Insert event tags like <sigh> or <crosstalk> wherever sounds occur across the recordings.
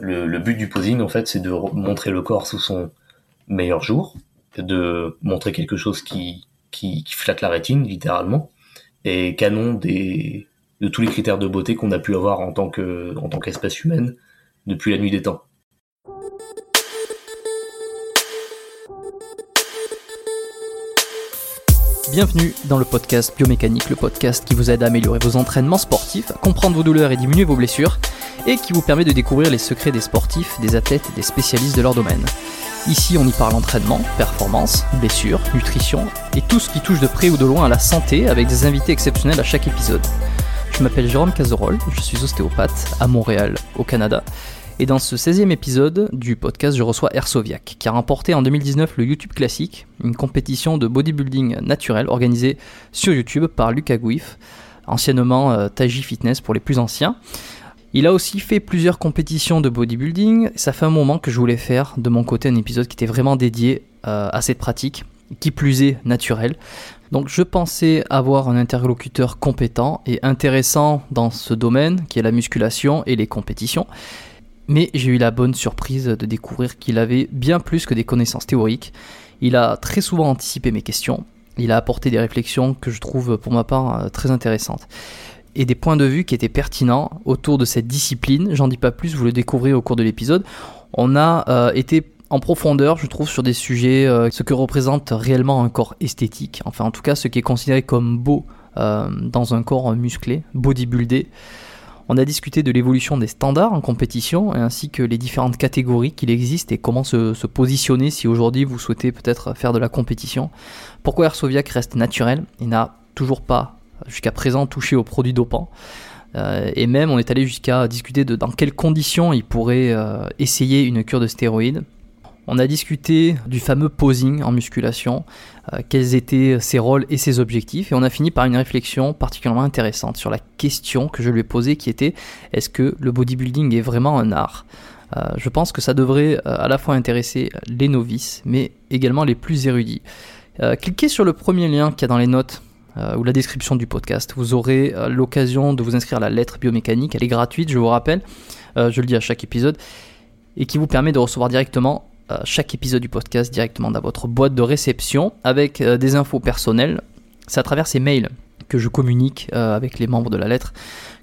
Le, but du posing, en fait, c'est de montrer le corps sous son meilleur jour, de montrer quelque chose qui, qui, qui flatte la rétine, littéralement, et canon des, de tous les critères de beauté qu'on a pu avoir en tant que en tant qu'espèce humaine depuis la nuit des temps. Bienvenue dans le podcast Biomécanique, le podcast qui vous aide à améliorer vos entraînements sportifs, à comprendre vos douleurs et diminuer vos blessures, et qui vous permet de découvrir les secrets des sportifs, des athlètes et des spécialistes de leur domaine. Ici, on y parle entraînement, performance, blessures, nutrition et tout ce qui touche de près ou de loin à la santé avec des invités exceptionnels à chaque épisode. Je m'appelle Jérôme Cazerolle, je suis ostéopathe à Montréal, au Canada. Et dans ce 16e épisode du podcast, je reçois Ersoviak, qui a remporté en 2019 le YouTube Classic, une compétition de bodybuilding naturel organisée sur YouTube par Lucas Gouif, anciennement euh, Taji Fitness pour les plus anciens. Il a aussi fait plusieurs compétitions de bodybuilding. Ça fait un moment que je voulais faire de mon côté un épisode qui était vraiment dédié euh, à cette pratique, qui plus est naturelle. Donc je pensais avoir un interlocuteur compétent et intéressant dans ce domaine qui est la musculation et les compétitions. Mais j'ai eu la bonne surprise de découvrir qu'il avait bien plus que des connaissances théoriques. Il a très souvent anticipé mes questions. Il a apporté des réflexions que je trouve pour ma part euh, très intéressantes. Et des points de vue qui étaient pertinents autour de cette discipline. J'en dis pas plus, vous le découvrez au cours de l'épisode. On a euh, été en profondeur, je trouve, sur des sujets, euh, ce que représente réellement un corps esthétique, enfin en tout cas ce qui est considéré comme beau dans un corps musclé, bodybuildé. On a discuté de l'évolution des standards en compétition ainsi que les différentes catégories qu'il existe et comment se, positionner si aujourd'hui vous souhaitez peut-être faire de la compétition. Pourquoi Airsoviac reste naturel Il n'a toujours pas jusqu'à présent touché aux produits dopants. Euh, et même on est allé jusqu'à discuter de dans quelles conditions il pourrait essayer une cure de stéroïdes. On a discuté du fameux posing en musculation, euh, quels étaient ses rôles et ses objectifs, et on a fini par une réflexion particulièrement intéressante sur la question que je lui ai posée qui était est-ce que le bodybuilding est vraiment un art? Euh, Je pense que ça devrait euh, à la fois intéresser les novices, mais également les plus érudits. cliquez sur le premier lien qu'il y a dans les notes ou la description du podcast. Vous aurez l'occasion de vous inscrire à la lettre biomécanique. Elle est gratuite, je vous rappelle. je le dis à chaque épisode. Et qui vous permet de recevoir directement chaque épisode du podcast directement dans votre boîte de réception avec euh, des infos personnelles. C'est à travers ces mails que je communique euh, avec les membres de la lettre,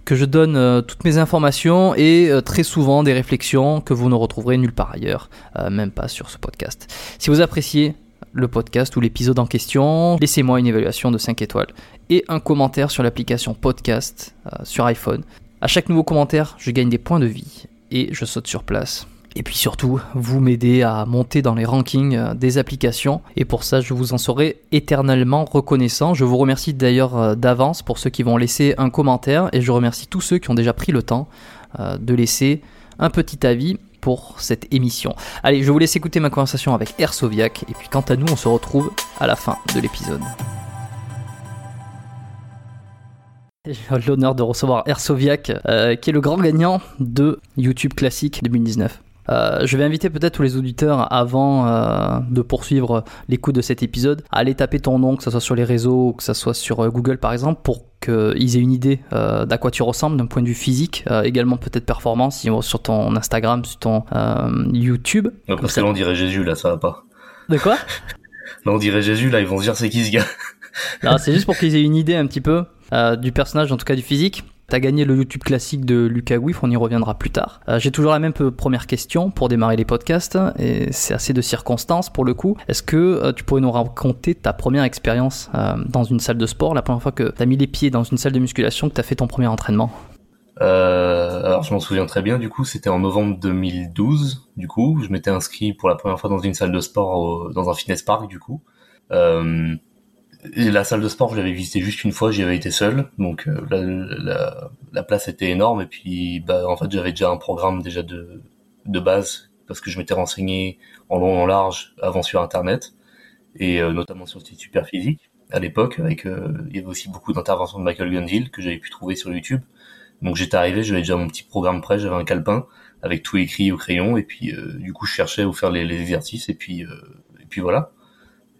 que je donne toutes mes informations et très souvent des réflexions que vous ne retrouverez nulle part ailleurs, même pas sur ce podcast. Si vous appréciez le podcast ou l'épisode en question, laissez-moi une évaluation de 5 étoiles et un commentaire sur l'application podcast sur iPhone. À chaque nouveau commentaire, je gagne des points de vie et je saute sur place et puis surtout, vous m'aidez à monter dans les rankings euh, des applications. Et pour ça, je vous en serai éternellement reconnaissant. Je vous remercie d'ailleurs euh, d'avance pour ceux qui vont laisser un commentaire. Et je remercie tous ceux qui ont déjà pris le temps euh, de laisser un petit avis pour cette émission. Allez, je vous laisse écouter ma conversation avec Ersoviak. Et puis quant à nous, on se retrouve à la fin de l'épisode. J'ai l'honneur de recevoir Ersoviak, qui est le grand gagnant de YouTube Classique 2019. Euh, je vais inviter peut-être tous les auditeurs avant euh, de poursuivre l'écoute de cet épisode à aller taper ton nom, que ce soit sur les réseaux ou que ce soit sur euh, Google par exemple, pour qu'ils aient une idée d'à quoi tu ressembles d'un point de vue physique, également peut-être performance sur ton Instagram, sur ton YouTube. parce que là on dirait Jésus là, ça va pas. De quoi? Là on dirait Jésus là, ils vont se dire c'est qui ce gars? Non, c'est juste pour qu'ils aient une idée un petit peu du personnage, en tout cas du physique. T'as gagné le YouTube classique de Lucas Wiff, on y reviendra plus tard. Euh, j'ai toujours la même première question pour démarrer les podcasts, et c'est assez de circonstances pour le coup. Est-ce que euh, tu pourrais nous raconter ta première expérience euh, dans une salle de sport, la première fois que t'as mis les pieds dans une salle de musculation, que t'as fait ton premier entraînement? Alors je m'en souviens très bien du coup c'était en novembre 2012 du coup je m'étais inscrit pour la première fois dans une salle de sport dans un fitness park du coup la salle de sport, je l'avais visitée juste une fois, j'y avais été seul, donc euh, la, la, la, place était énorme. Et puis bah en fait j'avais déjà un programme déjà de de base parce que je m'étais renseigné en long en large avant sur internet et euh, notamment sur le site Super Physique à l'époque avec euh, il y avait aussi beaucoup d'interventions de Michael Gundil que j'avais pu trouver sur YouTube. Donc j'étais arrivé, j'avais déjà mon petit programme prêt, j'avais un calepin avec tout écrit au crayon. Et puis du coup je cherchais où faire les, les exercices. Et puis et puis voilà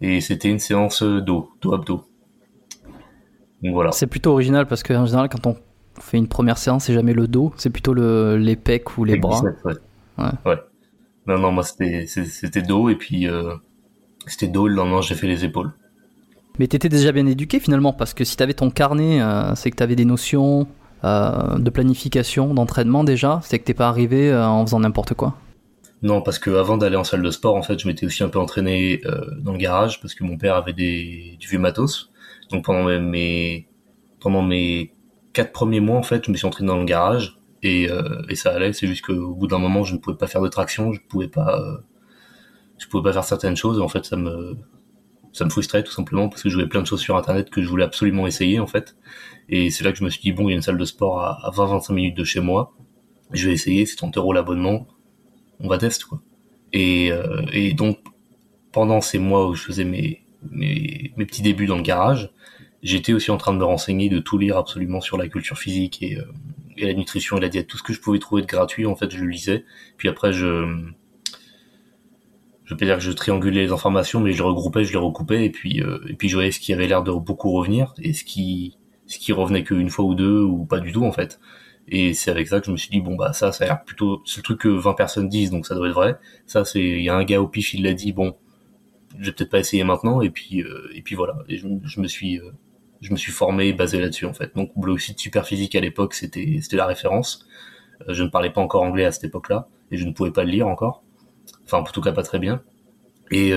et c'était une séance dos, dos abdos. Donc voilà. C'est plutôt original parce qu'en général, quand on fait une première séance, c'est jamais le dos, c'est plutôt le, les pecs ou les, bras. ouais. ouais. Non, non, moi c'était, c'était dos et puis euh, c'était dos, le lendemain j'ai fait les épaules. Mais t'étais déjà bien éduqué finalement parce que si t'avais ton carnet, euh, c'est que t'avais des notions euh, de planification, d'entraînement déjà, c'est que t'es pas arrivé en faisant n'importe quoi. Non, parce que avant d'aller en salle de sport, en fait, je m'étais aussi un peu entraîné euh, dans le garage parce que mon père avait des du vieux matos. Donc pendant mes pendant mes quatre premiers mois, en fait, je me suis entraîné dans le garage et, euh, et ça allait. C'est juste qu'au bout d'un moment, je ne pouvais pas faire de traction, je pouvais pas euh, je pouvais pas faire certaines choses. En fait, ça me ça me frustrait tout simplement parce que je voulais plein de choses sur internet que je voulais absolument essayer en fait. Et c'est là que je me suis dit bon, il y a une salle de sport à, à 20-25 minutes de chez moi. Je vais essayer, c'est 30 euros l'abonnement on va tester quoi. Et, euh, et donc pendant ces mois où je faisais mes, mes, mes petits débuts dans le garage, j'étais aussi en train de me renseigner, de tout lire absolument sur la culture physique et, euh, et la nutrition et la diète, tout ce que je pouvais trouver de gratuit en fait je le lisais. Puis après je je peux dire que je triangulais les informations, mais je les regroupais, je les recoupais, et puis euh, et puis je voyais ce qui avait l'air de beaucoup revenir et ce qui ce qui revenait qu'une fois ou deux ou pas du tout en fait. Et c'est avec ça que je me suis dit bon bah ça ça a l'air plutôt c'est le truc que 20 personnes disent donc ça doit être vrai. Ça c'est il y a un gars au pif il l'a dit bon je vais peut-être pas essayer maintenant et puis euh, et puis voilà et je, me suis euh, je me suis formé basé là-dessus en fait. Donc blog site super physique à l'époque c'était c'était la référence. Euh, je ne parlais pas encore anglais à cette époque-là et je ne pouvais pas le lire encore. Enfin en tout cas pas très bien. Et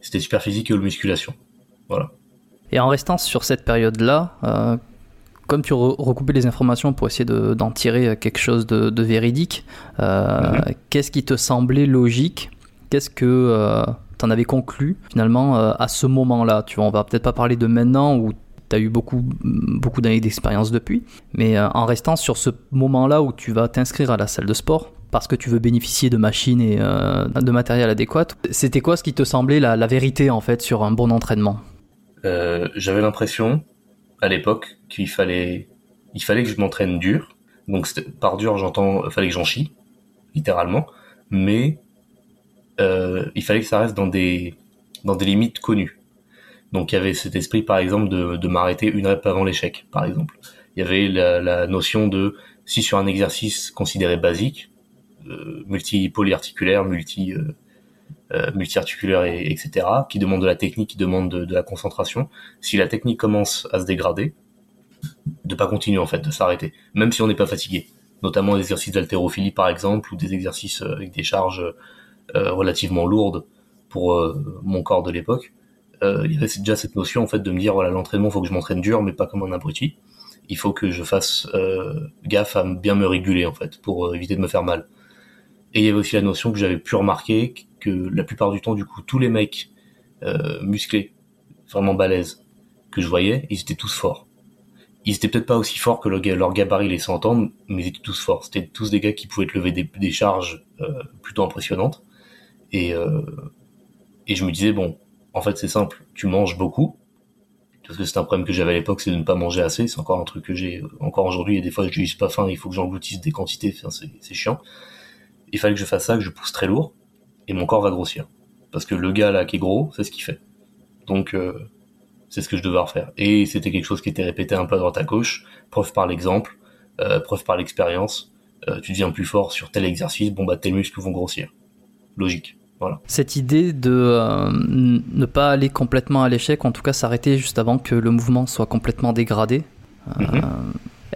c'était super physique et musculation. Voilà. Et en restant sur cette période-là, comme tu recoupais les informations pour essayer d'en tirer quelque chose de, véridique, euh, mhm. qu'est-ce qui te semblait logique? Qu'est-ce que euh, tu en avais conclu finalement euh, à ce moment-là? Tu vois, on va peut-être pas parler de maintenant où tu as eu beaucoup, beaucoup d'années d'expérience depuis, mais en restant sur ce moment-là où tu vas t'inscrire à la salle de sport, parce que tu veux bénéficier de machines et de matériel adéquat. C'était quoi ce qui te semblait la, la, vérité en fait sur un bon entraînement? J'avais l'impression à l'époque qu'il fallait, il fallait que je m'entraîne dur. Donc par dur, j'entends, il fallait que j'en chie, littéralement. Mais euh, il fallait que ça reste dans des dans des limites connues. Donc il y avait cet esprit, par exemple, de, de m'arrêter une rep avant l'échec, par exemple. Il y avait la, la, notion de si sur un exercice considéré basique, euh, multi-polyarticulaire, multi, euh, euh, multi-articulaire, et, etc., qui demande de la technique, qui demande de, de, la concentration, si la technique commence à se dégrader, de pas continuer en fait, de s'arrêter, même si on n'est pas fatigué. Notamment des exercices d'haltérophilie par exemple, ou des exercices euh, avec des charges euh, relativement lourdes pour euh, mon corps de l'époque. il y avait déjà cette notion en fait de me dire voilà l'entraînement faut que je m'entraîne dur mais pas comme un abruti. Il faut que je fasse gaffe à bien me réguler en fait pour éviter de me faire mal. Et il y avait aussi la notion que j'avais pu remarquer que la plupart du temps, du coup, tous les mecs euh, musclés, vraiment balèzes, que je voyais, ils étaient tous forts. Ils étaient peut-être pas aussi forts que leur, gabarit laissait entendre, mais ils étaient tous forts. C'était tous des gars qui pouvaient te lever des, charges euh, plutôt impressionnantes. Et, euh, et je me disais, bon, en fait, c'est simple, tu manges beaucoup, parce que c'est un problème que j'avais à l'époque, c'est de ne pas manger assez. C'est encore un truc que j'ai encore aujourd'hui. Et des fois, je n'utilise pas faim. Il faut que j'engloutisse des quantités. Enfin, c'est chiant. Il fallait que je fasse ça, que je pousse très lourd et mon corps va grossir. Parce que le gars là qui est gros, c'est ce qu'il fait. Donc euh, c'est ce que je devais refaire. Et c'était quelque chose qui était répété un peu à droite à gauche, preuve par l'exemple, euh, preuve par l'expérience. Euh, tu deviens plus fort sur tel exercice, bon bah tes muscles vont grossir. Logique. Voilà. Cette idée de euh, ne pas aller complètement à l'échec, en tout cas s'arrêter juste avant que le mouvement soit complètement dégradé, mm-hmm.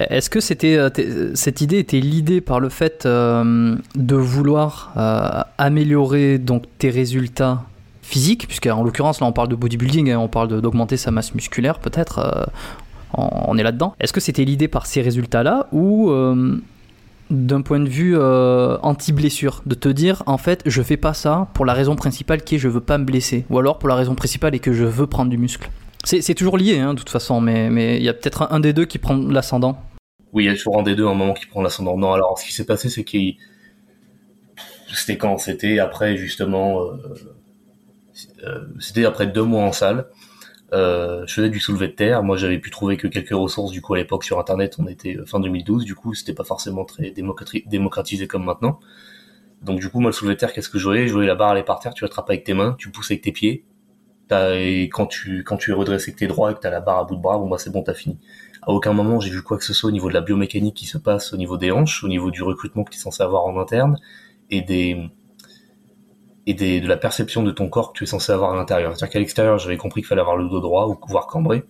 Est-ce que c'était euh, cette idée était l'idée par le fait euh, de vouloir euh, améliorer donc tes résultats physiques, puisque en l'occurrence là on parle de bodybuilding, hein, on parle d'augmenter sa masse musculaire peut-être, on, est là-dedans. Est-ce que c'était l'idée par ces résultats-là ou d'un point de vue anti-blessure, de te dire en fait je fais pas ça pour la raison principale qui est je veux pas me blesser, ou alors pour la raison principale et que je veux prendre du muscle? C'est toujours lié, hein, de toute façon, mais il y a peut-être un, des deux qui prend l'ascendant. Oui, il y a toujours un des deux un moment qui prend l'ascendant. Non, alors ce qui s'est passé, c'est qu'il. C'était quand? C'était après, justement. Euh, euh, c'était après deux mois en salle. Euh, je faisais du soulevé de terre. Moi, j'avais pu trouver que quelques ressources du coup à l'époque sur Internet. On était fin 2012, du coup, c'était pas forcément très démocratisé comme maintenant. Donc du coup, moi, le soulevé de terre, qu'est-ce que je voyais? Je voyais la barre aller par terre, tu l'attrapes avec tes mains, tu pousses avec tes pieds. Et quand tu quand tu es redressé que t'es droit et que t'as la barre à bout de bras, bon bah c'est bon, t'as fini. À aucun moment j'ai vu quoi que ce soit au niveau de la biomécanique qui se passe au niveau des hanches, au niveau du recrutement que tu es censé avoir en interne et des et des, de la perception de ton corps que tu es censé avoir à l'intérieur. C'est-à-dire qu'à l'extérieur, j'avais compris qu'il fallait avoir le dos droit ou pouvoir cambrer,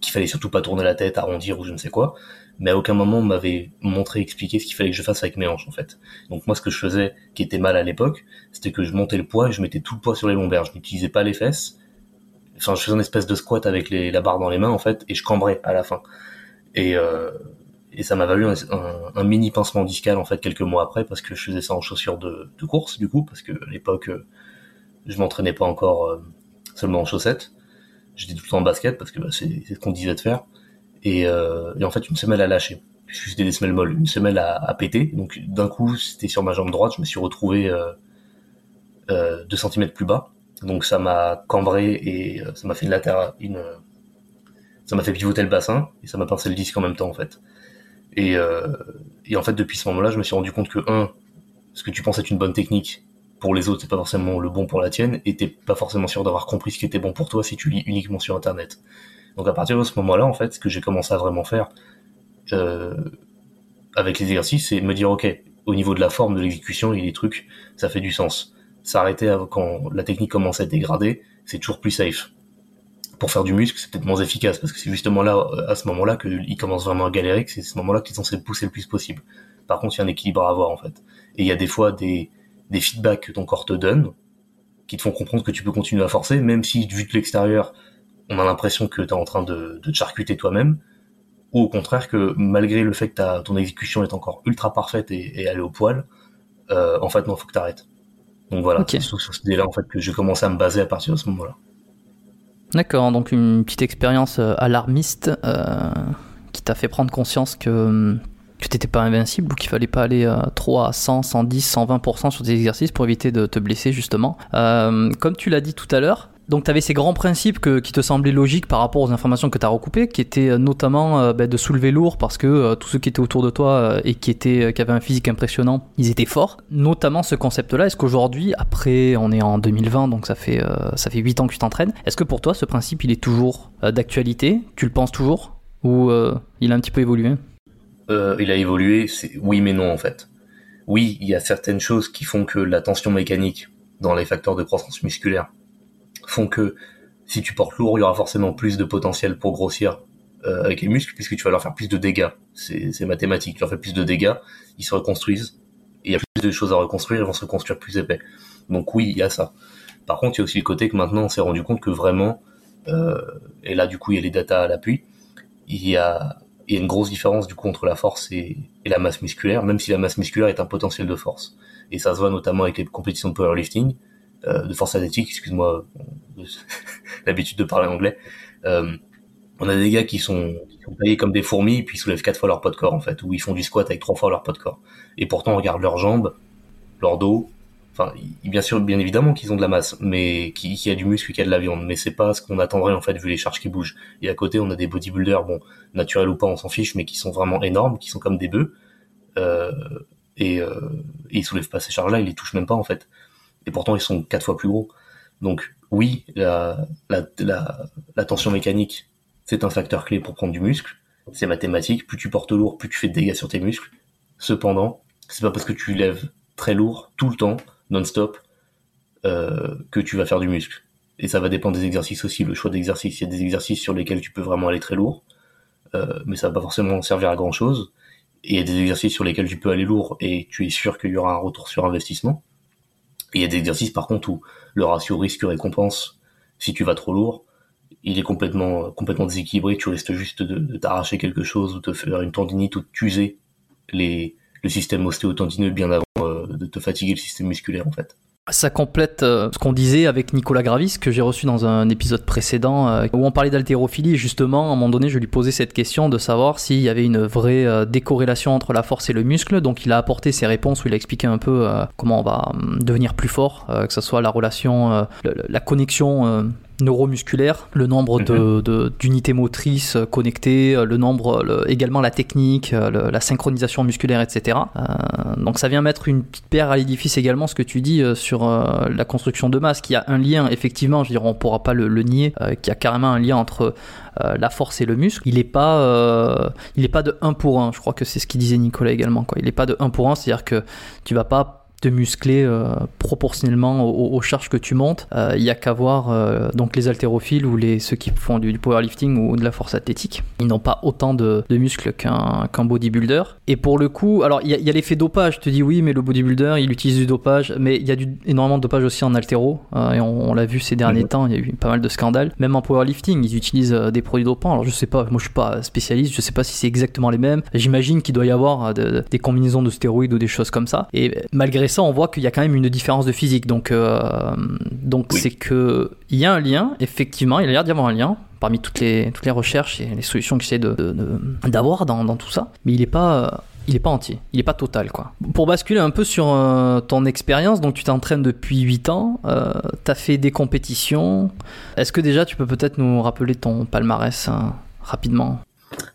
qu'il fallait surtout pas tourner la tête, arrondir ou je ne sais quoi, mais à aucun moment on m'avait montré, expliqué ce qu'il fallait que je fasse avec mes hanches en fait. Donc moi ce que je faisais, qui était mal à l'époque, c'était que je montais le poids et je mettais tout le poids sur les lombaires. Je n'utilisais pas les fesses. Enfin, je faisais une espèce de squat avec les, la barre dans les mains en fait, et je cambrais à la fin. Et, euh, et ça m'a valu un, un, mini pincement discal en fait quelques mois après parce que je faisais ça en chaussures de, de course du coup parce que à l'époque euh, je m'entraînais pas encore euh, seulement en chaussettes. J'étais tout le temps en basket parce que bah, c'est ce qu'on disait de faire. Et, euh, et, en fait une semelle a lâché c'était des semelles molles. Une semelle a, a pété. Donc d'un coup c'était sur ma jambe droite je me suis retrouvé euh, euh, 2 cm plus bas donc ça m'a cambré et euh, ça m'a fait une latère une ça m'a fait pivoter le bassin et ça m'a pincé le disque en même temps en fait et, euh, et en fait, depuis ce moment-là, je me suis rendu compte que, un, ce que tu penses être une bonne technique, pour les autres, c'est pas forcément le bon pour la tienne, et t'es pas forcément sûr d'avoir compris ce qui était bon pour toi si tu lis uniquement sur Internet. Donc à partir de ce moment-là, en fait, ce que j'ai commencé à vraiment faire euh, avec les exercices, c'est me dire, ok, au niveau de la forme, de l'exécution, a des trucs, ça fait du sens. S'arrêter quand la technique commence à être c'est toujours plus safe pour faire du muscle, c'est peut-être moins efficace parce que c'est justement là, euh, à ce moment-là, qu'ils commencent vraiment à galérer, que c'est ce moment-là qu'ils sont censés pousser le plus possible. Par contre, il y a un équilibre à avoir en fait. Et il y a des fois des, feedbacks que ton corps te donne qui te font comprendre que tu peux continuer à forcer, même si vu de l'extérieur, on a l'impression que tu es en train de, de te charcuter toi-même, ou au contraire que malgré le fait que ton exécution est encore ultra parfaite et, et au poil, euh, en fait non, faut que tu arrêtes. Donc voilà, c'est sur, ce délai en fait que j'ai commencé à me baser à partir de ce moment-là. D'accord, donc une petite expérience euh, alarmiste euh, qui t'a fait prendre conscience que, hum, que tu n'étais pas invincible ou qu'il fallait pas aller euh, trop à 100, 110, 120% sur tes exercices pour éviter de te blesser justement. comme tu l'as dit tout à l'heure, donc tu avais ces grands principes qui te semblaient logiques par rapport aux informations que tu as recoupées, qui étaient euh, notamment euh, ben, de soulever lourd parce que euh, tous ceux qui étaient autour de toi et qui, avaient un physique impressionnant, ils étaient forts. Notamment ce concept-là, est-ce qu'aujourd'hui, après on est en 2020, donc ça fait, ça fait 8 ans que tu t'entraînes, est-ce que pour toi ce principe il est toujours d'actualité? Tu le penses toujours? Ou il a un petit peu évolué? Il a évolué, oui mais non en fait. Oui, il y a certaines choses qui font que la tension mécanique dans les facteurs de croissance musculaire font que si tu portes lourd, il y aura forcément plus de potentiel pour grossir euh, avec les muscles, puisque tu vas leur faire plus de dégâts. C'est mathématique. Tu leur fais plus de dégâts, ils se reconstruisent, et il y a plus de choses à reconstruire, ils vont se reconstruire plus épais. Donc oui, il y a ça. Par contre, il y a aussi le côté que maintenant, on s'est rendu compte que vraiment, euh, et là du coup, il y a les datas à l'appui, il y a, une grosse différence du coup entre la force et, et, la masse musculaire, même si la masse musculaire est un potentiel de force. Et ça se voit notamment avec les compétitions de powerlifting, de force athlétique, excuse-moi, <laughs> l'habitude de parler anglais. Euh, on a des gars qui sont, qui sont taillés comme des fourmis, puis ils soulèvent quatre fois leur poids de corps en fait, ou ils font du squat avec trois fois leur poids de corps. Et pourtant, on regarde leurs jambes, leur dos. Enfin, bien sûr, bien évidemment qu'ils ont de la masse, mais qui, qui a du muscle, qui a de la viande, mais c'est pas ce qu'on attendrait en fait vu les charges qui bougent. Et à côté, on a des bodybuilders, bon, naturels ou pas, on s'en fiche, mais qui sont vraiment énormes, qui sont comme des bœufs. Euh, et, euh, et ils soulèvent pas ces charges-là, ils les touchent même pas en fait et pourtant ils sont quatre fois plus gros. Donc oui, la, la, la, la tension mécanique, c'est un facteur clé pour prendre du muscle. C'est mathématique. Plus tu portes lourd, plus tu fais de dégâts sur tes muscles. Cependant, c'est pas parce que tu lèves très lourd tout le temps, non-stop, euh, que tu vas faire du muscle. Et ça va dépendre des exercices aussi, le choix d'exercice. Il y a des exercices sur lesquels tu peux vraiment aller très lourd, euh, mais ça va pas forcément servir à grand chose. Et il y a des exercices sur lesquels tu peux aller lourd et tu es sûr qu'il y aura un retour sur investissement. Il y a des exercices par contre où le ratio risque-récompense, si tu vas trop lourd, il est complètement complètement déséquilibré, tu risques juste de, t'arracher quelque chose ou de faire une tendinite ou de t'user les, le système ostéotendineux bien avant euh, de te fatiguer le système musculaire en fait. Ça complète euh, ce qu'on disait avec Nicolas Gravis, que j'ai reçu dans un épisode précédent, euh, où on parlait d'haltérophilie. Justement, à un moment donné, je lui posais cette question de savoir s'il y avait une vraie euh, décorrélation entre la force et le muscle. Donc, il a apporté ses réponses où il a expliqué un peu comment on va hum, devenir plus fort, que ce soit la relation, la connexion neuromusculaire, le nombre mhm. de, d'unités motrices connectées, le nombre, également la technique, la synchronisation musculaire, etc. donc ça vient mettre une petite pierre à l'édifice également, ce que tu dis sur euh, la construction de masse, qui a un lien, effectivement, je dirais, on pourra pas le, nier, euh, qui a carrément un lien entre euh, la force et le muscle. Il n'est pas, il est pas de 1 pour 1. Je crois que c'est ce qu'il disait Nicolas également. Quoi. Il n'est pas de 1 pour 1, c'est-à-dire que tu vas pas de muscler euh, proportionnellement aux, charges que tu montes. Il euh, n'y a qu'à voir euh, donc les haltérophiles ou les, ceux qui font du, powerlifting ou de la force athlétique. Ils n'ont pas autant de, muscles qu'un bodybuilder. Et pour le coup, alors il y a, l'effet dopage. Je te dis oui, mais le bodybuilder, il utilise du dopage. Mais il y a du, énormément de dopage aussi en haltéro. et on, l'a vu ces derniers temps, il y a eu pas mal de scandales. Même en powerlifting, ils utilisent des produits dopants. Alors je sais pas, moi je suis pas spécialiste, je sais pas si c'est exactement les mêmes. J'imagine qu'il doit y avoir des combinaisons de stéroïdes ou des choses comme ça. Et malgré ça, on voit qu'il y a quand même une différence de physique. Donc, euh, donc c'est que il y a un lien, effectivement, il a l'air d'y avoir un lien parmi toutes les, toutes les recherches et les solutions que j'essaie d'avoir de, dans, dans, tout ça. Mais il n'est pas, il est pas entier, il n'est pas total. quoi. Pour basculer un peu sur euh, ton expérience, donc tu t'entraînes depuis 8 ans, euh, tu as fait des compétitions. Est-ce que déjà tu peux peut-être nous rappeler ton palmarès rapidement?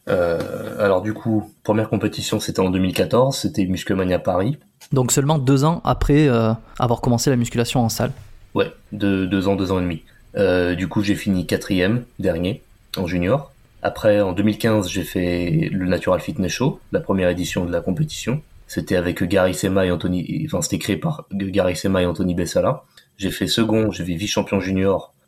Alors du coup, première compétition c'était en 2014, c'était Musclemania Paris. Donc seulement deux ans après euh, avoir commencé la musculation en salle. Ouais, deux ans, deux ans et demi. Euh, du coup, j'ai fini quatrième, dernier, en junior. Après, en 2015, j'ai fait le Natural Fitness Show, la première édition de la compétition. C'était avec Gary Sema et Anthony, enfin c'était créé par Gary Sema et Anthony Bessala. J'ai fait second, j'ai fait vice-champion junior euh,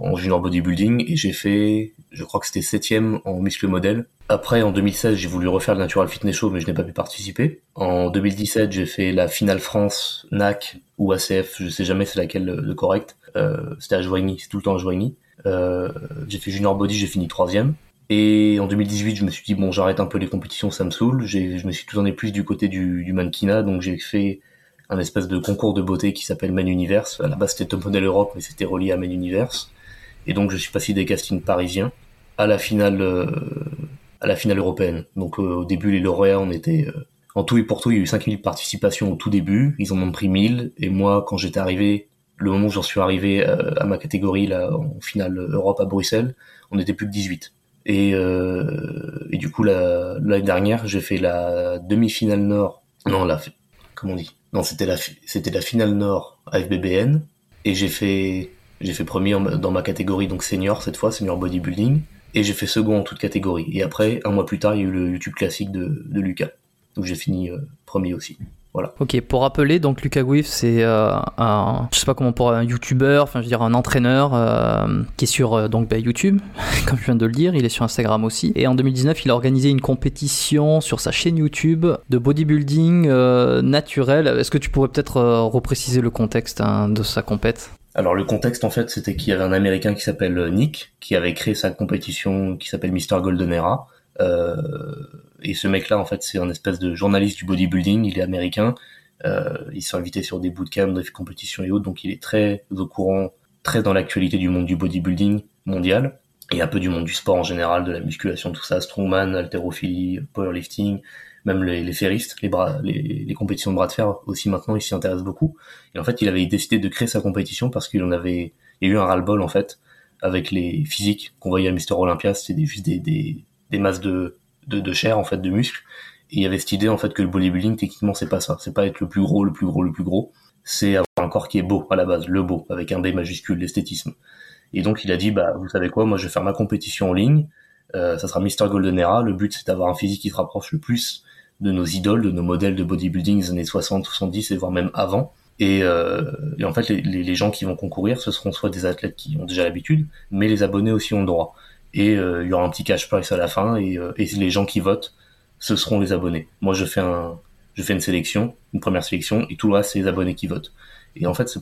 en junior bodybuilding et j'ai fait, je crois que c'était septième en muscle modèle après, en 2016, j'ai voulu refaire le Natural Fitness Show, mais je n'ai pas pu participer. En 2017, j'ai fait la finale France, NAC ou ACF, je sais jamais c'est laquelle le, correct. Euh, c'était à Joigny, c'est tout le temps à Joigny. Euh, j'ai fait Junior Body, j'ai fini troisième. Et en 2018, je me suis dit, bon, j'arrête un peu les compétitions, ça me saoule. Je me suis tout en plus du côté du, du mannequinat, donc j'ai fait un espèce de concours de beauté qui s'appelle Man Universe. À la base, c'était Top Model Europe, mais c'était relié à Man Universe. Et donc, je suis passé des castings parisiens à la finale euh, à la finale européenne. Donc euh, au début, les lauréats, on était... Euh, en tout et pour tout, il y a eu 5000 participations au tout début. Ils en ont pris 1000. Et moi, quand j'étais arrivé, le moment où j'en suis arrivé euh, à ma catégorie, là, en finale Europe à Bruxelles, on était plus que 18. Et, et du coup, l'année dernière, j'ai fait la demi-finale nord. Non, la... Comment on dit? Non, c'était la, finale nord à FBBN. Et j'ai fait, premier dans ma catégorie, donc senior cette fois, senior bodybuilding et j'ai fait second en toute catégorie. Et après, un mois plus tard, il y a eu le YouTube classique de, Lucas. Donc j'ai fini euh, premier aussi. Voilà. Ok, pour rappeler, donc Lucas Guif, c'est euh, un, je sais pas comment pour un YouTuber, enfin je veux dire un entraîneur euh, qui est sur donc bah, YouTube, <laughs> comme je viens de le dire, il est sur Instagram aussi. Et en 2019, il a organisé une compétition sur sa chaîne YouTube de bodybuilding naturel. Est-ce que tu pourrais peut-être repréciser le contexte hein, de sa compète? Alors le contexte en fait c'était qu'il y avait un Américain qui s'appelle euh, Nick qui avait créé sa compétition qui s'appelle Mr Golden Era. Euh, et ce mec-là en fait c'est un espèce de journaliste du bodybuilding, il est américain. Euh, il s'est invité sur des bootcamps, des compétitions et autres, donc il est très au courant, très dans l'actualité du monde du bodybuilding mondial et un peu du monde du sport en général, de la musculation, tout ça, strongman, haltérophilie, powerlifting, même les, les ferristes, les, bras, les, les, compétitions de bras de fer aussi maintenant, il s'y intéresse beaucoup. Et en fait, il avait décidé de créer sa compétition parce qu'il en avait, il y a eu un ras-le-bol en fait avec les physiques qu'on voyait à Mister Olympia, c'était juste des, des, des masses de, de, de, chair en fait, de muscles. Et il y avait cette idée en fait que le bodybuilding techniquement c'est pas ça, c'est pas être le plus gros, le plus gros, le plus gros, c'est avoir un corps qui est beau à la base, le beau avec un B majuscule, l'esthétisme. Et donc il a dit bah vous savez quoi, moi je vais faire ma compétition en ligne, euh, ça sera Mister Golden Era. Le but c'est d'avoir un physique qui se rapproche le plus de nos idoles, de nos modèles de bodybuilding des années 60, 70 et voire même avant. Et, euh, et en fait, les, les, gens qui vont concourir, ce seront soit des athlètes qui ont déjà l'habitude, mais les abonnés aussi ont le droit. Et euh, il y aura un petit cash price à la fin, et, euh, les gens qui votent, ce seront les abonnés. Moi, je fais une sélection, une première sélection, et tout le reste, c'est les abonnés qui votent. Et en fait, ce,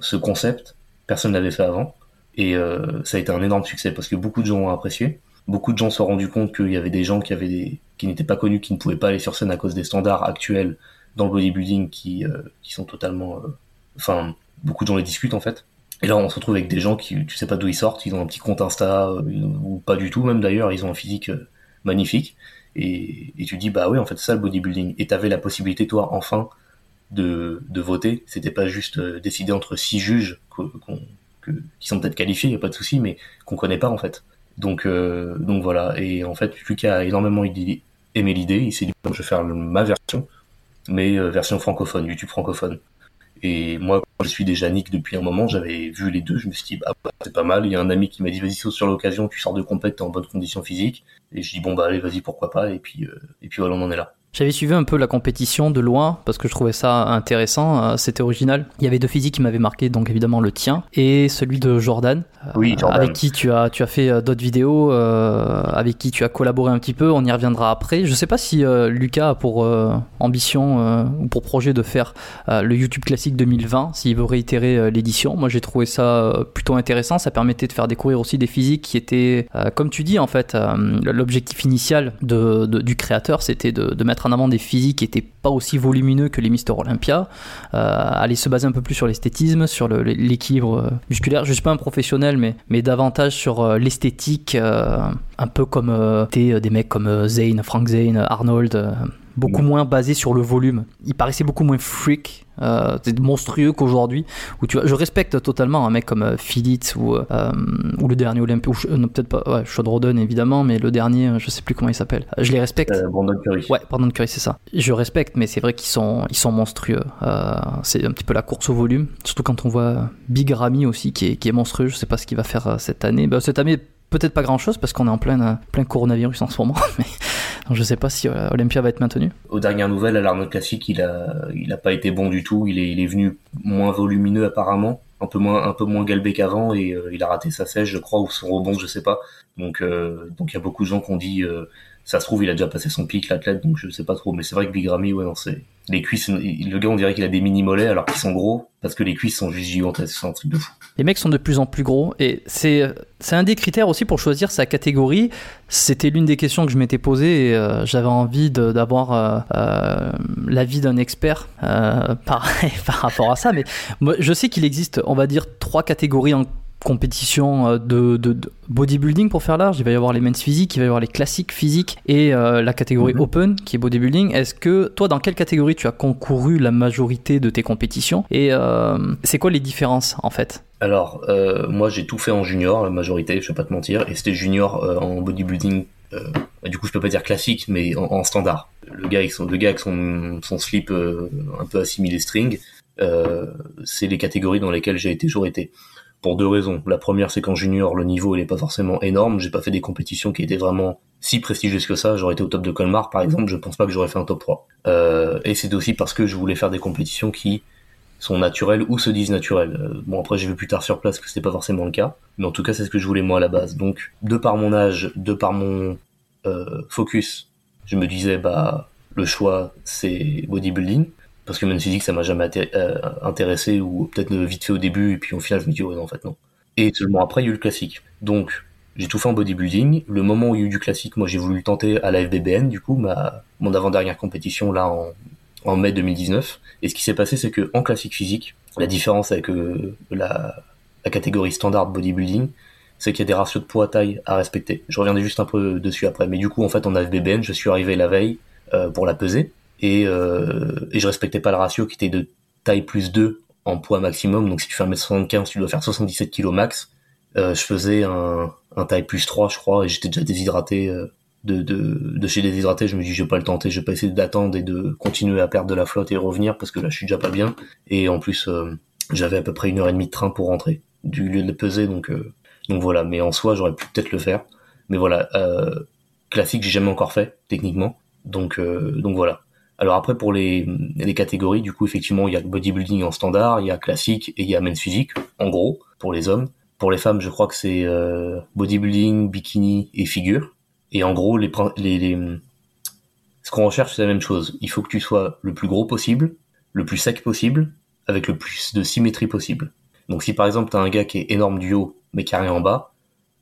ce concept, personne l'avait fait avant, et euh, ça a été un énorme succès parce que beaucoup de gens ont apprécié beaucoup de gens se sont rendus compte qu'il y avait des gens qui n'étaient pas connus, qui ne pouvaient pas aller sur scène à cause des standards actuels dans le bodybuilding qui, sont totalement, enfin, beaucoup de gens les discutent en fait. Et là, on se retrouve avec des gens qui, tu sais pas d'où ils sortent, ils ont un petit compte Insta, euh, ou pas du tout même d'ailleurs, ils ont un physique euh, magnifique. Et, tu dis, bah oui, en fait, c'est ça le bodybuilding. Et t'avais la possibilité, toi, enfin, de, de voter. C'était pas juste euh, décider entre six juges qui sont peut-être qualifiés, y a pas de souci, mais qu'on connaît pas en fait. Donc, donc voilà. Et en fait, Lucas a énormément aimé l'idée. Il s'est dit, je vais faire ma version, mais version francophone, YouTube francophone. Et moi, je suis déjà Nick depuis un moment, j'avais vu les deux, je me suis dit, bah, c'est pas mal. Il y a un ami qui m'a dit, vas-y, saute sur l'occasion, tu sors de compète, t'es en bonne condition physique. Et je dis, bon, bah, allez, vas-y, pourquoi pas. Et puis, euh, et puis voilà, on en est là. J'avais suivi un peu la compétition de loin parce que je trouvais ça intéressant, euh, c'était original. Il y avait deux physiques qui m'avaient marqué, donc évidemment le tien et celui de Jordan, oui, euh, avec qui tu as, tu as fait euh, d'autres vidéos, avec qui tu as collaboré un petit peu, on y reviendra après. Je sais pas si Lucas a pour ambition ou pour projet de faire le YouTube Classique 2020, s'il veut réitérer l'édition. Moi j'ai trouvé ça plutôt intéressant, ça permettait de faire découvrir aussi des physiques qui étaient, comme tu dis en fait, l'objectif initial de, du créateur c'était de, de mettre avant des physiques qui n'étaient pas aussi volumineux que les Mister Olympia, euh, se baser un peu plus sur l'esthétisme, sur l'équilibre euh, musculaire. Je suis pas un professionnel, mais, mais davantage sur euh, l'esthétique, un peu comme des mecs comme Zane, Frank Zane, Arnold beaucoup moins basé sur le volume. Il paraissait beaucoup moins freak, euh, monstrueux qu'aujourd'hui. Où tu vois, je respecte totalement un mec comme euh, Phillips ou, euh, ou le dernier Olympia, ou peut-être pas, ouais, évidemment, mais le dernier, je sais plus comment il s'appelle. Je les respecte. Brandon Curry. Ouais, Brandon Curry, c'est ça. Je respecte, mais c'est vrai qu'ils sont, ils sont monstrueux. c'est un petit peu la course au volume, surtout quand on voit Big Ramy aussi qui est, qui est monstrueux. Je sais pas ce qu'il va faire cette année. Bah, cette année, peut-être pas grand chose parce qu'on est en plein, plein coronavirus en ce moment, <laughs> mais je sais pas si euh, Olympia va être maintenu. Aux dernières nouvelles, à l'Arnold Classique, il a, il a pas été bon du tout. Il est, il est venu moins volumineux apparemment, un peu moins, un peu moins galbé qu'avant et euh, il a raté sa sèche, je crois, ou son rebond, je sais pas. Donc, euh, donc il y a beaucoup de gens qui ont dit, ça se trouve, il a déjà passé son pic, l'athlète, donc je sais pas trop. Mais c'est vrai que Big Ramy, ouais, non, c'est les cuisses. Le gars, on dirait qu'il a des mini mollets alors qu'ils sont gros parce que les cuisses sont juste gigantesques. C'est un truc de fou. Les mecs sont de plus en plus gros et c'est un des critères aussi pour choisir sa catégorie. C'était l'une des questions que je m'étais posée et euh, j'avais envie d'avoir euh, euh, l'avis d'un expert <laughs> par rapport à ça. Mais je sais qu'il existe, on va dire, trois catégories compétition euh, de, bodybuilding pour faire large. Il va y avoir les men's physiques, il va y avoir les classiques physiques et euh, la catégorie mhm. open qui est bodybuilding. Est-ce que toi, dans quelle catégorie tu as concouru la majorité de tes compétitions et euh, c'est quoi les différences en fait? Alors, moi j'ai tout fait en junior, la majorité, je vais pas te mentir, et c'était junior en bodybuilding. du coup, je peux pas dire classique, mais en, standard. Le gars avec son, le gars avec son, son slip un peu assimilé string, c'est les catégories dans lesquelles j'ai toujours été pour deux raisons. La première, c'est qu'en junior, le niveau il est pas forcément énorme. J'ai pas fait des compétitions qui étaient vraiment si prestigieuses que ça. J'aurais été au top de Colmar, par exemple. Je pense pas que j'aurais fait un top 3. Euh, et c'est aussi parce que je voulais faire des compétitions qui sont naturelles ou se disent naturelles. Euh, bon, après, j'ai vu plus tard sur place que c'était pas forcément le cas. Mais en tout cas, c'est ce que je voulais moi à la base. Donc, de par mon âge, de par mon euh, focus, je me disais, bah, le choix, c'est bodybuilding parce que même physique ça m'a jamais euh, intéressé ou peut-être vite fait au début et puis au final je me dis ouais non en fait non. Et seulement après il y a eu le classique. Donc j'ai tout fait en bodybuilding. Le moment où il y a eu du classique moi j'ai voulu le tenter à la FBBN du coup ma mon avant dernière compétition là en, en mai 2019 et ce qui s'est passé c'est que en classique physique la différence avec euh, la, catégorie standard bodybuilding c'est qu'il y a des ratios de poids taille à respecter. Je reviendrai juste un peu dessus après. Mais du coup, en fait, en FBBN, je suis arrivé la veille euh, pour la peser et, euh, et je respectais pas le ratio qui était de taille plus 2 en poids maximum. Donc si tu fais 1m75, tu dois faire 77 kg max. Euh, je faisais un, un taille plus 3, je crois, et j'étais déjà déshydraté. Euh, de, de, de chez déshydraté, je me dis je vais pas le tenter, je vais pas essayer d'attendre et de continuer à perdre de la flotte et revenir parce que là je suis déjà pas bien. Et en plus euh, j'avais à peu près une heure et demie de train pour rentrer du lieu de peser, donc euh, donc voilà. Mais en soi j'aurais pu peut-être le faire. Mais voilà, classique j'ai jamais encore fait techniquement, donc donc voilà. Alors après pour les, catégories, du coup effectivement il y a bodybuilding en standard, il y a classique et il y a men's physique, en gros, pour les hommes. Pour les femmes, je crois que c'est euh, bodybuilding, bikini et figure. Et en gros, les, les, les ce qu'on recherche c'est la même chose. Il faut que tu sois le plus gros possible, le plus sec possible, avec le plus de symétrie possible. Donc si par exemple t'as un gars qui est énorme du haut mais qui a rien en bas,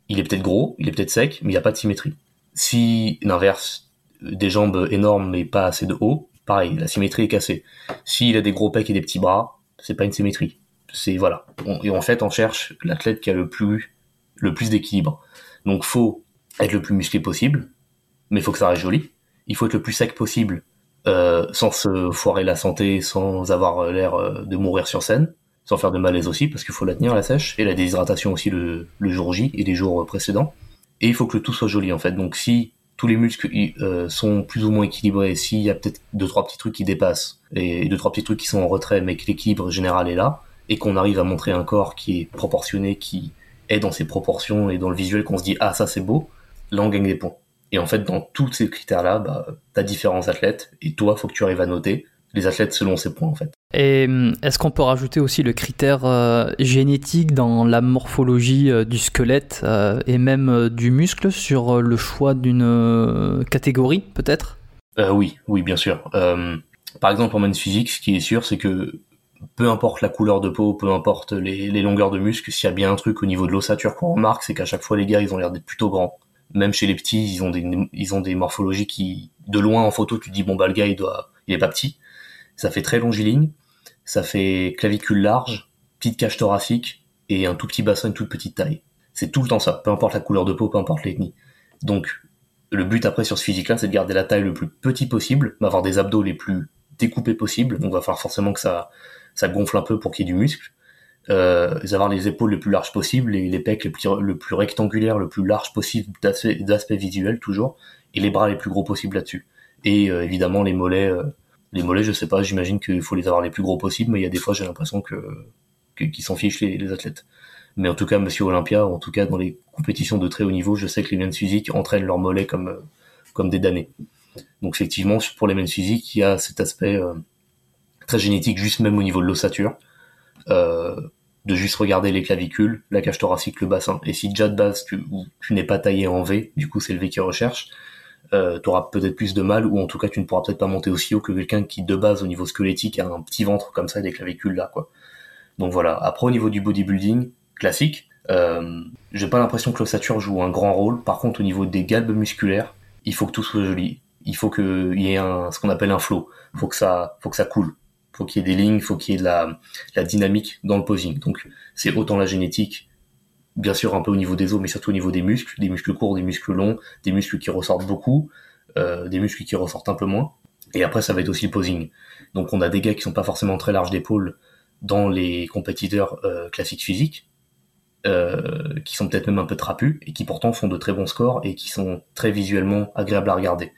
il est peut-être gros, il est peut-être sec, mais il n'y a pas de symétrie. Si l'inverse, des jambes énormes mais pas assez de haut, pareil, la symétrie est cassée. S'il a des gros pecs et des petits bras, c'est pas une symétrie. c'est voilà. et en fait, on cherche l'athlète qui a le plus le plus d'équilibre. Donc, faut être le plus musclé possible, mais faut que ça reste joli. Il faut être le plus sec possible, euh, sans se foirer la santé, sans avoir l'air euh, de mourir sur scène, sans faire de malaise aussi, parce qu'il faut la tenir la sèche, et la déshydratation aussi le, le jour J et les jours précédents. Et il faut que le tout soit joli en fait. Donc si tous les muscles euh, sont plus ou moins équilibrés, s'il y a peut-être deux trois petits trucs qui dépassent et deux trois petits trucs qui sont en retrait, mais que l'équilibre général est là et qu'on arrive à montrer un corps qui est proportionné, qui est dans ses proportions et dans le visuel qu'on se dit ah ça c'est beau, là on gagne des points. Et en fait dans tous ces critères là, bah, t'as différents athlètes et toi faut que tu arrives à noter les athlètes selon ces points en fait. Et hum, est-ce qu'on peut rajouter aussi le critère euh, génétique dans la morphologie euh, du squelette euh, et même du muscle sur le choix d'une catégorie peut-être? Oui, oui bien sûr. par exemple en men's physique, ce qui est sûr c'est que peu importe la couleur de peau, peu importe les, longueurs de muscles, s'il y a bien un truc au niveau de l'ossature qu'on remarque, c'est qu'à chaque fois les gars ils ont l'air d'être plutôt grands. Même chez les petits, ils ont des ils ont des morphologies qui de loin en photo tu te dis bon bah le gars il doit il est pas petit ça fait très longiligne, ça fait clavicule large, petite cage thoracique et un tout petit bassin, une toute petite taille. C'est tout le temps ça, peu importe la couleur de peau, peu importe l'ethnie. Donc, le but après sur ce physique-là, c'est de garder la taille le plus petit possible, d'avoir des abdos les plus découpés possibles. Donc, va falloir forcément que ça, ça gonfle un peu pour qu'il y ait du muscle. Euh, avoir les épaules les plus larges possibles, les, les pecs les plus, le plus rectangulaires, le plus large possible d'aspect visuel toujours, et les bras les plus gros possibles là-dessus. Et euh, évidemment les mollets euh, les mollets, je sais pas, j'imagine qu'il faut les avoir les plus gros possibles, mais il y a des fois j'ai l'impression que qu'ils s'en fichent les, athlètes. Mais en tout cas, Monsieur Olympia, en tout cas dans les compétitions de très haut niveau, je sais que les men's physiques entraînent leurs mollets comme comme des damnés. Donc effectivement, pour les men's physiques, il y a cet aspect euh, très génétique, juste même au niveau de l'ossature, euh, de juste regarder les clavicules, la cage thoracique, le bassin. Et si déjà de base tu, tu n'es pas taillé en V, du coup c'est le V qui recherche, euh, tu auras peut-être plus de mal, ou en tout cas tu ne pourras peut-être pas monter aussi haut que quelqu'un qui de base au niveau squelettique a un petit ventre comme ça, des clavicules là, quoi. Donc voilà. Après au niveau du bodybuilding classique, euh, j'ai pas l'impression que l'ossature joue un grand rôle. Par contre au niveau des galbes musculaires, il faut que tout soit joli. Il faut qu'il y ait un, ce qu'on appelle un flow. Faut que ça, faut que ça coule. Faut qu'il y ait des lignes, faut qu'il y ait de la, la dynamique dans le posing. Donc c'est autant la génétique bien sûr un peu au niveau des os, mais surtout au niveau des muscles, des muscles courts, des muscles longs, des muscles qui ressortent beaucoup, euh, des muscles qui ressortent un peu moins. Et après, ça va être aussi le posing. Donc on a des gars qui sont pas forcément très larges d'épaule dans les compétiteurs euh, classiques physiques, euh, qui sont peut-être même un peu trapus, et qui pourtant font de très bons scores et qui sont très visuellement agréables à regarder.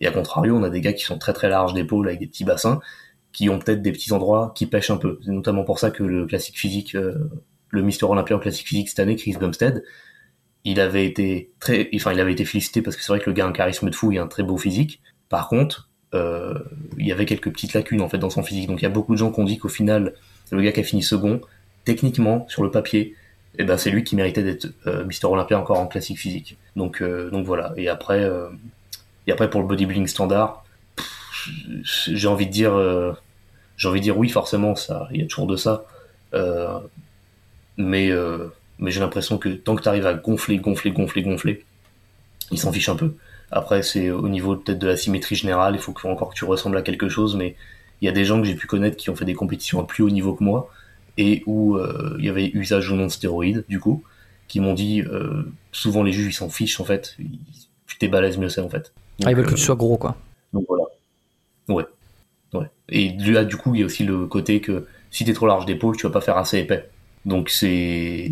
Et à contrario, on a des gars qui sont très très larges d'épaule avec des petits bassins, qui ont peut-être des petits endroits qui pêchent un peu. C'est notamment pour ça que le classique physique le Mister Olympia en classique physique cette année, Chris Bumstead, il avait été très, enfin, il avait été félicité parce que c'est vrai que le gars a un charisme de fou et un très beau physique. Par contre, euh, il y avait quelques petites lacunes en fait dans son physique. Donc il y a beaucoup de gens qui ont dit qu'au final, le gars qui a fini second, techniquement sur le papier, eh ben c'est lui qui méritait d'être euh, Mister Olympia encore en classique physique. Donc euh, donc voilà. Et après et après pour le bodybuilding standard, j'ai envie de dire j'ai envie de dire oui forcément ça, il y a toujours de ça mais euh, mais j'ai l'impression que tant que tu arrives à gonfler, gonfler, gonfler, gonfler, ils s'en fichent un peu. Après, c'est au niveau peut-être de la symétrie générale, il faut encore que tu ressembles à quelque chose, mais il y a des gens que j'ai pu connaître qui ont fait des compétitions à plus haut niveau que moi, et où euh, il y avait usage ou non de stéroïdes, du coup, qui m'ont dit, euh, souvent les juges, ils s'en fichent, en fait, plus t'es balèze, mieux c'est, en fait. ah, ils veulent que tu sois gros, quoi. Donc voilà. Ouais. Ouais. Et là, du coup, il y a aussi le côté que si t'es trop large d'épaule, tu vas pas faire assez épais. Donc c'est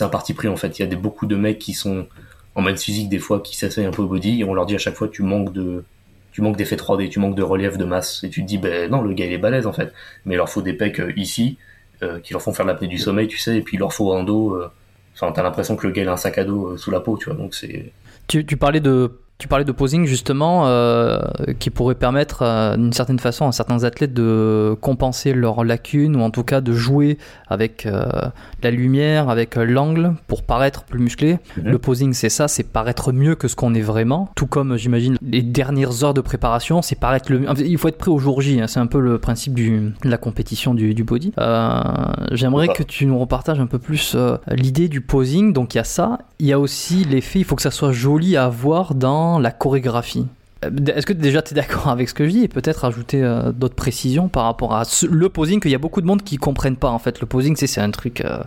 un parti pris en fait. Il y a des, beaucoup de mecs qui sont en maths physique des fois qui s'asseyent un peu au body et on leur dit à chaque fois tu manques de tu manques d'effet 3D, tu manques de relief de masse et tu te dis ben non le gars il est balèze en fait. Mais il leur faut des pecs euh, ici euh, qui leur font faire l'apnée du sommeil tu sais et puis il leur faut un dos. Euh, enfin t'as l'impression que le gars il a un sac à dos sous la peau tu vois donc c'est. Tu, tu parlais de tu parlais de posing justement, euh, qui pourrait permettre euh, d'une certaine façon à certains athlètes de compenser leurs lacunes ou en tout cas de jouer avec euh, la lumière, avec l'angle pour paraître plus musclé. Mhm. Le posing c'est ça, c'est paraître mieux que ce qu'on est vraiment. Tout comme j'imagine les dernières heures de préparation, c'est paraître le Il faut être prêt au jour J, hein, c'est un peu le principe du, de la compétition du, du body. J'aimerais que tu nous repartages un peu plus l'idée du posing. Donc il y a ça, il y a aussi l'effet, il faut que ça soit joli à voir dans la chorégraphie. Euh, Est-ce que déjà tu es d'accord <laughs> avec ce que je dis et peut-être ajouter euh, d'autres précisions par rapport à ce- le posing qu'il y a beaucoup de monde qui comprennent pas en fait. Le posing, c'est un truc. euh,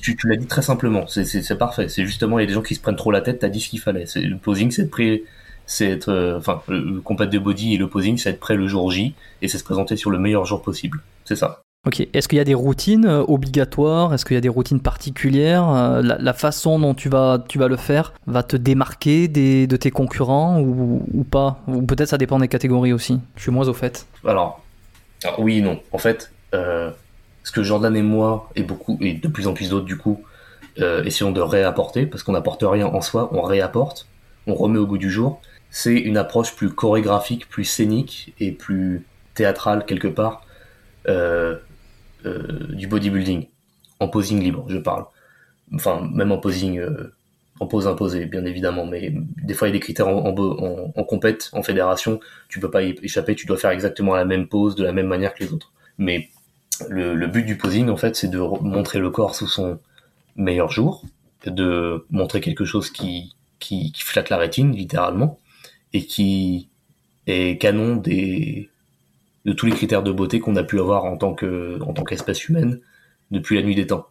Tu, l'as dit très simplement, c'est- parfait. C'est justement, il y a des gens qui se prennent trop la tête, t'as dit ce qu'il fallait. Le posing, c'est être c'est être, enfin, le le combat de body et le posing, c'est être prêt le jour J et c'est se présenter sur le meilleur jour possible. C'est ça. Ok. Est-ce qu'il y a des routines euh, obligatoires? Est-ce qu'il y a des routines particulières? Euh, la, façon dont tu vas, tu vas le faire va te démarquer de tes concurrents ou, pas? Ou peut-être ça dépend des catégories aussi. Je suis moins au fait. Alors, alors, oui non. En fait, euh, ce que Jordan et moi, et beaucoup, et de plus en plus d'autres du coup, euh, essayons de réapporter, parce qu'on n'apporte rien en soi, on réapporte, on remet au goût du jour, c'est une approche plus chorégraphique, plus scénique et plus théâtrale quelque part du bodybuilding. En posing libre, je parle. Enfin, même en posing, euh, en pose imposée, bien évidemment, mais des fois il y a des critères en, en, en, compète, en fédération, tu peux pas y échapper, tu dois faire exactement la même pose de la même manière que les autres. Mais le, but du posing, en fait, c'est de re- montrer le corps sous son meilleur jour, de montrer quelque chose qui, qui, qui flatte la rétine, littéralement, et qui est canon des, de tous les critères de beauté qu'on a pu avoir en tant qu'espèce humaine depuis la nuit des temps.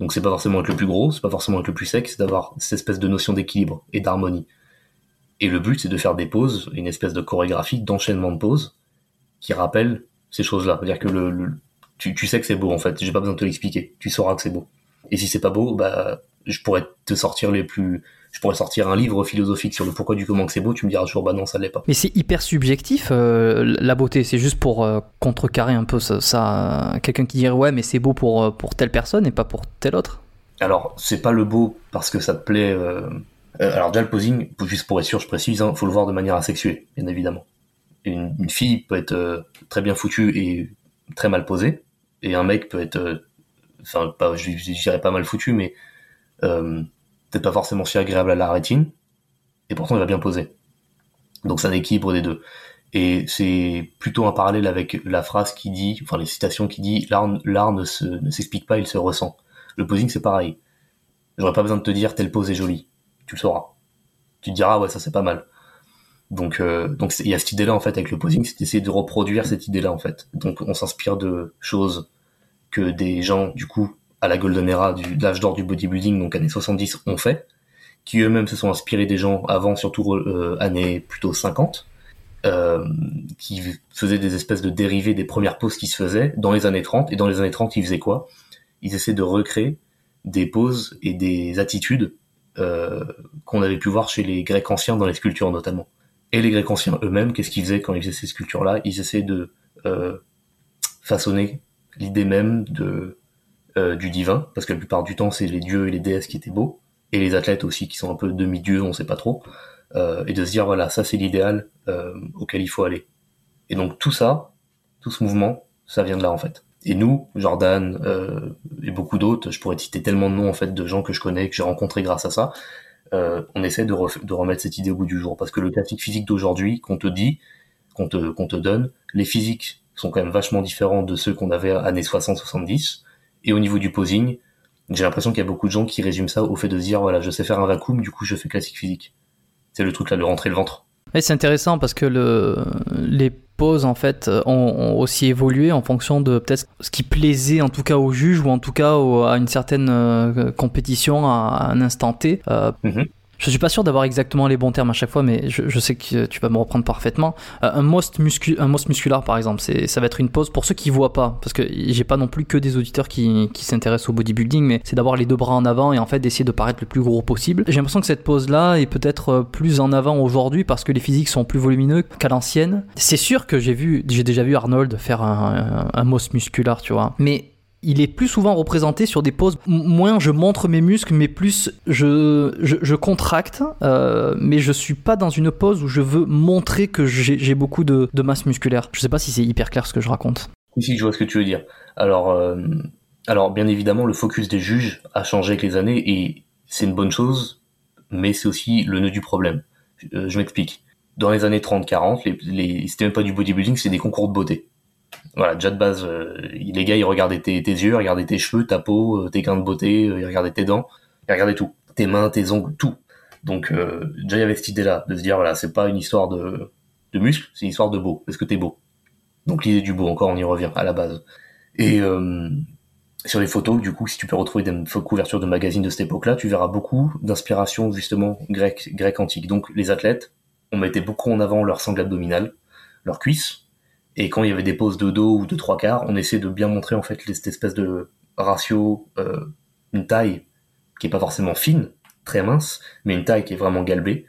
Donc c'est pas forcément être le plus gros, c'est pas forcément être le plus sec, c'est d'avoir cette espèce de notion d'équilibre et d'harmonie. Et le but, c'est de faire des pauses, une espèce de chorégraphie d'enchaînement de pauses qui rappelle ces choses-là. C'est-à-dire que tu, tu sais que c'est beau en fait, j'ai pas besoin de te l'expliquer, tu sauras que c'est beau. Et si c'est pas beau, bah je pourrais te sortir les plus, je pourrais sortir un livre philosophique sur le pourquoi du comment que c'est beau, tu me diras toujours bah non ça l'est pas. Mais c'est hyper subjectif euh, la beauté. C'est juste pour euh, contrecarrer un peu ça. ça, Quelqu'un qui dirait ouais, mais c'est beau pour, euh, pour telle personne et pas pour telle autre. Alors c'est pas le beau parce que ça te plaît. euh, alors déjà le posing, juste pour être sûr, je précise, hein, faut le voir de manière asexuée, bien évidemment. Une, une fille peut être très bien foutue et très mal posée, et un mec peut être, enfin pas, je, je dirais pas mal foutu, mais peut-être pas forcément si agréable à la rétine, et pourtant il va bien poser. Donc c'est un équilibre des deux. Et c'est plutôt un parallèle avec la phrase qui dit, enfin les citations qui dit, l'art, ne se, ne s'explique pas, il se ressent. Le posing c'est pareil. J'aurais pas besoin de te dire telle pose est jolie. Tu le sauras. Tu te diras ouais ça c'est pas mal. Donc euh, donc il y a cette idée là en fait avec le posing, c'est d'essayer de reproduire cette idée là en fait. Donc on s'inspire de choses que des gens du coup à la golden era du de l'âge d'or du bodybuilding donc années 70 ont fait, qui eux-mêmes se sont inspirés des gens avant surtout euh, années plutôt 50 euh, qui faisaient des espèces de dérivés des premières poses qui se faisaient dans les années 30 et dans les années 30 ils faisaient quoi? Ils essaient de recréer des poses et des attitudes euh, qu'on avait pu voir chez les Grecs anciens dans les sculptures notamment. Et les Grecs anciens eux-mêmes, qu'est-ce qu'ils faisaient quand ils faisaient ces sculptures-là? Ils essaient de euh, façonner l'idée même de euh, du divin, parce que la plupart du temps c'est les dieux et les déesses qui étaient beaux, et les athlètes aussi qui sont un peu demi-dieux, on sait pas trop, euh, et de se dire voilà ça c'est l'idéal euh, auquel il faut aller. Et donc tout ça, tout ce mouvement, ça vient de là en fait. Et nous, Jordan euh, et beaucoup d'autres, je pourrais te citer tellement de noms en fait de gens que je connais, que j'ai rencontrés grâce à ça, euh, on essaie de, de remettre cette idée au bout du jour. Parce que le classique physique d'aujourd'hui, qu'on te dit, qu'on te, qu'on te donne, les physiques sont quand même vachement différents de ceux qu'on avait années 60-70. Et au niveau du posing, j'ai l'impression qu'il y a beaucoup de gens qui résument ça au fait de se dire, voilà, je sais faire un vacuum, du coup je fais classique physique. C'est le truc là de rentrer le ventre. Ouais, c'est intéressant parce que le, les poses en fait ont, ont aussi évolué en fonction de peut-être ce qui plaisait en tout cas aux juges ou en tout cas au- à une certaine euh, compétition à, à un instant T. Euh, Mhm. Je suis pas sûr d'avoir exactement les bons termes à chaque fois, mais je, je sais que tu vas me reprendre parfaitement. Euh, un most muscu, un most musculaire par exemple, ça va être une pose pour ceux qui voient pas, parce que j'ai pas non plus que des auditeurs qui, qui s'intéressent au bodybuilding, mais c'est d'avoir les deux bras en avant et en fait d'essayer de paraître le plus gros possible. J'ai l'impression que cette pose là est peut-être euh, plus en avant aujourd'hui parce que les physiques sont plus volumineux qu'à l'ancienne. C'est sûr que j'ai vu, j'ai déjà vu Arnold faire un, un, un most musculaire, tu vois, mais il est plus souvent représenté sur des poses moins je montre mes muscles mais plus je, je, je contracte euh, mais je suis pas dans une pose où je veux montrer que j'ai beaucoup de, de masse musculaire je sais pas si c'est hyper clair ce que je raconte Ici, je vois ce que tu veux dire. Alors, euh, alors bien évidemment, le focus des juges a changé avec les années et c'est une bonne chose, mais c'est aussi le nœud du problème. Euh, je m'explique. Dans les années 30-40, les, les, c'était même pas du bodybuilding, c'était des concours de beauté. Voilà, déjà de base, les gars, ils regardaient tes, yeux, regardaient tes cheveux, ta peau, euh, tes gains de beauté, euh, ils regardaient tes dents, ils regardaient tout. Tes mains, tes ongles, tout. Donc déjà il y avait cette idée-là de se dire voilà c'est pas une histoire de de muscles, c'est une histoire de beau. Est-ce que t'es beau? Donc l'idée du beau encore on y revient à la base. Et euh, sur les photos, du coup, si tu peux retrouver des couvertures de magazines de cette époque-là, tu verras beaucoup d'inspiration justement grecque, grec antique. Donc les athlètes, on mettait beaucoup en avant leur sangle abdominale, leurs cuisses, et quand il y avait des poses de dos ou de trois quarts, on essayait de bien montrer en fait cette espèce de ratio, euh, une taille qui est pas forcément fine, très mince, mais une taille qui est vraiment galbée,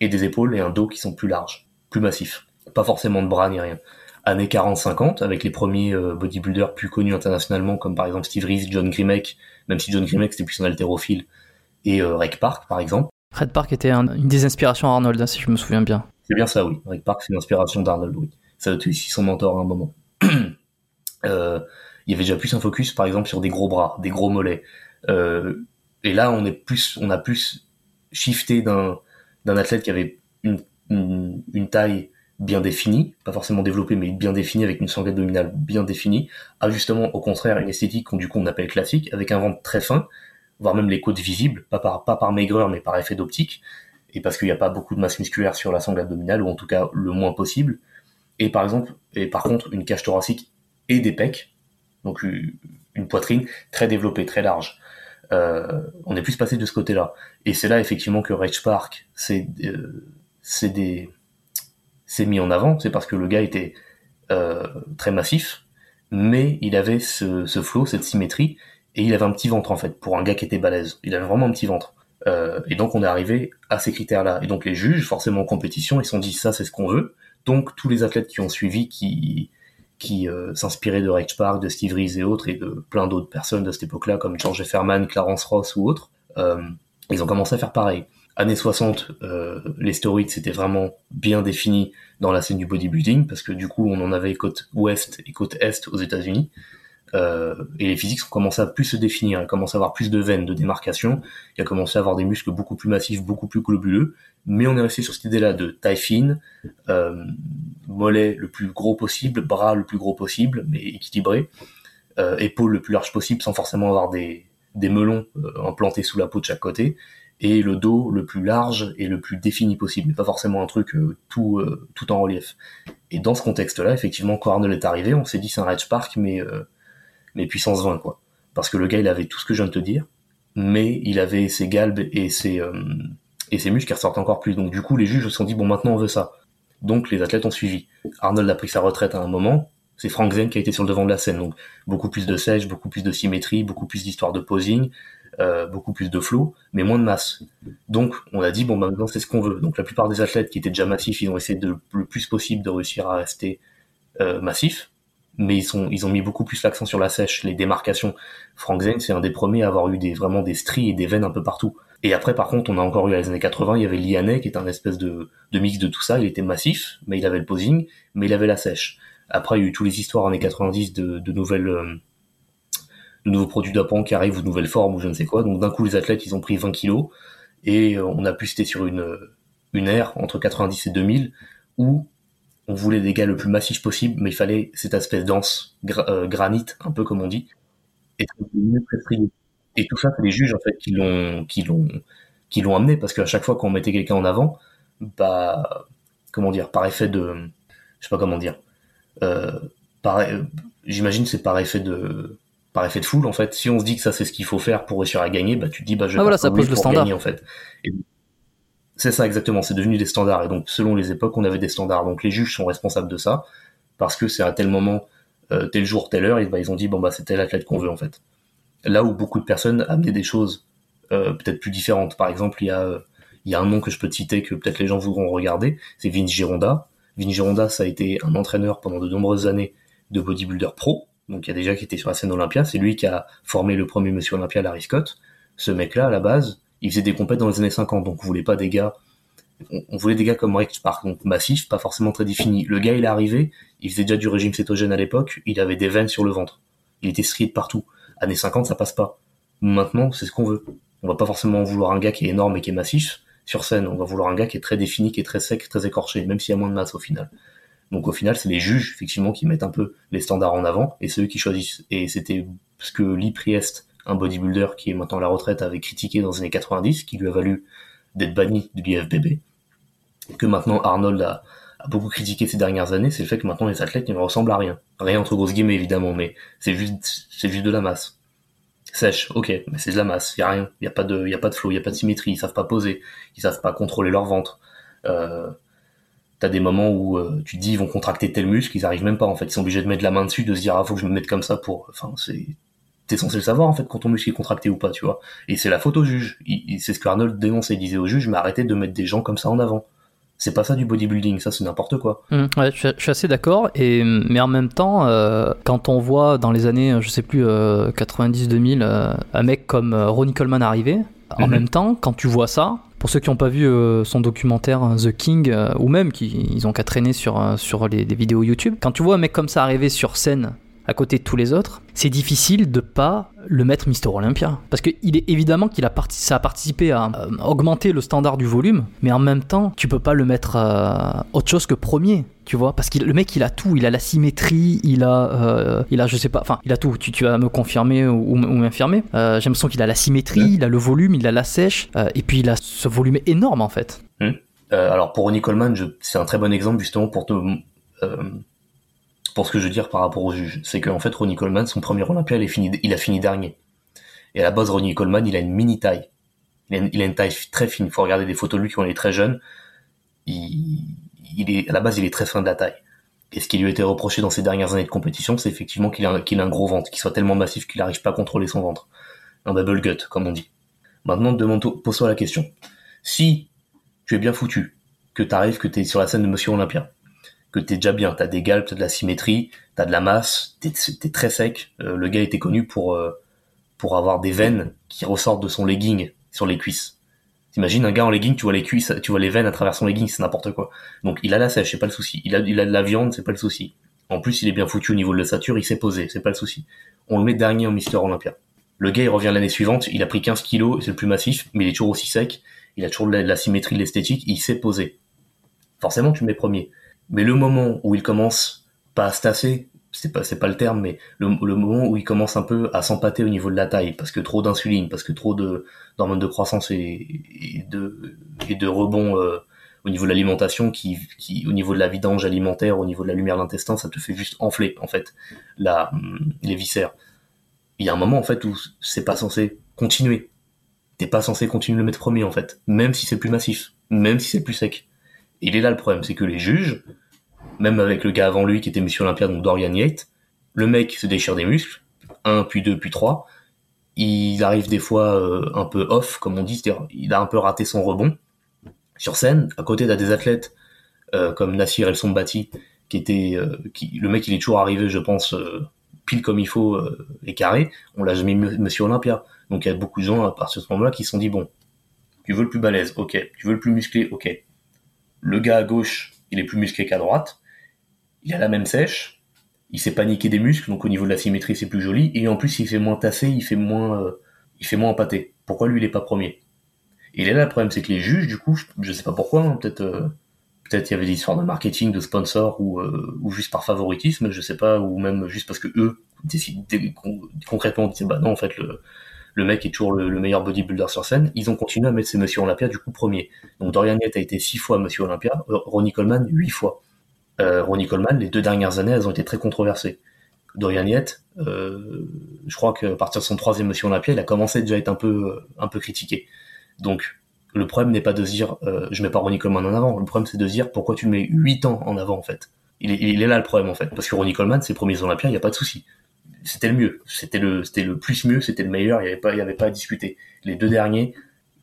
et des épaules et un dos qui sont plus larges, plus massifs. Pas forcément de bras ni rien. Années 40-50, avec les premiers euh, bodybuilders plus connus internationalement, comme par exemple Steve Reeves, John Grimek, même si John Grimek c'était plus un haltérophile, et euh, Park par exemple. Red Park était une des inspirations à Arnold, hein, si je me souviens bien. C'est bien ça, oui. Rec Park, c'est l'inspiration d'Arnold, oui. Ça a été aussi son mentor à un moment. <clears throat> euh, il y avait déjà plus un focus, par exemple, sur des gros bras, des gros mollets. Euh, et là, on est plus, on a plus shifté d'un d'un athlète qui avait une, une, taille bien définie, pas forcément développée, mais bien définie avec une sangle abdominale bien définie, à justement au contraire une esthétique qu'on du coup on appelle classique, avec un ventre très fin, voire même les côtes visibles, pas par, pas par maigreur, mais par effet d'optique, et parce qu'il n'y a pas beaucoup de masse musculaire sur la sangle abdominale, ou en tout cas le moins possible, et par exemple, et par contre une cage thoracique et des pecs, donc une poitrine très développée, très large. Euh, on est plus passé de ce côté-là. Et c'est là effectivement que Rage Park c'est euh, des s'est mis en avant, c'est parce que le gars était euh, très massif, mais il avait ce, ce flow, cette symétrie, et il avait un petit ventre en fait, pour un gars qui était balèze. Il avait vraiment un petit ventre. Euh, et donc on est arrivé à ces critères-là. Et donc les juges, forcément en compétition, ils se sont dit ça c'est ce qu'on veut. Donc tous les athlètes qui ont suivi, qui qui euh, s'inspiraient de Rage Park, de Steve Reeves et autres, et de plein d'autres personnes de cette époque-là, comme George Efferman, Clarence Ross ou autres, euh, ils ont commencé à faire pareil. Années 60, euh, les stéroïdes c'était vraiment bien défini dans la scène du bodybuilding, parce que du coup on en avait côte ouest et côte est aux États-Unis. Euh, et les physiques ont commencé à plus se définir, elles commencé à avoir plus de veines, de démarcation, il a commencé à avoir des muscles beaucoup plus massifs, beaucoup plus globuleux, mais on est resté sur cette idée-là de taille fine, euh, mollet le plus gros possible, bras le plus gros possible, mais équilibré, euh, épaules le plus large possible sans forcément avoir des, des melons euh, implantés sous la peau de chaque côté, et le dos le plus large et le plus défini possible, mais pas forcément un truc euh, tout, euh, tout en relief. Et dans ce contexte-là, effectivement, Arnold est arrivé, on s'est dit c'est un Rage Park, mais mais puissance 20 quoi. Parce que le gars il avait tout ce que je viens de te dire, mais il avait ses galbes et ses euh, et ses muscles qui ressortent encore plus. Donc du coup les juges se sont dit bon maintenant on veut ça. Donc les athlètes ont suivi. Arnold a pris sa retraite à un moment. C'est Frank Zen qui a été sur le devant de la scène. Donc beaucoup plus de sèche, beaucoup plus de symétrie, beaucoup plus d'histoire de posing, euh, beaucoup plus de flow, mais moins de masse. Donc on a dit bon bah maintenant c'est ce qu'on veut. Donc la plupart des athlètes qui étaient déjà massifs, ils ont essayé de, le plus possible de réussir à rester euh, massifs mais ils sont ils ont mis beaucoup plus l'accent sur la sèche, les démarcations. Frank Zane, c'est un des premiers à avoir eu des vraiment des stries et des veines un peu partout. Et après, par contre, on a encore eu à les années 80, il y avait Lianet qui est un espèce de, de mix de tout ça. Il était massif, mais il avait le posing, mais il avait la sèche. Après, il y a eu toutes les histoires années 90 de, de nouvelles, euh, de nouveaux produits d'apprend qui arrivent ou de nouvelles formes ou je ne sais quoi. Donc d'un coup, les athlètes, ils ont pris 20 kilos et euh, on a pu citer sur une, une ère entre 90 et 2000 où on voulait des gars le plus massif possible, mais il fallait cette espèce dense, euh, granit, un peu comme on dit, et tout ça, c'est les juges en fait qui l'ont, qui l'ont, qui l'ont amené, parce qu'à chaque fois qu'on mettait quelqu'un en avant, bah, comment dire, par effet de, je sais pas comment dire, euh, par, j'imagine c'est par effet de, par effet de foule en fait. Si on se dit que ça c'est ce qu'il faut faire pour réussir à gagner, bah tu te dis bah je vais ah voilà, ça pose le standard en fait. C'est ça exactement, c'est devenu des standards. Et donc selon les époques, on avait des standards. Donc les juges sont responsables de ça, parce que c'est à tel moment, euh, tel jour, telle heure, bah, ils ont dit, bon bah c'est tel athlète qu'on veut en fait. Là où beaucoup de personnes amenaient des choses euh, peut-être plus différentes. Par exemple, il y, a, un nom que je peux te citer que peut-être les gens voudront regarder, c'est Vince Gironda. Vince Gironda, ça a été un entraîneur pendant de nombreuses années de bodybuilder pro. Donc il y a déjà qui était sur la scène Olympia. C'est lui qui a formé le premier Monsieur Olympia, Larry Scott. Ce mec-là, à la base, il faisait des compètes dans les années 50, donc on voulait pas des gars, on, voulait des gars comme Rex Park, donc massif, pas forcément très défini. Le gars, il est arrivé, il faisait déjà du régime cétogène à l'époque, il avait des veines sur le ventre, il était strié partout. Années 50, ça passe pas. Maintenant, c'est ce qu'on veut. On va pas forcément vouloir un gars qui est énorme et qui est massif sur scène, on va vouloir un gars qui est très défini, qui est très sec, très écorché, même s'il y a moins de masse au final. Donc au final, c'est les juges effectivement qui mettent un peu les standards en avant et ceux qui choisissent. Et c'était ce que Lee Priest un bodybuilder qui est maintenant à la retraite avait critiqué dans les années 90, qui lui a valu d'être banni de l'IFBB, que maintenant Arnold a, beaucoup critiqué ces dernières années, c'est le fait que maintenant les athlètes ne ressemblent à rien. Rien entre grosses guillemets évidemment, mais c'est juste, juste de la masse. Sèche, ok, mais c'est de la masse, y a rien, y a pas de, a pas de flow, y a pas de symétrie, ils savent pas poser, ils savent pas contrôler leur ventre. Euh, T'as des moments où euh, tu dis ils vont contracter tel muscle, ils arrivent même pas en fait, ils sont obligés de mettre la main dessus, de se dire ah faut que je me mette comme ça pour, enfin c'est, t'es censé le savoir en fait quand ton muscle est contracté ou pas, tu vois. Et c'est la faute au juge. C'est ce que Arnold dénonçait, il disait au juge mais arrêtez de mettre des gens comme ça en avant. C'est pas ça du bodybuilding, ça c'est n'importe quoi. Mmh, ouais, je, suis, je suis assez d'accord. Et mais en même temps, euh, quand on voit dans les années, je sais plus, euh, 90-2000, euh, un mec comme euh, Ronnie Coleman arriver, en Mhm. même temps, quand tu vois ça, pour ceux qui n'ont pas vu euh, son documentaire euh, The King, euh, ou même qui ils ont qu'à traîner sur euh, sur les, des vidéos YouTube, quand tu vois un mec comme ça arriver sur scène à côté de tous les autres, c'est difficile de pas le mettre Mister Olympia. Parce que il est évidemment qu'il a parti, ça a participé à euh, augmenter le standard du volume, mais en même temps, tu peux pas le mettre euh, autre chose que premier, tu vois, parce que le mec il a tout, il a la symétrie, il a, euh, il a, je sais pas, enfin, il a tout. Tu, tu vas me confirmer ou, ou m'infirmer. Euh, J'ai l'impression qu'il a la symétrie, il a le volume, il a la sèche, et puis il a ce volume énorme en fait. Euh, alors pour Ronnie Coleman, c'est un très bon exemple justement pour te, pour ce que je veux dire par rapport au juge. C'est qu'en fait Ronnie Coleman, son premier Olympia, il, a fini dernier. Et à la base, Ronnie Coleman, il a une mini taille. Il a une, taille très fine. Il faut regarder des photos de lui quand il est très jeune. Il, est, à la base, il est très fin de la taille. Et ce qui lui a été reproché dans ses dernières années de compétition, c'est effectivement qu'il a, un- gros ventre, qu'il soit tellement massif qu'il n'arrive pas à contrôler son ventre. Un bubble gut, comme on dit. Maintenant, pose-toi la question. Si tu es bien foutu, que t'arrives, que t'es sur la scène de Monsieur Olympia, que t'es déjà bien, t'as des galbes, t'as de la symétrie, t'as de la masse, t'es, t'es très sec. Euh, le gars était connu pour euh, pour avoir des veines qui ressortent de son legging sur les cuisses. T'imagines un gars en legging, tu vois les cuisses, tu vois les veines à travers son legging, c'est n'importe quoi. Donc il a la sèche, c'est pas le souci. Il a, il a de la viande, c'est pas le souci. En plus, il est bien foutu au niveau de l'ossature, il s'est posé, c'est pas le souci. On le met dernier en Mister Olympia. Le gars, il revient l'année suivante, il a pris 15 kilos, c'est le plus massif, mais il est toujours aussi sec, il a toujours de la, symétrie, de l'esthétique, il s'est posé. Forcément, tu mets premier. Mais le moment où il commence pas à se tasser, c'est pas, pas le terme, mais le, moment où il commence un peu à s'empâter au niveau de la taille, parce que trop d'insuline, parce que trop de, d'hormones de croissance et, de, et de rebond euh, au niveau de l'alimentation, qui, qui, au niveau de la vidange alimentaire, au niveau de la lumière de l'intestin, ça te fait juste enfler, en fait, la, hum, les viscères. Il y a un moment, en fait, où c'est pas censé continuer. T'es pas censé continuer le mettre premier, en fait. Même si c'est plus massif. Même si c'est plus sec. Il est là le problème, c'est que les juges, même avec le gars avant lui qui était Monsieur Olympia, donc Dorian Yates, le mec se déchire des muscles, un, puis deux, puis trois. Il arrive des fois euh, un peu off, comme on dit, c'est-à-dire il a un peu raté son rebond sur scène. À côté, t'as des athlètes euh, comme Nassir El Sombati, qui était, euh, qui, le mec il est toujours arrivé, je pense, pile comme il faut et carré. On l'a jamais mis Monsieur Olympia. Donc il y a beaucoup de gens à partir de ce moment-là qui se sont dit bon, tu veux le plus balèze, ok. Tu veux le plus musclé, ok. Le gars à gauche, il est plus musclé qu'à droite. Il a la même sèche. Il s'est paniqué des muscles, donc au niveau de la symétrie, c'est plus joli. Et en plus, il fait moins tassé, il fait moins, euh, empâté. Pourquoi lui, il est pas premier? Et est là le problème, c'est que les juges, du coup, je, je sais pas pourquoi, hein, peut-être, euh, peut-être il y avait des histoires de marketing, de sponsors ou, euh, ou juste par favoritisme, je sais pas, ou même juste parce que eux décident con- concrètement bah non, en fait le le mec est toujours le, le meilleur bodybuilder sur scène. Ils ont continué à mettre ces Monsieur Olympia du coup premier. Donc Dorian Yates a été six fois Monsieur Olympia, euh, Ronnie Coleman huit fois. Euh, Ronnie Coleman, les deux dernières années, elles ont été très controversées. Dorian Yates, euh, je crois qu'à partir de son troisième Monsieur Olympia, il a commencé déjà à être un peu, critiqué. Donc, le problème n'est pas de dire, euh, je mets pas Ronnie Coleman en avant. Le problème, c'est de dire, pourquoi tu le mets 8 ans en avant, en fait. Il est, il est là le problème, en fait. Parce que Ronnie Coleman, ses premiers Olympiens, il n'y a pas de souci. C'était le mieux. C'était le, c'était le plus mieux, c'était le meilleur, il n'y avait pas, il y avait pas à discuter. Les deux derniers,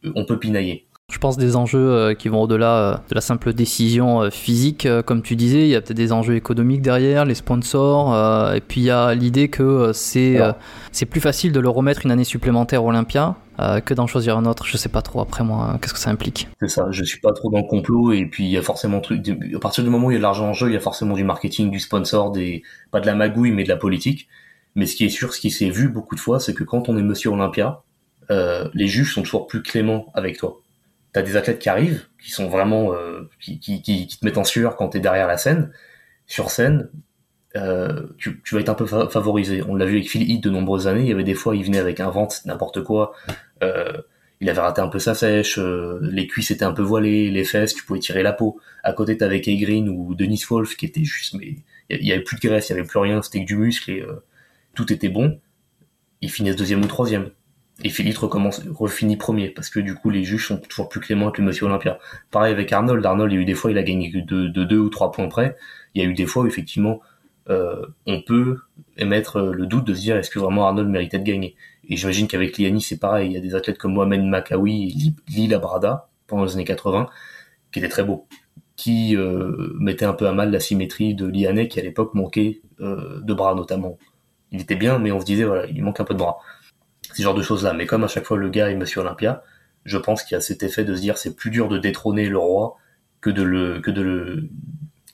euh, on peut pinailler. Je pense des enjeux euh, qui vont au-delà euh, de la simple décision physique, comme tu disais, il y a peut-être des enjeux économiques derrière, les sponsors, et puis il y a l'idée que c'est c'est plus facile de le remettre une année supplémentaire Olympia que d'en choisir un autre. Je sais pas trop après moi, euh, qu'est-ce que ça implique. C'est ça, je suis pas trop dans le complot et puis il y a forcément truc à partir du moment où il y a de l'argent en jeu, il y a forcément du marketing, du sponsor, des pas de la magouille mais de la politique. Mais ce qui est sûr, ce qui s'est vu beaucoup de fois, c'est que quand on est Monsieur Olympia, euh, les juges sont toujours plus cléments avec toi. T'as des athlètes qui arrivent, qui sont vraiment euh, qui, qui, qui, te mettent en sueur quand t'es derrière la scène. Sur scène, euh, tu, tu vas être un peu fa- favorisé. On l'a vu avec Phil Heath de nombreuses années. Il y avait des fois, il venait avec un ventre, n'importe quoi. Euh, il avait raté un peu sa sèche, euh, les cuisses étaient un peu voilées, les fesses, tu pouvais tirer la peau. À côté, t'avais Kay ou Denis Wolf qui était juste, mais il y avait plus de graisse, il y avait plus rien, c'était que du muscle et euh, tout était bon. Il finit deuxième ou troisième. Et Philippe recommence, refinit premier, parce que du coup, les juges sont toujours plus cléments avec le monsieur Olympia. Pareil avec Arnold. Arnold, il y a eu des fois, il a gagné de, de deux ou trois points près. Il y a eu des fois où, effectivement, euh, on peut émettre le doute de se dire, est-ce que vraiment Arnold méritait de gagner? Et j'imagine qu'avec Liani, c'est pareil. Il y a des athlètes comme Mohamed Makawi et Lila Brada, pendant les années 80, qui étaient très beaux, qui euh, mettaient un peu à mal la symétrie de Lianet, qui à l'époque manquait euh, de bras notamment. Il était bien, mais on se disait, voilà, il manque un peu de bras. Ces genres de choses-là. Mais comme à chaque fois le gars est Monsieur Olympia, je pense qu'il y a cet effet de se dire c'est plus dur de détrôner le roi que de le que de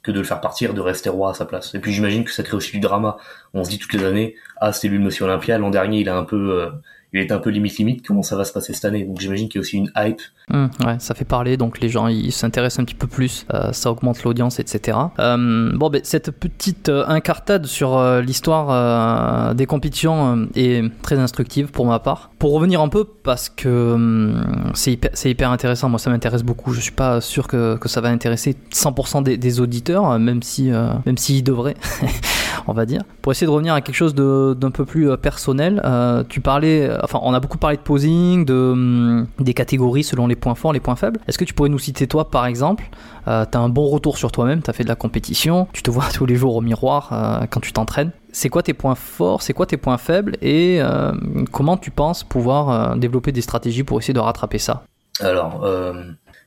que de le faire partir, de rester roi à sa place. Et puis j'imagine que ça crée aussi du drama. On se dit toutes les années, ah c'est lui le Monsieur Olympia, l'an dernier il a un peu, euh, il est un peu limite limite. Comment ça va se passer cette année? Donc j'imagine qu'il y a aussi une hype. Hum, ouais, ça fait parler, donc les gens ils s'intéressent un petit peu plus, euh, ça augmente l'audience, etc. Euh, bon, ben cette petite euh, incartade sur l'histoire des compétitions est très instructive pour ma part. Pour revenir un peu, parce que hum, c'est hyper, intéressant, moi ça m'intéresse beaucoup. Je suis pas sûr que, ça va intéresser 100% des, auditeurs, même si même s'ils devraient. <laughs> on va dire. Pour essayer de revenir à quelque chose d'un peu plus personnel, tu parlais, enfin, on a beaucoup parlé de posing, de, hum, des catégories selon les points forts, les points faibles. Est-ce que tu pourrais nous citer toi, par exemple euh, Tu as un bon retour sur toi-même, tu as fait de la compétition, tu te vois <laughs> tous les jours au miroir euh, quand tu t'entraînes. C'est quoi tes points forts, c'est quoi tes points faibles et euh, comment tu penses pouvoir euh, développer des stratégies pour essayer de rattraper ça? Alors,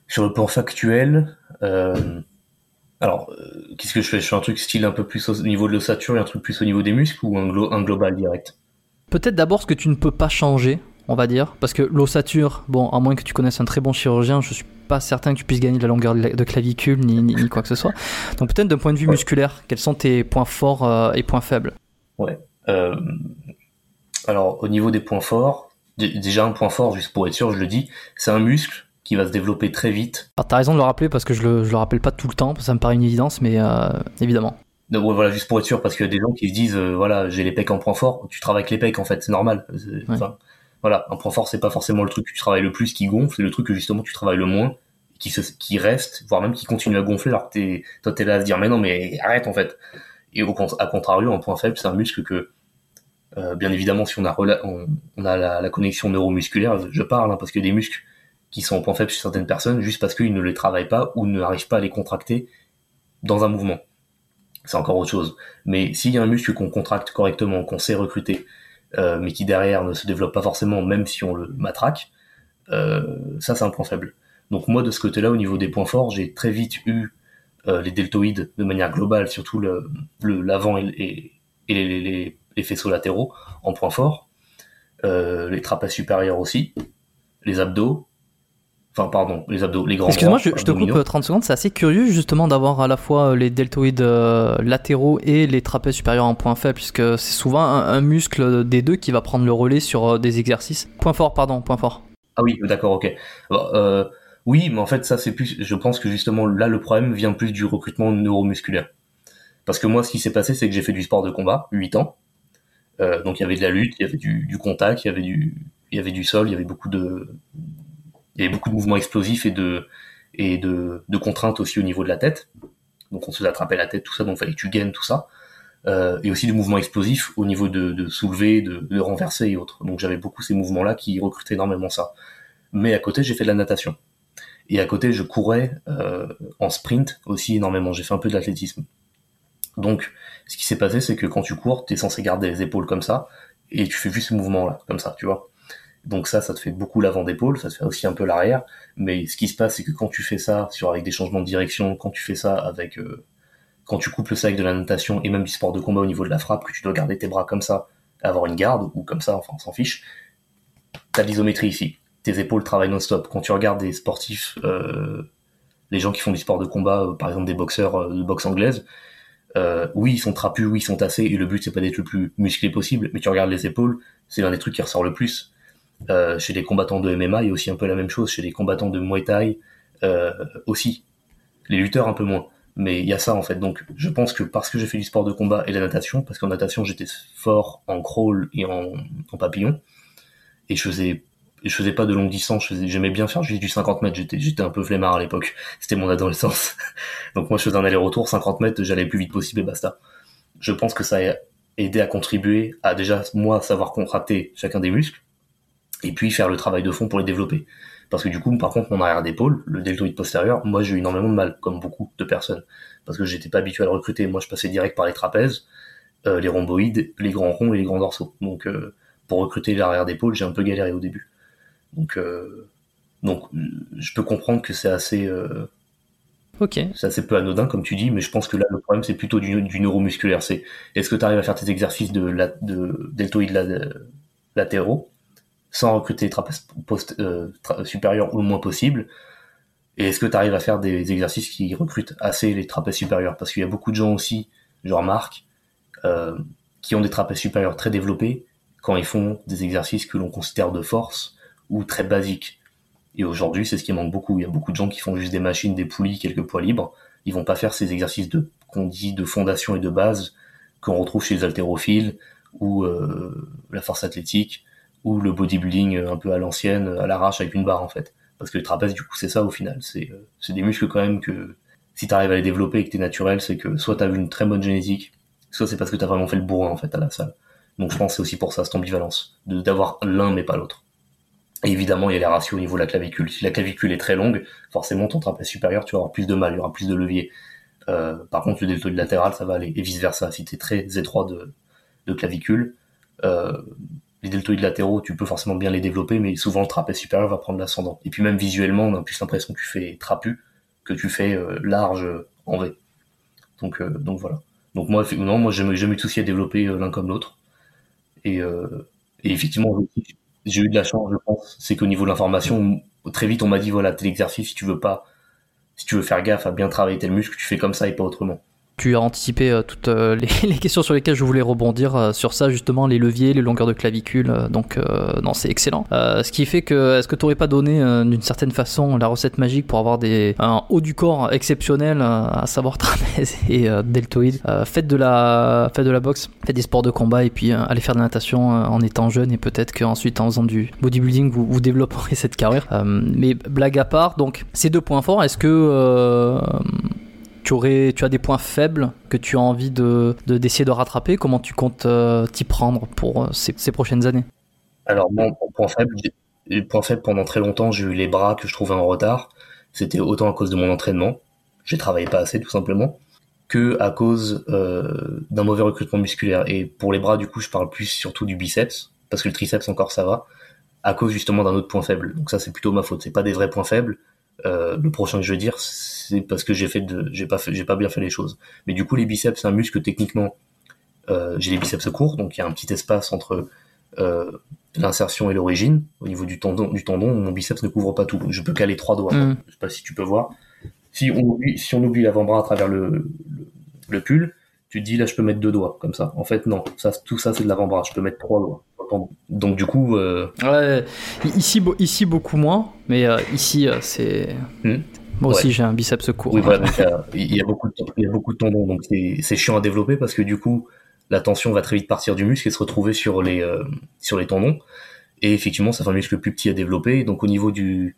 sur le plan factuel, alors, qu'est-ce que je fais? Je fais un truc style un peu plus au niveau de l'ossature et un truc plus au niveau des muscles ou un, glo un global direct? Peut-être d'abord ce que tu ne peux pas changer on va dire. Parce que l'ossature, bon, à moins que tu connaisses un très bon chirurgien, je suis pas certain que tu puisses gagner de la longueur de clavicule ni, ni, ni quoi que ce soit. Donc peut-être d'un point de vue ouais. musculaire, quels sont tes points forts euh, et points faibles? Ouais. Euh, alors au niveau des points forts, déjà un point fort, juste pour être sûr, je le dis, c'est un muscle qui va se développer très vite. Alors t'as raison de le rappeler parce que je le, je le rappelle pas tout le temps, ça me paraît une évidence, mais euh, évidemment. Donc, ouais, voilà, juste pour être sûr, parce qu'il y a des gens qui se disent, euh, voilà, j'ai les pecs en point fort, tu travailles avec les pecs en fait, c'est normal. Ouais. Enfin, voilà, un point fort, c'est pas forcément le truc que tu travailles le plus qui gonfle, c'est le truc que justement tu travailles le moins, qui reste, voire même qui continue à gonfler, alors que t'es, toi t'es là à se dire, mais non, mais arrête en fait. Et au à contrario, un point faible, c'est un muscle que, euh, bien évidemment, si on a, on, a la, connexion neuromusculaire, je parle, hein, parce a des muscles qui sont en point faible chez certaines personnes, juste parce qu'ils ne les travaillent pas ou n'arrivent pas à les contracter dans un mouvement. C'est encore autre chose. Mais s'il y a un muscle qu'on contracte correctement, qu'on sait recruter, mais qui derrière ne se développe pas forcément, même si on le matraque, euh, ça c'est un point faible. Donc moi de ce côté-là, au niveau des points forts, j'ai très vite eu euh, les deltoïdes de manière globale, surtout le l'avant et, les, les, les, faisceaux latéraux en point fort, euh, les trapèzes supérieurs aussi, les abdos, Enfin, pardon, les abdos, les grands. Excuse-moi, je, je, te coupe 30 secondes. C'est assez curieux, justement, d'avoir à la fois les deltoïdes euh, latéraux et les trapèzes supérieurs en point faible, puisque c'est souvent un, un, muscle des deux qui va prendre le relais sur euh, des exercices. Point fort, pardon, point fort. Ah oui, d'accord, ok. Euh, oui, mais en fait, ça, c'est plus. Je pense que justement, là, le problème vient plus du recrutement neuromusculaire. Parce que moi, ce qui s'est passé, c'est que j'ai fait du sport de combat, 8 ans. Euh, donc, il y avait de la lutte, il y avait du, du contact, il y avait du, il y avait du sol, il y avait beaucoup de il beaucoup de mouvements explosifs et de et de, de contraintes aussi au niveau de la tête. Donc on se faisait attraper la tête, tout ça, donc fallait que tu gaines tout ça. Euh, et aussi des mouvements explosifs au niveau de, de soulever, de, de renverser et autres. Donc j'avais beaucoup ces mouvements-là qui recrutaient énormément ça. Mais à côté, j'ai fait de la natation. Et à côté, je courais euh, en sprint aussi énormément. J'ai fait un peu de l'athlétisme. Donc, ce qui s'est passé, c'est que quand tu cours, tu es censé garder les épaules comme ça, et tu fais juste ce mouvement-là, comme ça, tu vois. Donc ça, ça te fait beaucoup l'avant d'épaule, ça te fait aussi un peu l'arrière. Mais ce qui se passe, c'est que quand tu fais ça sur avec des changements de direction, quand tu fais ça avec euh, quand tu couples ça avec de la natation et même du sport de combat au niveau de la frappe, que tu dois garder tes bras comme ça, avoir une garde ou comme ça, enfin on s'en fiche. T'as l'isométrie ici. Tes épaules travaillent non-stop. Quand tu regardes des sportifs, euh, les gens qui font du sport de combat, euh, par exemple des boxeurs de boxe anglaise, oui ils sont trapus, oui ils sont tassés et le but c'est pas d'être le plus musclé possible, mais tu regardes les épaules, c'est l'un des trucs qui ressort le plus euh, chez les combattants de MMA, il y a aussi un peu la même chose. Chez les combattants de Muay Thai euh, aussi. Les lutteurs un peu moins. Mais il y a ça en fait. Donc je pense que parce que j'ai fait du sport de combat et la natation, parce qu'en natation j'étais fort en crawl et en, papillon, et je faisais je faisais pas de longue distance, j'aimais bien faire juste du 50 mètres, j'étais, j'étais un peu flemmard à l'époque, <laughs> c'était mon adolescence. <laughs> Donc moi je faisais un aller-retour, 50 mètres, j'allais le plus vite possible et basta. Je pense que ça a aidé à contribuer à déjà, moi, savoir contracter chacun des muscles, et puis faire le travail de fond pour les développer. Parce que du coup, par contre, mon arrière d'épaule, le deltoïde postérieur, moi j'ai eu énormément de mal, comme beaucoup de personnes. Parce que j'étais pas habitué à le recruter, moi je passais direct par les trapèzes, euh, les rhomboïdes, les grands ronds et les grands dorsaux. Donc euh, pour recruter l'arrière d'épaule, j'ai un peu galéré au début. Donc, euh, donc je peux comprendre que c'est assez, c'est assez peu anodin comme tu dis, mais je pense que là le problème c'est plutôt du, du neuromusculaire. C'est est-ce que tu arrives à faire tes exercices de, la, de deltoïdes la- latéraux sans recruter les trapèzes post, euh, tra- supérieurs au moins possible et est-ce que tu arrives à faire des exercices qui recrutent assez les trapèzes supérieurs Parce qu'il y a beaucoup de gens aussi, genre Marc, euh, qui ont des trapèzes supérieurs très développés quand ils font des exercices que l'on considère de force ou très basiques. Et aujourd'hui, c'est ce qui manque beaucoup. Il y a beaucoup de gens qui font juste des machines, des poulies, quelques poids libres. Ils vont pas faire ces exercices de qu'on dit de fondation et de base qu'on retrouve chez les haltérophiles ou euh, la force athlétique ou le bodybuilding un peu à l'ancienne, à l'arrache avec une barre en fait. Parce que le trapèze, du coup, c'est ça au final. C'est euh, des muscles quand même que si tu arrives à les développer et que t'es naturel, c'est que soit t'as eu une très bonne génétique, soit c'est parce que t'as vraiment fait le bourrin en fait à la salle. Donc je pense c'est aussi pour ça cette ambivalence, d'avoir l'un mais pas l'autre. Et évidemment, il y a les ratios au niveau de la clavicule. Si la clavicule est très longue, forcément ton trapèze supérieur, tu vas avoir plus de mal, il y aura plus de levier. Euh, par contre, le deltoïde latéral, ça va aller. Et vice versa, si t'es très étroit de, de clavicule, euh, les deltoïdes latéraux, tu peux forcément bien les développer, mais souvent le trapèze supérieur va prendre l'ascendant. Et puis même visuellement, on a plus l'impression que tu fais trapu que tu fais euh, large en V. Donc, euh, donc voilà. Donc moi, non, moi, j'ai jamais eu de souci à développer euh, l'un comme l'autre. Et, et effectivement, j'ai eu de la chance, je pense. C'est qu'au niveau de l'information, très vite, on m'a dit voilà, tel exercice, si tu veux pas, si tu veux faire gaffe à bien travailler tel muscle, tu fais comme ça et pas autrement. Tu as anticipé euh, toutes euh, <laughs> les, questions sur lesquelles je voulais rebondir euh, sur ça justement les leviers, les longueurs de clavicule. donc non, c'est excellent. Ce qui fait que est-ce que tu aurais pas donné d'une certaine façon la recette magique pour avoir des un haut du corps exceptionnel, à savoir trapèze <laughs> et deltoïde? Faites de la faites de la boxe, faites des sports de combat et puis allez faire de la natation en étant jeune et peut-être qu'ensuite en faisant du bodybuilding vous, développerez <laughs> cette carrière. Mais blague à part, donc ces deux points forts, est-ce que tu, as des points faibles que tu as envie de de- d'essayer de, rattraper Comment tu comptes euh, t'y prendre pour euh, ces, prochaines années? Alors pour point faible, points faibles pendant très longtemps, j'ai eu les bras que je trouvais en retard. C'était autant à cause de mon entraînement, j'ai travaillé pas assez tout simplement, que à cause euh, d'un mauvais recrutement musculaire. Et pour les bras, du coup, je parle plus surtout du biceps, parce que le triceps encore ça va, à cause justement d'un autre point faible. Donc ça, c'est plutôt ma faute. C'est pas des vrais points faibles. Euh, le prochain que je veux dire, c'est parce que j'ai fait de, j'ai pas fait, j'ai pas bien fait les choses. Mais du coup, les biceps, c'est un muscle que techniquement, euh, j'ai les biceps courts, donc il y a un petit espace entre euh, l'insertion et l'origine. Au niveau du tendon du tendon mon biceps ne couvre pas tout. Je peux caler trois doigts. Mm. je sais pas si tu peux voir. Si on oublie si on oublie l'avant-bras à travers le, le, le pull tu te dis là je peux mettre deux doigts comme ça. En fait non. Ça tout ça c'est de l'avant-bras. Je peux mettre trois doigts sur tendon. donc du coup euh, Ouais, ici, ici beaucoup moins, mais euh, ici euh, c'est. Hmm. Moi aussi j'ai un biceps court. oui voilà il y a- beaucoup de il y a beaucoup de tendons donc c'est c'est chiant à développer parce que du coup la tension va très vite partir du muscle et se retrouver sur les euh, sur les tendons et effectivement ça fait un muscle plus petit à développer donc au niveau du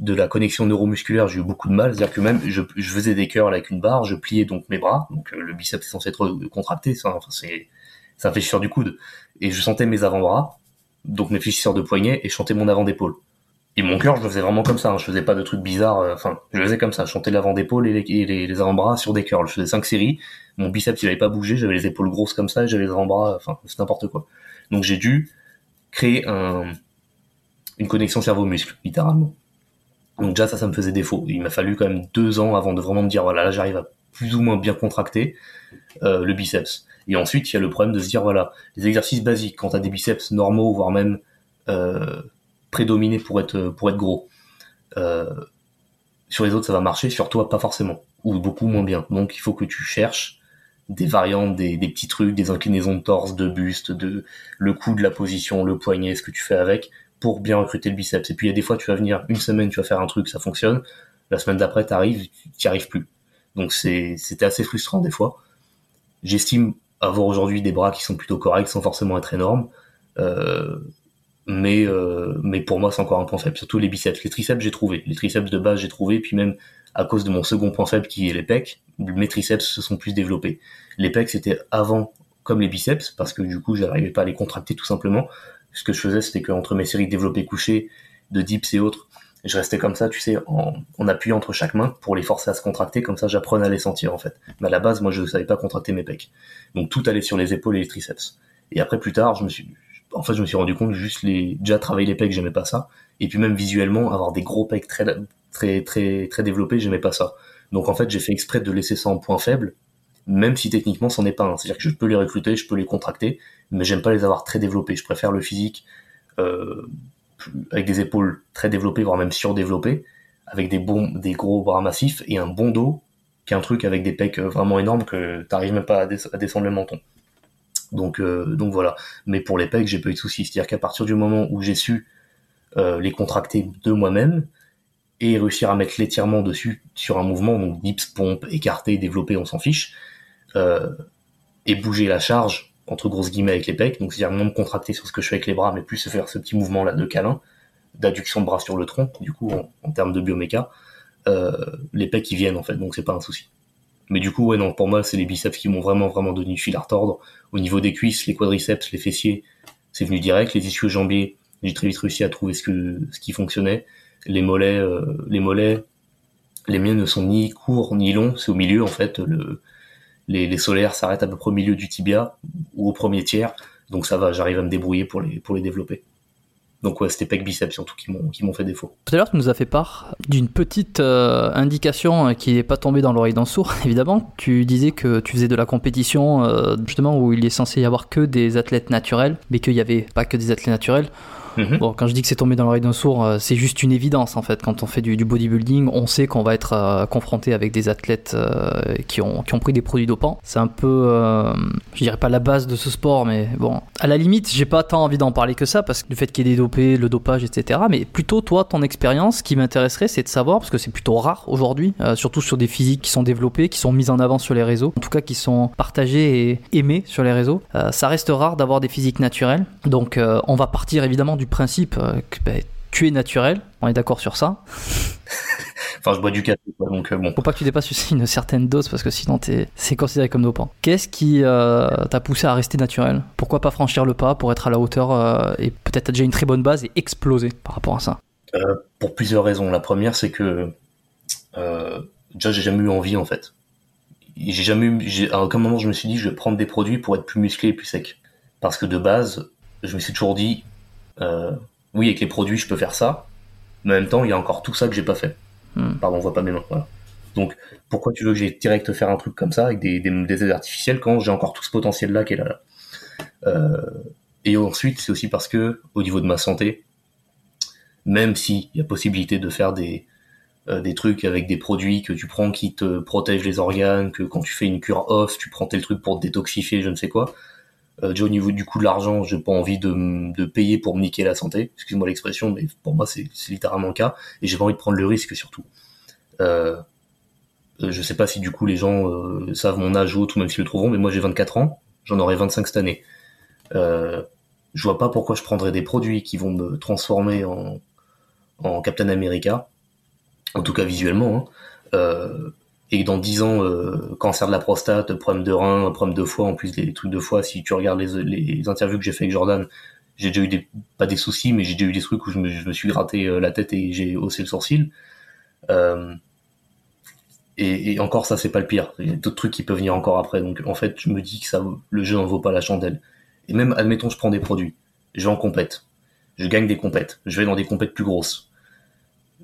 de la connexion neuromusculaire, j'ai eu beaucoup de mal. C'est-à-dire que même je, je faisais des curls avec une barre, je pliais donc mes bras, donc euh, le biceps est censé être contracté, ça, enfin, c'est c'est un fléchisseur du coude, et je sentais mes avant-bras, donc mes fléchisseurs de poignet, et je sentais mon avant d'épaule. Et mon cœur, je le faisais vraiment comme ça, hein, je faisais pas de trucs bizarres, euh, enfin, je le faisais comme ça, je chantais l'avant d'épaule et les, avant-bras sur des curls. Je faisais cinq séries, mon biceps il avait pas bougé, j'avais les épaules grosses comme ça, et j'avais les avant-bras, enfin, c'est n'importe quoi. Donc j'ai dû créer un, une connexion cerveau-muscle, littéralement. Donc déjà ça, ça me faisait défaut. Il m'a fallu quand même deux ans avant de vraiment me dire voilà là j'arrive à plus ou moins bien contracter euh, le biceps. Et ensuite il y a le problème de se dire voilà les exercices basiques quand t'as des biceps normaux voire même euh, prédominés pour être pour être gros. Euh, sur les autres ça va marcher, sur toi pas forcément ou beaucoup moins bien. Donc il faut que tu cherches des variantes, des, des petits trucs, des inclinaisons de torse, de buste, de le coup de la position, le poignet, ce que tu fais avec pour bien recruter le biceps. Et puis il y a des fois, tu vas venir une semaine, tu vas faire un truc, ça fonctionne. La semaine d'après, t'arrives, tu n'y arrives plus. Donc c'était assez frustrant des fois. J'estime avoir aujourd'hui des bras qui sont plutôt corrects, sans forcément être énormes. Euh, mais euh, mais pour moi c'est encore un point faible. Surtout les biceps, les triceps j'ai trouvé, les triceps de base j'ai trouvé, puis même à cause de mon second point faible qui est les pecs, mes triceps se sont plus développés. Les pecs c'était avant comme les biceps parce que du coup j'arrivais pas à les contracter tout simplement. Ce que je faisais c'était qu'entre mes séries développées couchées, de dips et autres, je restais comme ça, tu sais, en, appui entre chaque main pour les forcer à se contracter, comme ça j'apprenais à les sentir en fait. Mais à la base, moi je ne savais pas contracter mes pecs. Donc tout allait sur les épaules et les triceps. Et après plus tard, je me suis en fait, je me suis rendu compte juste les déjà travailler les pecs, j'aimais pas ça. Et puis même visuellement, avoir des gros pecs très très très très développés, j'aimais pas ça. Donc en fait, j'ai fait exprès de laisser ça en point faible, même si techniquement c'en est pas un. C'est-à-dire que je peux les recruter, je peux les contracter, mais j'aime pas les avoir très développés. Je préfère le physique euh, avec des épaules très développées, voire même surdéveloppées, avec des bons, des gros bras massifs et un bon dos, qui est un truc avec des pecs vraiment énormes que t'arrives même pas à, descendre le menton. Donc, euh, donc voilà. Mais pour les pecs, j'ai pas eu de soucis. C'est-à-dire qu'à partir du moment où j'ai su euh, les contracter de moi-même et réussir à mettre l'étirement dessus sur un mouvement, donc dips, pompe, écarté, développé, on s'en fiche, euh, et bouger la charge entre grosses guillemets avec les pecs, donc c'est-à-dire moins me contracter sur ce que je fais avec les bras, mais plus faire ce petit mouvement là de câlin, d'adduction de bras sur le tronc, du coup en, termes de bioméca, euh, les pecs ils viennent en fait, donc c'est pas un souci. Mais du coup ouais non, pour moi c'est les biceps qui m'ont vraiment vraiment donné du fil à retordre. Au niveau des cuisses, les quadriceps, les fessiers, c'est venu direct, les ischios jambiers, j'ai très vite réussi à trouver ce que ce qui fonctionnait. Les mollets, euh, les mollets, les miens ne sont ni courts ni longs, c'est au milieu en fait le les, solaires s'arrêtent à peu près au milieu du tibia ou au premier tiers, donc ça va, j'arrive à me débrouiller pour les, pour les développer. Donc ouais, c'était pec biceps surtout qui m'ont qui m'ont fait défaut. Tout à l'heure, tu nous as fait part d'une petite euh, indication qui n'est pas tombée dans l'oreille d'un sourd, <laughs> évidemment. Tu disais que tu faisais de la compétition euh, justement où il est censé y avoir que des athlètes naturels, mais qu'il n'y avait pas que des athlètes naturels. Mhm. Bon, quand je dis que c'est tombé dans l'oreille d'un sourd, euh, c'est juste une évidence en fait. Quand on fait du, bodybuilding, on sait qu'on va être euh, confronté avec des athlètes euh, qui, ont, qui ont pris des produits dopants. C'est un peu, je dirais pas la base de ce sport, mais bon, à la limite, j'ai pas tant envie d'en parler que ça parce que du fait qu'il y ait des dopés, le dopage, etc. Mais plutôt toi, ton expérience, qui m'intéresserait, c'est de savoir parce que c'est plutôt rare aujourd'hui, surtout sur des physiques qui sont développées, qui sont mises en avant sur les réseaux, en tout cas qui sont partagées et aimées sur les réseaux. ça reste rare d'avoir des physiques naturelles, donc on va partir évidemment du principe euh, que bah, tu es naturel, on est d'accord sur ça. enfin, je bois du café, donc euh, bon. Faut pas que tu dépasses une certaine dose parce que sinon c'est considéré comme dopant. Qu'est-ce qui euh, t'a poussé à rester naturel? Pourquoi pas franchir le pas pour être à la hauteur et peut-être déjà une très bonne base et exploser par rapport à ça? Pour plusieurs raisons. La première, c'est que déjà j'ai jamais eu envie en fait. J'ai jamais eu, à aucun moment je me suis dit je vais prendre des produits pour être plus musclé et plus sec. Parce que de base, je me suis toujours dit euh, oui, avec les produits, je peux faire ça, mais en même temps, il y a encore tout ça que j'ai pas fait. Hmm. Pardon, on voit pas mes mains. Voilà. Donc, pourquoi tu veux que j'ai direct faire un truc comme ça avec des, des, des aides artificielles quand j'ai encore tout ce potentiel là qui est là, là. Euh, Et ensuite, c'est aussi parce que, au niveau de ma santé, même s'il y a possibilité de faire des, euh, des trucs avec des produits que tu prends qui te protègent les organes, que quand tu fais une cure off, tu prends tel truc pour te détoxifier, je ne sais quoi, euh, déjà au niveau du coût de l'argent, j'ai pas envie de, de, payer pour me niquer la santé. Excuse-moi l'expression, mais pour moi c'est littéralement le cas. Et j'ai pas envie de prendre le risque surtout. Euh, euh, je sais pas si du coup les gens euh, savent mon âge ou tout, même s'ils le trouveront, mais moi j'ai 24 ans, j'en aurai 25 cette année. Euh, je vois pas pourquoi je prendrais des produits qui vont me transformer en, en Captain America, en tout cas visuellement, hein. Et dans 10 ans, euh, cancer de la prostate, problème de rein, problème de foie, en plus des trucs de foie, si tu regardes les, les interviews que j'ai fait avec Jordan, j'ai déjà eu des, pas des soucis, mais j'ai déjà eu des trucs où je me, je me suis gratté euh, la tête et j'ai haussé le sourcil. Euh, et, et, encore, ça, c'est pas le pire. Il y a d'autres trucs qui peuvent venir encore après. Donc, en fait, je me dis que ça, le jeu n'en vaut pas la chandelle. Et même, admettons, je prends des produits. Je vais en compète. Je gagne des compètes. Je vais dans des compètes plus grosses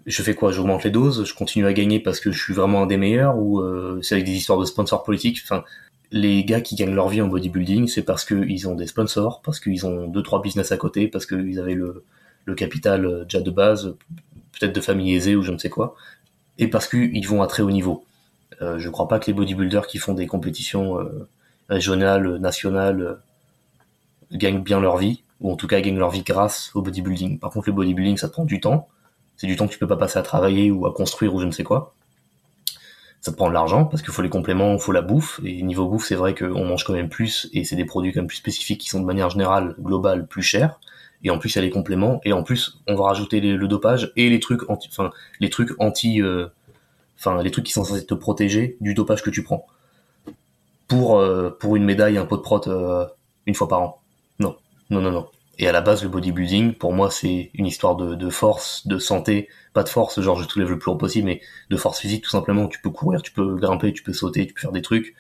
je fais quoi? J'augmente les doses, je continue à gagner parce que je suis vraiment un des meilleurs ou euh, c'est avec des histoires de sponsors politiques? Enfin, les gars qui gagnent leur vie en bodybuilding, c'est parce qu'ils ont des sponsors, parce qu'ils ont deux trois business à côté, parce qu'ils avaient le, le capital euh, déjà de base, peut-être de famille aisée ou je ne sais quoi, et parce qu'ils vont à très haut niveau. Euh, je crois pas que les bodybuilders qui font des compétitions euh, régionales, nationales, euh, gagnent bien leur vie, ou en tout cas gagnent leur vie grâce au bodybuilding. Par contre, le bodybuilding, ça prend du temps c'est du temps que tu peux pas passer à travailler ou à construire ou je ne sais quoi. Ça te prend de l'argent parce qu'il faut les compléments, il faut la bouffe. Et niveau bouffe, c'est vrai qu'on mange quand même plus et c'est des produits quand même plus spécifiques qui sont de manière générale, globale, plus chers. et en plus il y a les compléments et en plus on va rajouter le dopage et les trucs anti enfin les trucs anti euh, les trucs qui sont censés te protéger du dopage que tu prends pour euh, pour une médaille un pot de prot euh, une fois par an non non non non et à la base le bodybuilding pour moi c'est une histoire de, de force de santé. Pas de force genre je soulève le plus haut possible mais de force physique tout simplement. Tu peux courir tu peux grimper tu peux sauter tu peux faire des trucs.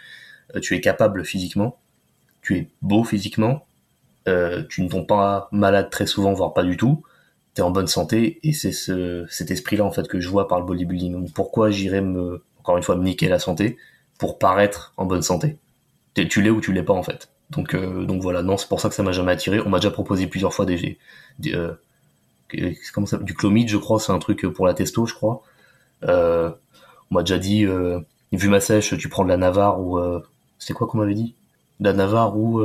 Tu es capable physiquement. Tu es beau physiquement. Euh, tu ne tombes pas malade très souvent, voire pas du tout, tu es en bonne santé, et c'est ce, cet esprit-là en fait que je vois par le bodybuilding. pourquoi j'irais me, encore une fois, me niquer la santé pour paraître en bonne santé? Tu l'es ou tu l'es pas en fait. Donc, euh, donc voilà, non, c'est pour ça que ça m'a jamais attiré. On m'a déjà proposé plusieurs fois des, euh, ça, du clomide, je crois, c'est un truc pour la testo, je crois. Euh, on m'a déjà dit, euh, vu ma sèche, tu prends de la Navarre ou euh, c'est quoi qu'on m'avait dit? De la Navarre ou,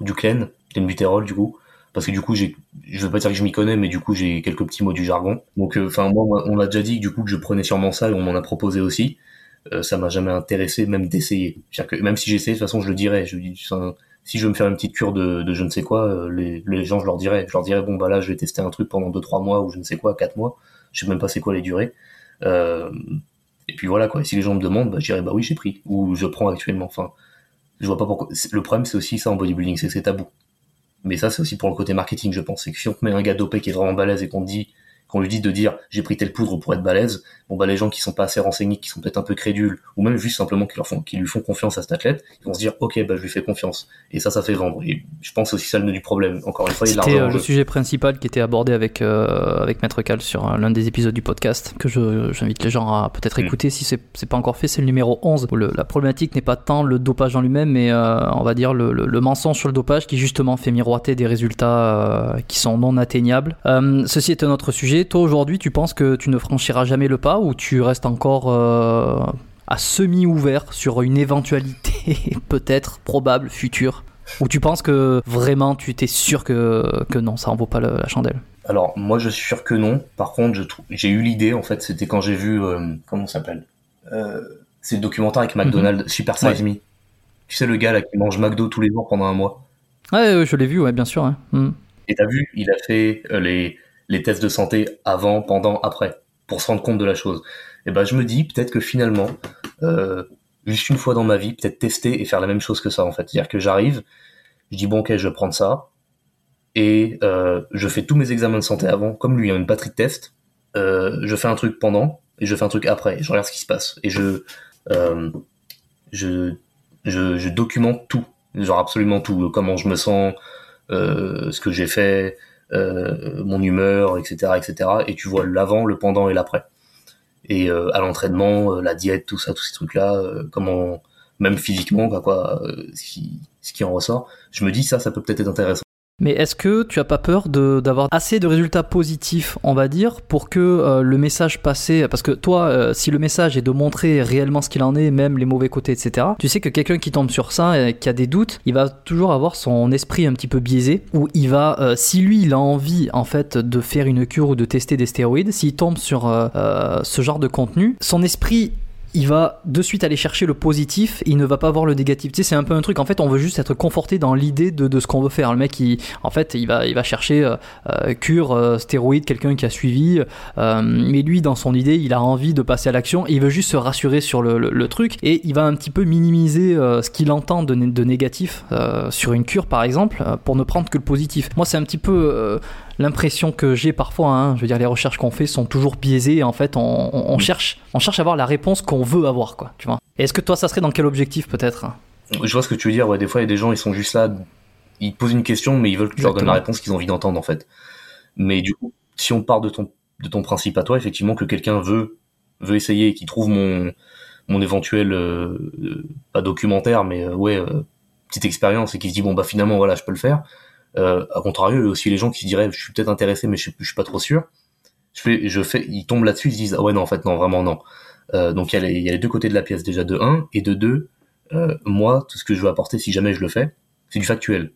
du Clen buterol du coup. Parce que du coup j'ai je veux pas dire que je m'y connais mais du coup j'ai quelques petits mots du jargon. Donc euh, enfin moi on m'a déjà dit du coup que je prenais sûrement ça et on m'en a proposé aussi. Euh, ça m'a jamais intéressé même d'essayer. Que même si j'essayais de toute façon je le dirais. Je dis si je veux me faire une petite cure de, de je ne sais quoi euh, les, les gens je leur dirais je leur dirais bon bah là je vais tester un truc pendant deux trois mois ou je ne sais quoi quatre mois. Je sais même pas c'est quoi les durées. Et puis voilà quoi. Et si les gens me demandent bah je dirais bah oui j'ai pris. Ou je prends actuellement. Enfin je vois pas pourquoi. Le problème c'est aussi ça en bodybuilding c'est c'est tabou. Mais ça, c'est aussi pour le côté marketing, je pense. C'est que si on te met un gars dopé qui est vraiment balèze et qu'on dit qu'on lui dit de dire j'ai pris telle poudre pour être balèze, bon bah les gens qui sont pas assez renseignés, qui sont peut-être un peu crédules, ou même juste simplement qui, leur font, qui lui font confiance à cet athlète, ils vont se dire ok bah je lui fais confiance. Et ça, ça fait vendre. Et je pense aussi ça le nœud du problème. Encore une fois, il C'était euh, le sujet principal qui était abordé avec euh, avec Maître Cal sur euh, l'un des épisodes du podcast que j'invite les gens à peut-être mm. écouter si c'est pas encore fait. C'est le numéro 11 où la problématique n'est pas tant le dopage en lui-même, mais on va dire le, le, mensonge sur le dopage qui justement fait miroiter des résultats qui sont non atteignables. ceci est un autre sujet. Toi aujourd'hui, tu penses que tu ne franchiras jamais le pas ou tu restes encore euh, à semi-ouvert sur une éventualité <laughs> peut-être probable future? Ou tu penses que vraiment tu t'es sûr que, que non, ça en vaut pas la chandelle? Alors moi je suis sûr que non. Par contre j'ai eu l'idée en fait, c'était quand j'ai vu euh, comment ça s'appelle? Euh, C'est le documentaire avec McDonald's, mhm. Super Size Me. Tu sais le gars là qui mange McDo tous les jours pendant un mois? Ouais, je l'ai vu, ouais, bien sûr. Mhm. Et t'as vu, il a fait les les tests de santé avant, pendant, après, pour se rendre compte de la chose. Et ben je me dis peut-être que finalement, euh, juste une fois dans ma vie, peut-être tester et faire la même chose que ça en fait. C'est-à-dire que j'arrive, je dis bon ok, je vais prendre ça, et euh, je fais tous mes examens de santé avant, comme lui, il a une batterie de tests. Euh, je fais un truc pendant et je fais un truc après. Et je regarde ce qui se passe et je je, je, je documente tout, genre absolument tout, comment je me sens, ce que j'ai fait, mon humeur, etc., etc. Et tu vois l'avant, le pendant et l'après. Et euh, à l'entraînement, euh, la diète, tout ça, tous ces trucs-là, comment même physiquement, quoi, quoi ce, qui, ce qui en ressort. Je me dis ça, ça peut peut-être être intéressant. Mais est-ce que tu as pas peur d'avoir assez de résultats positifs, on va dire, pour que euh, le message passé, parce que toi, euh, si le message est de montrer réellement ce qu'il en est, même les mauvais côtés, etc., tu sais que quelqu'un qui tombe sur ça et qui a des doutes, il va toujours avoir son esprit un petit peu biaisé, où il va, euh, si lui, il a envie, en fait, de faire une cure ou de tester des stéroïdes, s'il tombe sur ce genre de contenu, son esprit il va de suite aller chercher le positif il ne va pas voir le négatif. Tu sais, c'est un peu un truc, en fait, on veut juste être conforté dans l'idée de, de, ce qu'on veut faire. Le mec, il, en fait, il va, il va chercher euh, euh cure, euh, stéroïde, quelqu'un qui a suivi, mais lui, dans son idée, il a envie de passer à l'action il veut juste se rassurer sur le, le, truc et il va un petit peu minimiser ce qu'il entend de, de négatif sur une cure, par exemple, pour ne prendre que le positif. Moi, c'est un petit peu l'impression que j'ai parfois, hein, je veux dire, les recherches qu'on fait sont toujours biaisées. En fait, on, cherche, on cherche à avoir la réponse qu'on veut avoir, quoi. Tu vois. Est-ce que toi, ça serait dans quel objectif, peut-être? Je vois ce que tu veux dire. Ouais, des fois, il y a des gens, ils sont juste là, ils posent une question, mais ils veulent que tu leur donnes la réponse qu'ils ont envie d'entendre, en fait. Mais du coup, si on part de ton, de ton principe à toi, effectivement, que quelqu'un veut, veut essayer et qu'il trouve mon, mon éventuel, euh, euh, pas documentaire, mais euh, ouais, petite expérience et qui se dit, bon, bah finalement, voilà, je peux le faire euh, à contrario, il y a aussi les gens qui diraient, je suis peut-être intéressé, mais je suis, suis pas trop sûr. Je fais, je fais, ils tombent là-dessus, ils se disent, ah ouais, non, en fait, non, vraiment, non. Euh, donc il y, a les, deux côtés de la pièce, déjà de un, et de deux, euh, moi, tout ce que je veux apporter, si jamais je le fais, c'est du factuel.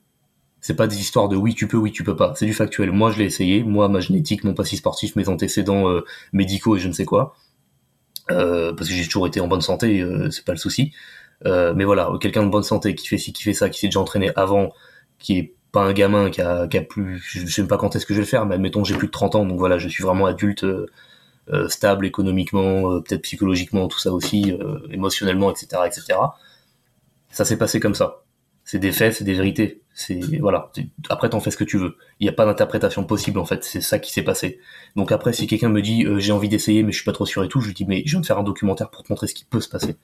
C'est pas des histoires de oui, tu peux, oui, tu peux pas. C'est du factuel. Moi, je l'ai essayé. Moi, ma génétique, mon passif sportif, mes antécédents euh, médicaux et je ne sais quoi. Euh, parce que j'ai toujours été en bonne santé, euh, c'est pas le souci. mais voilà, quelqu'un de bonne santé qui fait ci, qui fait ça, qui s'est déjà entraîné avant, qui est pas un gamin qui a, plus, je sais même pas quand est-ce que je vais le faire, mais admettons j'ai plus de 30 ans, donc voilà, je suis vraiment adulte, euh, euh, stable économiquement, euh, peut-être psychologiquement, tout ça aussi, émotionnellement, etc., etc. Ça s'est passé comme ça. C'est des faits, c'est des vérités. C'est voilà. Après, t'en fais ce que tu veux. Il n'y a pas d'interprétation possible en fait. C'est ça qui s'est passé. Donc après, si quelqu'un me dit j'ai envie d'essayer, mais je suis pas trop sûr et tout, je lui dis mais je viens de faire un documentaire pour te montrer ce qui peut se passer.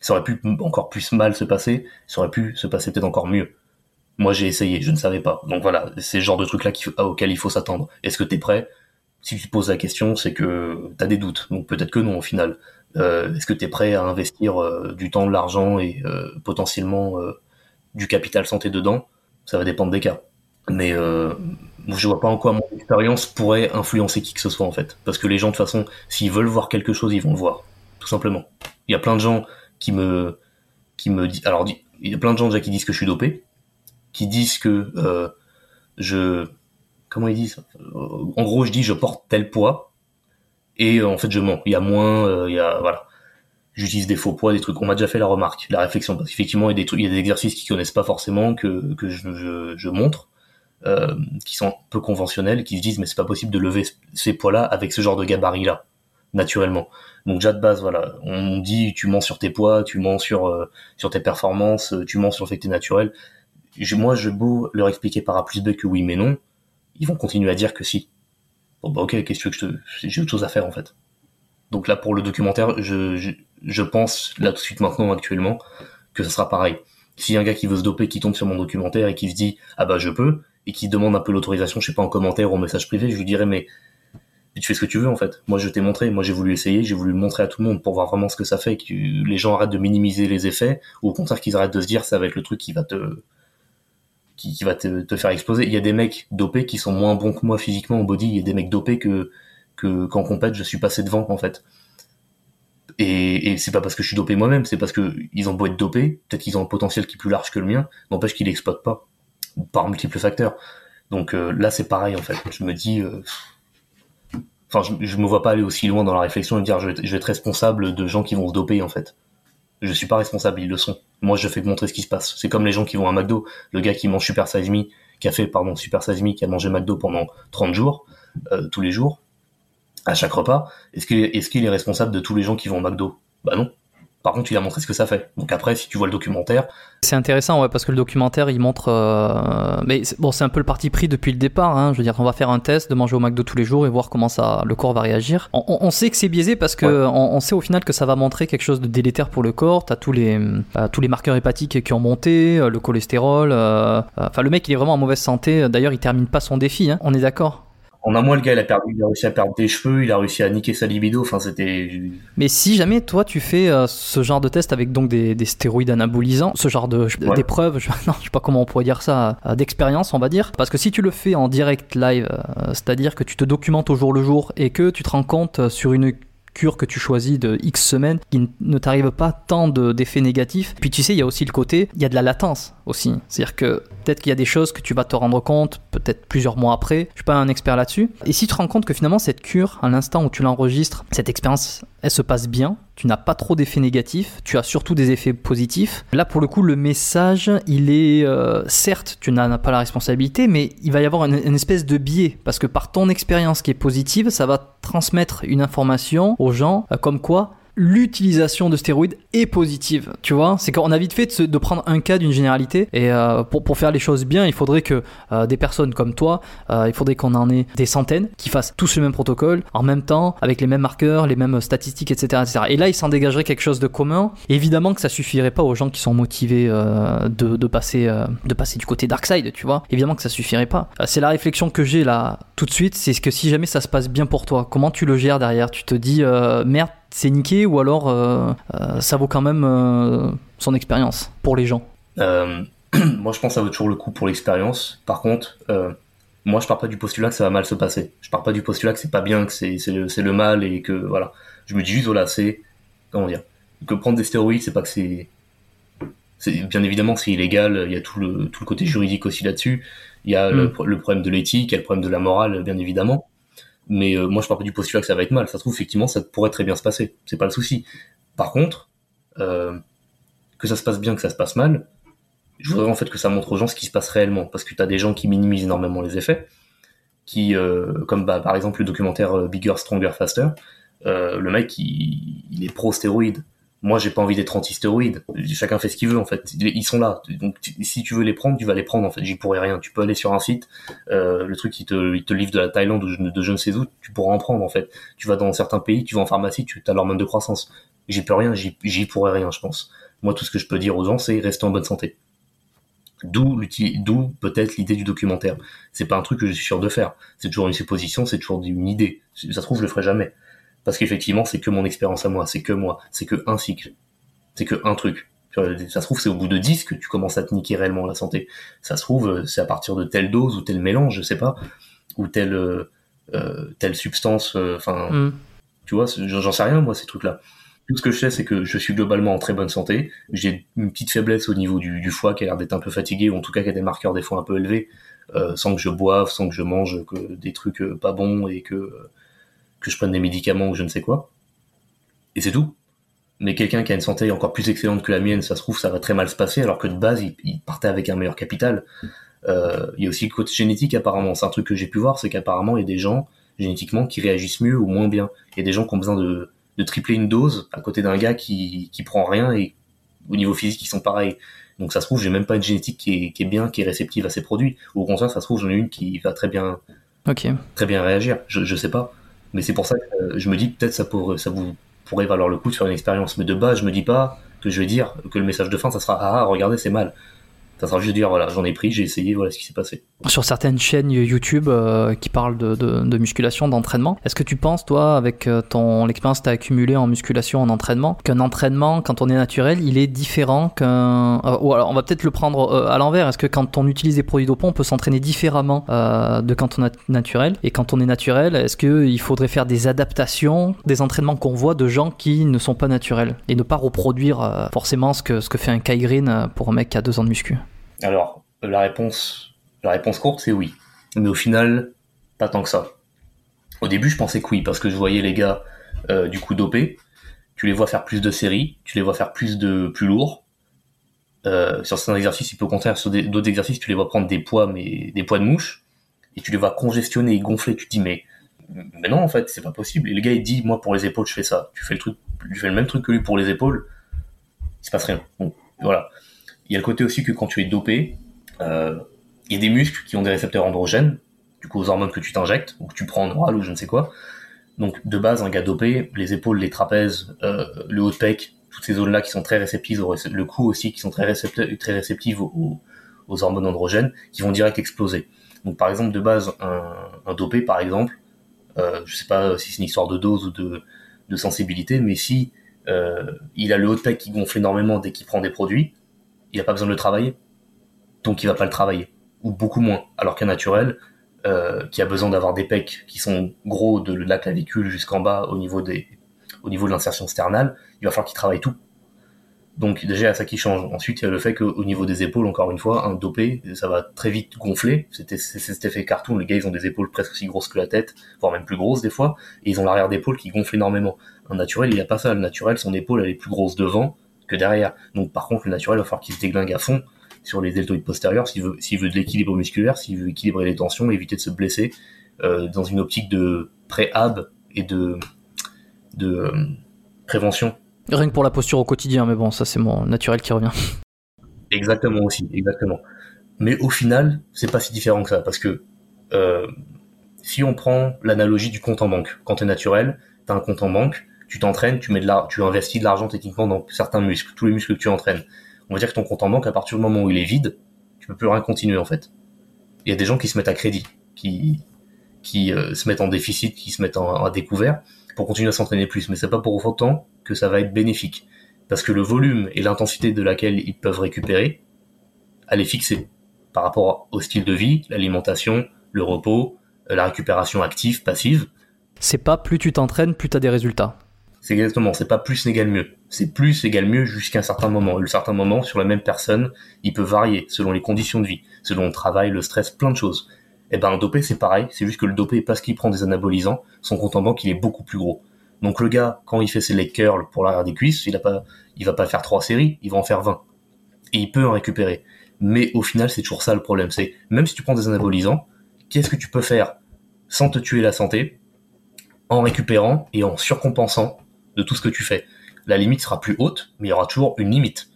Ça aurait pu encore plus mal se passer. Ça aurait pu se passer peut-être encore mieux. Moi, j'ai essayé, je ne savais pas. Donc voilà, c'est le genre de truc là auquel il faut s'attendre. Est-ce que t'es prêt? Si tu te poses la question, c'est que t'as des doutes. Donc peut-être que non au final. Euh, Est-ce que t'es prêt à investir euh, du temps, de l'argent et euh, potentiellement euh, du capital santé dedans? Ça va dépendre des cas. Mais euh, je vois pas en quoi mon expérience pourrait influencer qui que ce soit en fait. Parce que les gens de toute façon, s'ils veulent voir quelque chose, ils vont le voir, tout simplement. Il y a plein de gens qui me qui me disent, alors il y a plein de gens déjà qui disent que je suis dopé qui disent que euh, je comment ils disent en gros je dis je porte tel poids et euh, en fait je mens. Il y a moins euh, il y a voilà. J'utilise des faux poids des trucs. On m'a déjà fait la remarque la réflexion parce qu'effectivement il y a des exercices qu'ils connaissent pas forcément que que je, montre euh, qui sont un peu conventionnels qui se disent mais c'est pas possible de lever ces poids là avec ce genre de gabarit là naturellement. Donc déjà de base voilà. On dit tu mens sur tes poids tu mens sur euh, sur tes performances tu mens sur le fait que t'es naturel moi, je beau leur expliquer par A plus B que oui mais non, ils vont continuer à dire que si. Bon bah ok, qu'est-ce que je te... J'ai autre chose à faire en fait. Donc là, pour le documentaire, je, je, pense, là tout de suite maintenant, actuellement, que ça sera pareil. S'il y a un gars qui veut se doper, qui tombe sur mon documentaire et qui se dit « Ah bah je peux », et qui demande un peu l'autorisation, je sais pas, en commentaire ou en message privé, je lui dirais « Mais tu fais ce que tu veux en fait. Moi je t'ai montré, moi j'ai voulu essayer, j'ai voulu le montrer à tout le monde pour voir vraiment ce que ça fait, que les gens arrêtent de minimiser les effets, ou au contraire qu'ils arrêtent de se dire ça va être le truc qui va te qui, va te, faire exploser. Il y a des mecs dopés qui sont moins bons que moi physiquement au body. Il y a des mecs dopés que que qu'en compète je suis passé devant en fait. Et, et c'est pas parce que je suis dopé moi-même, c'est parce que ils ont beau être dopés, peut-être qu'ils ont un potentiel qui est plus large que le mien, n'empêche qu'ils l'exploitent pas par multiples facteurs. Donc euh, là c'est pareil en fait. Je me dis, euh, enfin je, me vois pas aller aussi loin dans la réflexion et dire je je vais être responsable de gens qui vont se doper en fait. Je suis pas responsable, ils le sont. Moi, je fais montrer ce qui se passe. C'est comme les gens qui vont à McDo. Le gars qui mange Super Size Me, qui a fait, pardon, Super Size Me, qui a mangé McDo pendant 30 jours, euh, tous les jours, à chaque repas. Est-ce qu'il est, est responsable de tous les gens qui vont au McDo? Bah non. Par contre, il a montré ce que ça fait. Donc après, si tu vois le documentaire, c'est intéressant, ouais, parce que le documentaire, il montre. Euh... Mais bon, c'est un peu le parti pris depuis le départ. Hein. Je veux dire, on va faire un test de manger au McDo tous les jours et voir comment ça, le corps va réagir. On, on sait que c'est biaisé parce que ouais. on, on, sait au final que ça va montrer quelque chose de délétère pour le corps. T'as tous les euh, tous les marqueurs hépatiques qui ont monté, euh, le cholestérol. Euh, enfin, le mec, il est vraiment en mauvaise santé. D'ailleurs, il termine pas son défi. Hein. On est d'accord? En un mois, le gars, il a, perdu, il a réussi à perdre des cheveux, il a réussi à niquer sa libido. Enfin, c'était. Mais si jamais toi, tu fais euh, ce genre de test avec donc des, des stéroïdes anabolisants, ce genre de ouais. d'épreuves, je, <laughs> non, je sais pas comment on pourrait dire ça, euh, d'expérience, on va dire. Parce que si tu le fais en direct live, euh, c'est-à-dire que tu te documentes au jour le jour et que tu te rends compte sur une cure que tu choisis de X semaines qui ne t'arrive pas tant d'effets négatifs. Puis tu sais, il y a aussi le côté, il y a de la latence aussi. C'est-à-dire que peut-être qu'il y a des choses que tu vas te rendre compte peut-être plusieurs mois après. Je suis pas un expert là-dessus. Et si tu te rends compte que finalement cette cure, à l'instant où tu l'enregistres, cette expérience, elle se passe bien, tu n'as pas trop d'effets négatifs, tu as surtout des effets positifs. Là, pour le coup, le message, il est euh, certes, tu n'en as pas la responsabilité, mais il va y avoir une, espèce de biais parce que par ton expérience qui est positive, ça va transmettre une information aux gens euh, comme quoi l'utilisation de stéroïdes est positive. Tu vois, c'est qu'on a vite fait de, se, de, prendre un cas d'une généralité et euh, pour, pour, faire les choses bien, il faudrait que euh, des personnes comme toi, euh, il faudrait qu'on en ait des centaines qui fassent tous le même protocole en même temps, avec les mêmes marqueurs, les mêmes statistiques, etc. etc. Et là, il s'en dégagerait quelque chose de commun. Évidemment que ça suffirait pas aux gens qui sont motivés euh, de, de, passer, euh, de passer du côté dark side, tu vois. Évidemment que ça suffirait pas. Euh, c'est la réflexion que j'ai là tout de suite, c'est que si jamais ça se passe bien pour toi, comment tu le gères derrière? Tu te dis, merde, c'est niqué ou alors euh, euh, ça vaut quand même euh, son expérience pour les gens <clears throat> Moi je pense que ça vaut toujours le coup pour l'expérience. Par contre, moi je pars pas du postulat que ça va mal se passer. Je pars pas du postulat que c'est pas bien, que c'est le, le mal et que voilà. Je me dis juste voilà, c'est comment dire que prendre des stéroïdes, c'est pas que c'est bien évidemment c'est illégal, il y a tout le, tout le côté juridique aussi là-dessus, il y a mm. le, le, problème de l'éthique, il y a le problème de la morale bien évidemment, mais euh, moi je pars pas du postulat que ça va être mal. Ça se trouve effectivement ça pourrait très bien se passer, c'est pas le souci. Par contre, euh, que ça se passe bien, que ça se passe mal, Je voudrais en fait que ça montre aux gens ce qui se passe réellement, parce que tu as des gens qui minimisent énormément les effets, qui, euh, comme bah, par exemple le documentaire euh, Bigger, Stronger, Faster, euh, le mec il, il est pro stéroïde. Moi j'ai pas envie d'être anti-stéroïde. Chacun fait ce qu'il veut en fait. Ils sont là. Donc si tu veux les prendre, tu vas les prendre en fait. J'y pourrais rien. Tu peux aller sur un site, euh, le truc qui te, livre de la Thaïlande ou de, de je ne sais où, tu pourras en prendre en fait. Tu vas dans certains pays, tu vas en pharmacie, tu as l'hormone de croissance. J'y peux rien, j'y pourrais rien je pense. Moi tout ce que je peux dire aux gens c'est rester en bonne santé. D'où d'où peut-être l'idée du documentaire. C'est pas un truc que je suis sûr de faire. C'est toujours une supposition, c'est toujours une idée. Ça se trouve, je le ferai jamais. Parce qu'effectivement, c'est que mon expérience à moi, c'est que moi, c'est que un cycle, c'est que un truc. Ça se trouve, c'est au bout de 10 que tu commences à te niquer réellement la santé. Ça se trouve, c'est à partir de telle dose ou tel mélange, je sais pas, ou telle euh, euh telle substance. Euh, enfin, mm. tu vois, j'en sais rien moi ces trucs-là. Tout ce que je sais, c'est que je suis globalement en très bonne santé. J'ai une petite faiblesse au niveau du, du foie qui a l'air d'être un peu fatigué, ou en tout cas qui a des marqueurs des fois un peu élevés, euh, sans que je boive, sans que je mange que des trucs euh, pas bons et que, euh, que je prenne des médicaments ou je ne sais quoi. Et c'est tout. Mais quelqu'un qui a une santé encore plus excellente que la mienne, ça se trouve, ça va très mal se passer, alors que de base, il, il partait avec un meilleur capital. Euh, il y a aussi le côté génétique apparemment. C'est un truc que j'ai pu voir, c'est qu'apparemment, il y a des gens génétiquement qui réagissent mieux ou moins bien. Il y a des gens qui ont besoin de de tripler une dose à côté d'un gars qui, qui prend rien et au niveau physique ils sont pareils. Donc ça se trouve j'ai même pas une génétique qui est, qui est bien, qui est réceptive à ces produits. Ou au contraire ça se trouve j'en ai une qui va très bien, très bien réagir. Je, je sais pas. Mais c'est pour ça que euh, je me dis peut-être ça pourrait, vous pourrait valoir le coup de faire une expérience. Mais de base je me dis pas que je vais dire que le message de fin ça sera ah regardez c'est mal. Ça sera juste dire voilà j'en ai pris, j'ai essayé, voilà ce qui s'est passé. Sur certaines chaînes YouTube euh, qui parlent de, de, de musculation, d'entraînement, est-ce que tu penses toi avec euh, ton l'expérience que tu accumulée en musculation, en entraînement, qu'un entraînement quand on est naturel, il est différent qu'un euh, ou alors on va peut-être le prendre à l'envers. Est-ce que quand on utilise des produits dopants, on peut s'entraîner différemment de quand on est naturel? Et quand on est naturel, est-ce que il faudrait faire des adaptations, des entraînements qu'on voit de gens qui ne sont pas naturels et ne pas reproduire forcément ce que ce que fait un Kai Green pour un mec qui a deux ans de muscu? Alors, la réponse, la réponse courte, c'est oui. Mais au final, pas tant que ça. Au début, je pensais que oui, parce que je voyais les gars, euh, du coup, dopés. Tu les vois faire plus de séries, tu les vois faire plus de plus lourd. Euh, sur certains exercices, il peut contraire, sur d'autres exercices, tu les vois prendre des poids, mais des poids de mouche, et tu les vois congestionner et gonfler. Tu te dis, mais, mais non, en fait, c'est pas possible. Et le gars, il dit, moi, pour les épaules, je fais ça. Tu fais le truc, tu fais le même truc que lui pour les épaules, il se passe rien. Bon, voilà. Il y a le côté aussi que quand tu es dopé, euh, il y a des muscles qui ont des récepteurs androgènes, du coup aux hormones que tu t'injectes, ou que tu prends en oral ou je ne sais quoi. Donc de base, un gars dopé, les épaules, les trapèzes, euh, le haut de pec, toutes ces zones-là qui sont très réceptives, le cou aussi qui sont très, très réceptives aux, aux, hormones androgènes, qui vont direct exploser. Donc par exemple, de base, un, un dopé, par exemple, euh, je sais pas si c'est une histoire de dose ou de, de sensibilité, mais si euh, il a le haut de pec qui gonfle énormément dès qu'il prend des produits, il n'a pas besoin de le travailler. Donc il va pas le travailler. Ou beaucoup moins. Alors qu'un naturel, euh, qui a besoin d'avoir des pecs qui sont gros de la clavicule jusqu'en bas au niveau de l'insertion sternale, il va falloir qu'il travaille tout. Donc déjà, il y a ça qui change. Ensuite, il y a le fait qu'au niveau des épaules, encore une fois, un dopé, ça va très vite gonfler. C'était cet effet cartoon. Les gars, ils ont des épaules presque aussi grosses que la tête, voire même plus grosses des fois, et ils ont l'arrière d'épaule qui gonfle énormément. Un naturel, il n'y a pas ça. Le naturel, son épaule, elle est plus grosse devant, que derrière. Donc par contre, le naturel va falloir qu'il se déglingue à fond sur les deltoïdes postérieurs s'il veut, s'il veut de l'équilibre musculaire, s'il veut équilibrer les tensions, éviter de se blesser euh, dans une optique de pré-hab et de, de euh, prévention. Rien que pour la posture au quotidien, mais bon, ça c'est mon naturel qui revient. Exactement aussi, exactement. Mais au final, c'est pas si différent que ça, parce que euh, si on prend l'analogie du compte en banque, quand t'es naturel, t'as un compte en banque, tu t'entraînes, tu mets de la, tu investis de l'argent techniquement dans certains muscles, tous les muscles que tu entraînes. On va dire que ton compte en banque, à partir du moment où il est vide, tu peux plus rien continuer en fait. Il y a des gens qui se mettent à crédit, qui qui euh, se mettent en déficit, qui se mettent en, découvert pour continuer à s'entraîner plus. Mais c'est pas pour autant que ça va être bénéfique, parce que le volume et l'intensité de laquelle ils peuvent récupérer, elle est fixée par rapport au style de vie, l'alimentation, le repos, euh, la récupération active, passive. C'est pas plus tu t'entraînes, plus tu as des résultats. C'est exactement, c'est pas plus égale mieux. C'est plus égale mieux jusqu'à un certain moment. Le certain moment, sur la même personne, il peut varier selon les conditions de vie, selon le travail, le stress, plein de choses. Et eh ben, un dopé, c'est pareil. C'est juste que le dopé, parce qu'il prend des anabolisants, son compte en banque, il est beaucoup plus gros. Donc le gars, quand il fait ses leg curls pour l'arrière des cuisses, il a pas, il va pas faire trois séries, il va en faire 20. Et il peut en récupérer. Mais au final, c'est toujours ça le problème. C'est même si tu prends des anabolisants, qu'est-ce que tu peux faire sans te tuer la santé, en récupérant et en surcompensant de tout ce que tu fais. La limite sera plus haute, mais il y aura toujours une limite.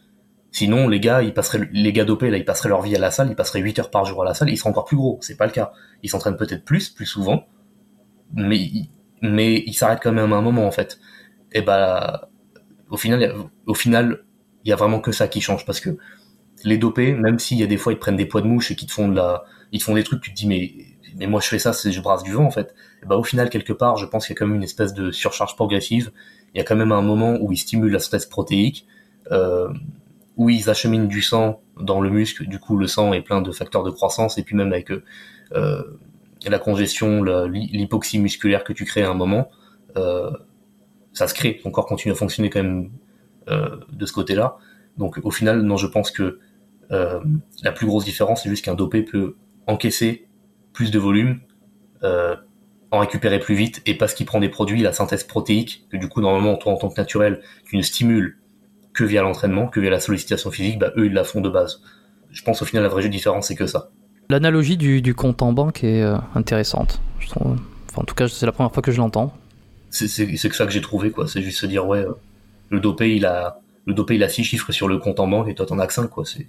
Sinon, les gars, ils passeraient, les gars dopés, là, ils passeraient leur vie à la salle, ils passeraient 8 heures par jour à la salle, ils seraient encore plus gros. C'est pas le cas. Ils s'entraînent peut-être plus, plus souvent, mais, mais ils s'arrêtent quand même à un moment, en fait. Et bah, au final, au final, il y a vraiment que ça qui change parce que les dopés, même s'il y a des fois ils prennent des poids de mouche et qu'ils te font de la, ils te font des trucs, tu te dis mais mais moi je fais ça, c'est je brasse du vent en fait. Et bah au final quelque part, je pense qu'il y a quand même une espèce de surcharge progressive. Il y a quand même un moment où ils stimulent la synthèse protéique, euh, où ils acheminent du sang dans le muscle. Du coup, le sang est plein de facteurs de croissance et puis même avec euh, la congestion, l'hypoxie musculaire que tu crées à un moment, euh, ça se crée. Ton corps continue à fonctionner quand même de ce côté-là. Donc au final, non, je pense que la plus grosse différence, c'est juste qu'un dopé peut encaisser plus de volume, en récupérer plus vite, et parce qu'il prend des produits, la synthèse protéique, que du coup normalement toi en tant que naturel, tu ne stimules que via l'entraînement, que via la sollicitation physique, bah eux ils la font de base. Je pense au final la vraie différence c'est que ça. L'analogie du, compte en banque est euh, intéressante. Je trouve. Enfin, en tout cas, c'est la première fois que je l'entends. C'est que ça que j'ai trouvé, quoi. C'est juste se dire, ouais, euh, le dopé, il a, le dopé, il a six chiffres sur le compte en banque et toi, t'en as que 5, quoi. C'est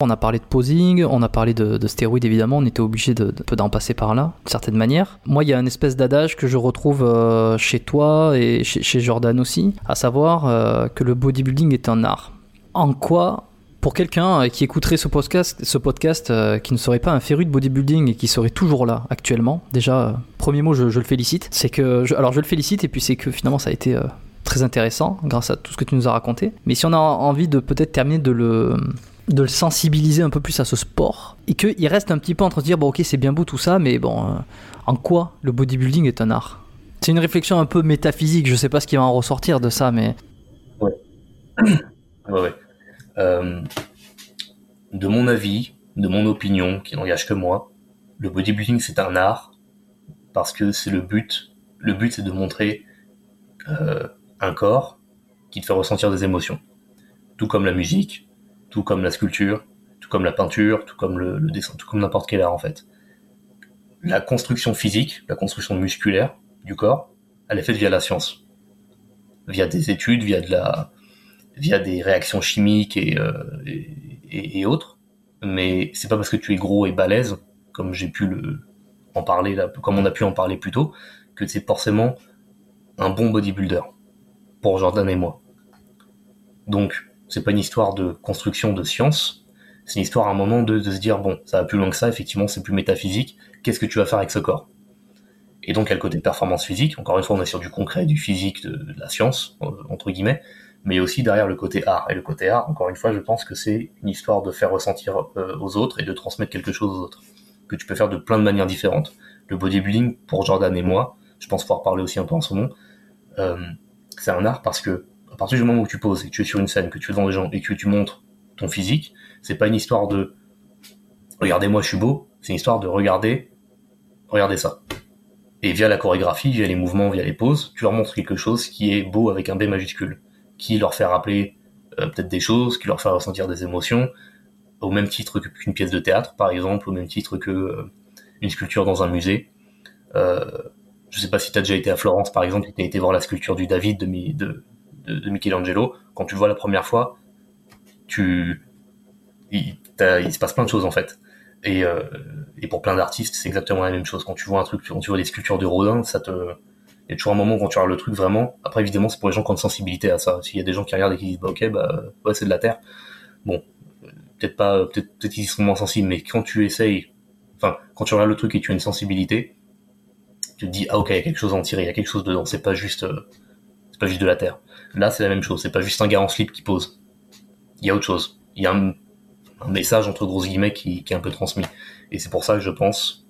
on a parlé de posing, on a parlé de, stéroïdes évidemment, on était obligé de, d'en passer par là, d'une certaine manière. Moi, il y a une espèce d'adage que je retrouve euh, chez toi et chez, Jordan aussi, à savoir euh, que le bodybuilding est un art. En quoi pour quelqu'un euh, qui écouterait ce podcast, ce podcast qui ne serait pas un féru de bodybuilding et qui serait toujours là actuellement, déjà, premier mot, je, le félicite. C'est que, alors je le félicite et puis c'est que finalement ça a été très intéressant grâce à tout ce que tu nous as raconté. Mais si on a envie de peut-être terminer de le de le sensibiliser un peu plus à ce sport et qu'il reste un petit peu entre dire bon ok c'est bien beau tout ça mais bon euh, en quoi le bodybuilding est un art? C'est une réflexion un peu métaphysique je sais pas ce qui va en ressortir de ça mais ouais. <coughs> Ouais, ouais. Euh, de mon avis de mon opinion qui n'engage que moi le bodybuilding c'est un art parce que c'est le but. Le but c'est de montrer euh, un corps qui te fait ressentir des émotions. Tout comme la musique tout comme la sculpture, tout comme la peinture, tout comme le, dessin, tout comme n'importe quel art en fait. La construction physique, la construction musculaire du corps, elle est faite via la science, via des études, via de la, via des réactions chimiques et, euh, et, autres. Mais c'est pas parce que tu es gros et balèze, comme j'ai pu le en parler là, comme on a pu en parler plus tôt, que c'est forcément un bon bodybuilder pour Jordan et moi. Donc c'est pas une histoire de construction de science, c'est une histoire à un moment de, se dire bon, ça va plus loin que ça, effectivement, c'est plus métaphysique, qu'est-ce que tu vas faire avec ce corps? Et donc, il y a le côté performance physique, encore une fois, on est sur du concret, du physique, de, la science, euh, entre guillemets, mais aussi derrière le côté art. Et le côté art, encore une fois, je pense que c'est une histoire de faire ressentir euh, aux autres et de transmettre quelque chose aux autres, que tu peux faire de plein de manières différentes. Le bodybuilding, pour Jordan et moi, je pense pouvoir parler aussi un peu en ce moment, euh, c'est un art parce que à partir du moment où tu poses et que tu es sur une scène, que tu es devant des gens et que tu montres ton physique, c'est pas une histoire de regardez-moi, je suis beau, c'est une histoire de regarder, regardez ça. Et via la chorégraphie, via les mouvements, via les poses, tu leur montres quelque chose qui est beau avec un B majuscule, qui leur fait rappeler euh, peut-être des choses, qui leur fait ressentir des émotions, au même titre qu'une pièce de théâtre, par exemple, au même titre que euh, une sculpture dans un musée. Euh, je sais pas si tu as déjà été à Florence, par exemple, et tu as été voir la sculpture du David de, de, de, Michelangelo, quand tu le vois la première fois, tu, il, se passe plein de choses en fait. Et, euh, et pour plein d'artistes, c'est exactement la même chose. Quand tu vois un truc, quand tu vois des sculptures de Rodin, ça te, il y a toujours un moment quand tu regardes le truc vraiment. Après, évidemment, c'est pour les gens qui ont une sensibilité à ça. S'il y a des gens qui regardent et qui disent, bah, ok, bah, ouais, c'est de la terre. Bon, peut-être pas, peut-être, peut-être qu'ils sont moins sensibles, mais quand tu essayes, enfin, quand tu regardes le truc et tu as une sensibilité, tu te dis, ah, ok, il y a quelque chose à en tirer, il y a quelque chose dedans. C'est pas juste, euh, c'est pas juste de la terre. Là, c'est la même chose. C'est pas juste un gars en slip qui pose. Il y a autre chose. Il y a un, message entre gros guillemets qui, est un peu transmis. Et c'est pour ça que je pense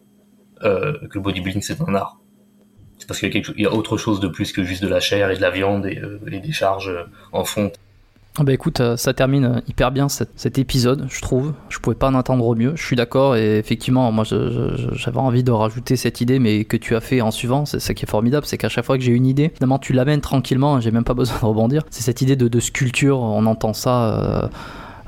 euh, que le bodybuilding c'est un art. C'est parce qu'il y, y, a autre chose de plus que juste de la chair et de la viande et, euh, et des charges euh, en fonte bah écoute, euh, ça termine hyper bien cet, épisode, je trouve. Je pouvais pas en attendre mieux. Je suis d'accord et effectivement, moi j'avais envie de rajouter cette idée, mais que tu as fait en suivant, c'est ça qui est formidable, c'est qu'à chaque fois que j'ai une idée, finalement tu l'amènes tranquillement, j'ai même pas <laughs> besoin de rebondir. C'est cette idée de, sculpture, on entend ça. euh,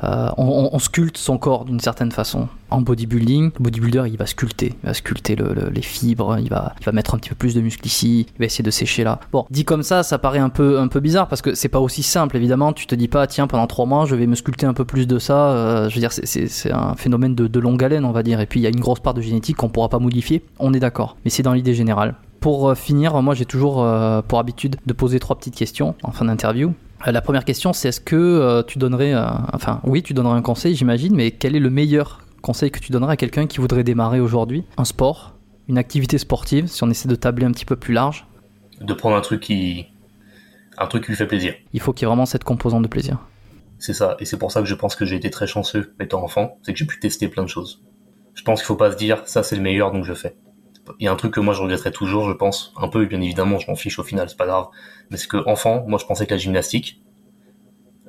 on, sculpte son corps d'une certaine façon. En bodybuilding, le bodybuilder il va sculpter, il va sculpter les fibres, il va, mettre un petit peu plus de muscles ici, il va essayer de sécher là. Bon, dit comme ça, ça paraît un peu, un peu bizarre parce que c'est pas aussi simple évidemment. Tu te dis pas, tiens, pendant trois mois, je vais me sculpter un peu plus de ça. Euh, je veux dire, c'est un phénomène de, de, longue haleine, on va dire. Et puis il y a une grosse part de génétique qu'on pourra pas modifier, on est d'accord. Mais c'est dans l'idée générale. Pour euh, finir, moi j'ai toujours pour habitude de poser trois petites questions en fin d'interview. Euh, la première question, c'est est-ce que euh, tu donnerais, enfin oui, tu donnerais un conseil, j'imagine, mais quel est le meilleur conseil que tu donnerais à quelqu'un qui voudrait démarrer aujourd'hui un sport, une activité sportive, si on essaie de tabler un petit peu plus large? De prendre un truc qui, un truc qui lui fait plaisir. Il faut qu'il y ait vraiment cette composante de plaisir. C'est ça, et c'est pour ça que je pense que j'ai été très chanceux étant enfant, c'est que j'ai pu tester plein de choses. Je pense qu'il faut pas se dire ça c'est le meilleur donc je fais il y a un truc que moi je regretterais toujours, je pense, un peu, bien évidemment, je m'en fiche au final, c'est pas grave, mais c'est que enfant, moi je pensais que la gymnastique,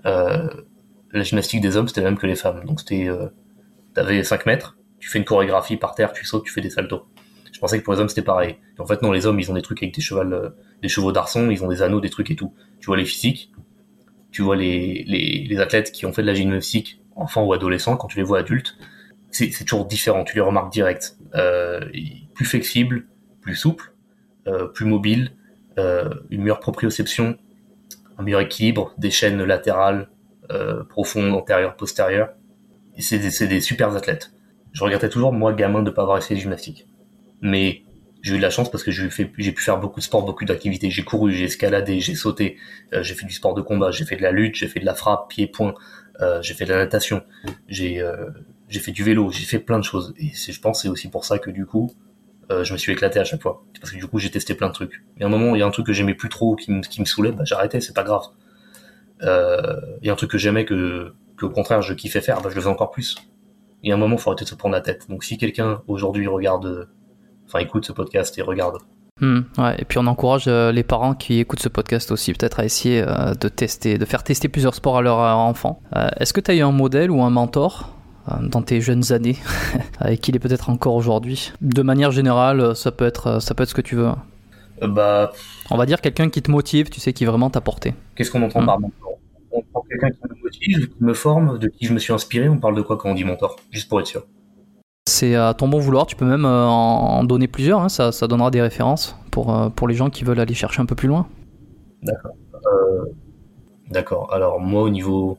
euh, la gymnastique des hommes c'était la même que les femmes, donc c'était, euh, t'avais 5 mètres, tu fais une chorégraphie par terre, tu sautes, tu fais des saltos. Je pensais que pour les hommes c'était pareil. en fait non, les hommes ils ont des trucs avec des chevaux, euh, des chevaux d'arçon, ils ont des anneaux, des trucs et tout. Tu vois les physiques, tu vois les, les, les athlètes qui ont fait de la gymnastique, enfants ou adolescents, quand tu les vois adultes, c'est toujours différent, tu les remarques direct. Euh, plus flexible, plus souple, euh, plus mobile, euh, une meilleure proprioception, un meilleur équilibre, des chaînes latérales, euh, profondes, antérieures, postérieures. C'est des, des super athlètes. Je regrettais toujours, moi, gamin, de ne pas avoir essayé de gymnastique. Mais j'ai eu de la chance parce que j'ai pu faire beaucoup de sport, beaucoup d'activités. J'ai couru, j'ai escaladé, j'ai sauté, j'ai fait du sport de combat, j'ai fait de la lutte, j'ai fait de la frappe, pied-point, j'ai fait de la natation, j'ai j'ai fait du vélo, j'ai fait plein de choses. Et je pense c'est aussi pour ça que du coup, euh, je me suis éclaté à chaque fois. Parce que du coup, j'ai testé plein de trucs. Et un moment, il y a un truc que j'aimais plus trop, qui me, qui me saoulait, bah, j'arrêtais, c'est pas grave. Euh, il y a un truc que j'aimais que, au contraire, je kiffais faire, bah, je le fais encore plus. Et à un moment, il faut arrêter de se prendre la tête. Donc si quelqu'un aujourd'hui regarde, enfin écoute ce podcast et regarde. Hmm, ouais, et puis on encourage euh, les parents qui écoutent ce podcast aussi peut-être à essayer de tester, de faire tester plusieurs sports à leurs enfants. Est-ce que tu as eu un modèle ou un mentor dans tes jeunes années <laughs> et qu'il est peut-être encore aujourd'hui. De manière générale, ça peut être, ça peut être ce que tu veux. Euh, bah, on va dire quelqu'un qui te motive, tu sais, qui vraiment t'a porté. Qu'est-ce qu'on entend hmm. par mentor? On prend quelqu'un qui me motive, qui me forme, de qui je me suis inspiré. On parle de quoi quand on dit mentor? Juste pour être sûr. C'est à ton bon vouloir, tu peux même euh, en donner plusieurs, hein. ça, ça, donnera des références pour, pour les gens qui veulent aller chercher un peu plus loin. D'accord. D'accord. Alors moi au niveau,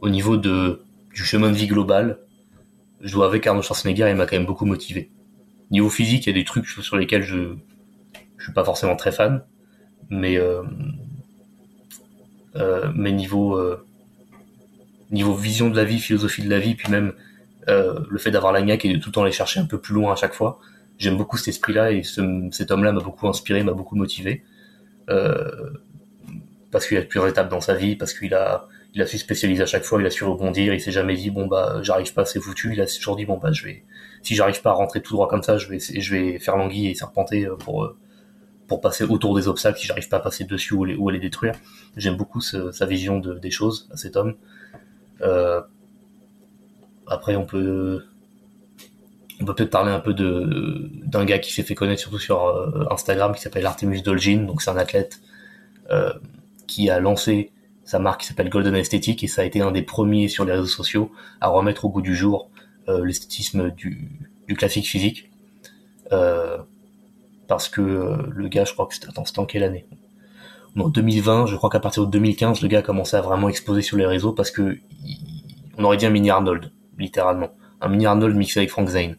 au niveau de, du chemin de vie global, je dois avec Arnold Schwarzenegger, il m'a quand même beaucoup motivé. Niveau physique, il y a des trucs sur lesquels je je suis pas forcément très fan, mais euh, euh, euh, niveau vision de la vie, philosophie de la vie, puis même le fait d'avoir la niaque et de tout le temps aller chercher un peu plus loin à chaque fois, j'aime beaucoup cet esprit-là et ce, cet homme-là m'a beaucoup inspiré, m'a beaucoup motivé parce qu'il a plusieurs étapes dans sa vie, parce qu'il a il a su spécialiser à chaque fois, il a su rebondir, il s'est jamais dit bon bah j'arrive pas, c'est foutu. Il a toujours dit bon bah je vais, si j'arrive pas à rentrer tout droit comme ça, je vais, faire l'anguille et serpenter euh, pour euh, pour passer autour des obstacles si j'arrive pas à passer dessus ou les, ou les détruire. J'aime beaucoup sa vision de, des choses à cet homme. Euh, après on peut on peut peut-être parler un peu d'un gars qui s'est fait connaître surtout sur Instagram qui s'appelle Artemus Dolgin, donc c'est un athlète qui a lancé sa marque qui s'appelle Golden Aesthetic et ça a été un des premiers sur les réseaux sociaux à remettre au goût du jour euh, l'esthétisme du, du, classique physique. Euh, parce que euh, le gars, je crois que c'était, attends, c'était en quelle année? En 2020, je crois qu'à partir de 2015, le gars a commencé à vraiment exploser sur les réseaux parce que on aurait dit un mini Arnold, littéralement. Un mini Arnold mixé avec Frank Zane.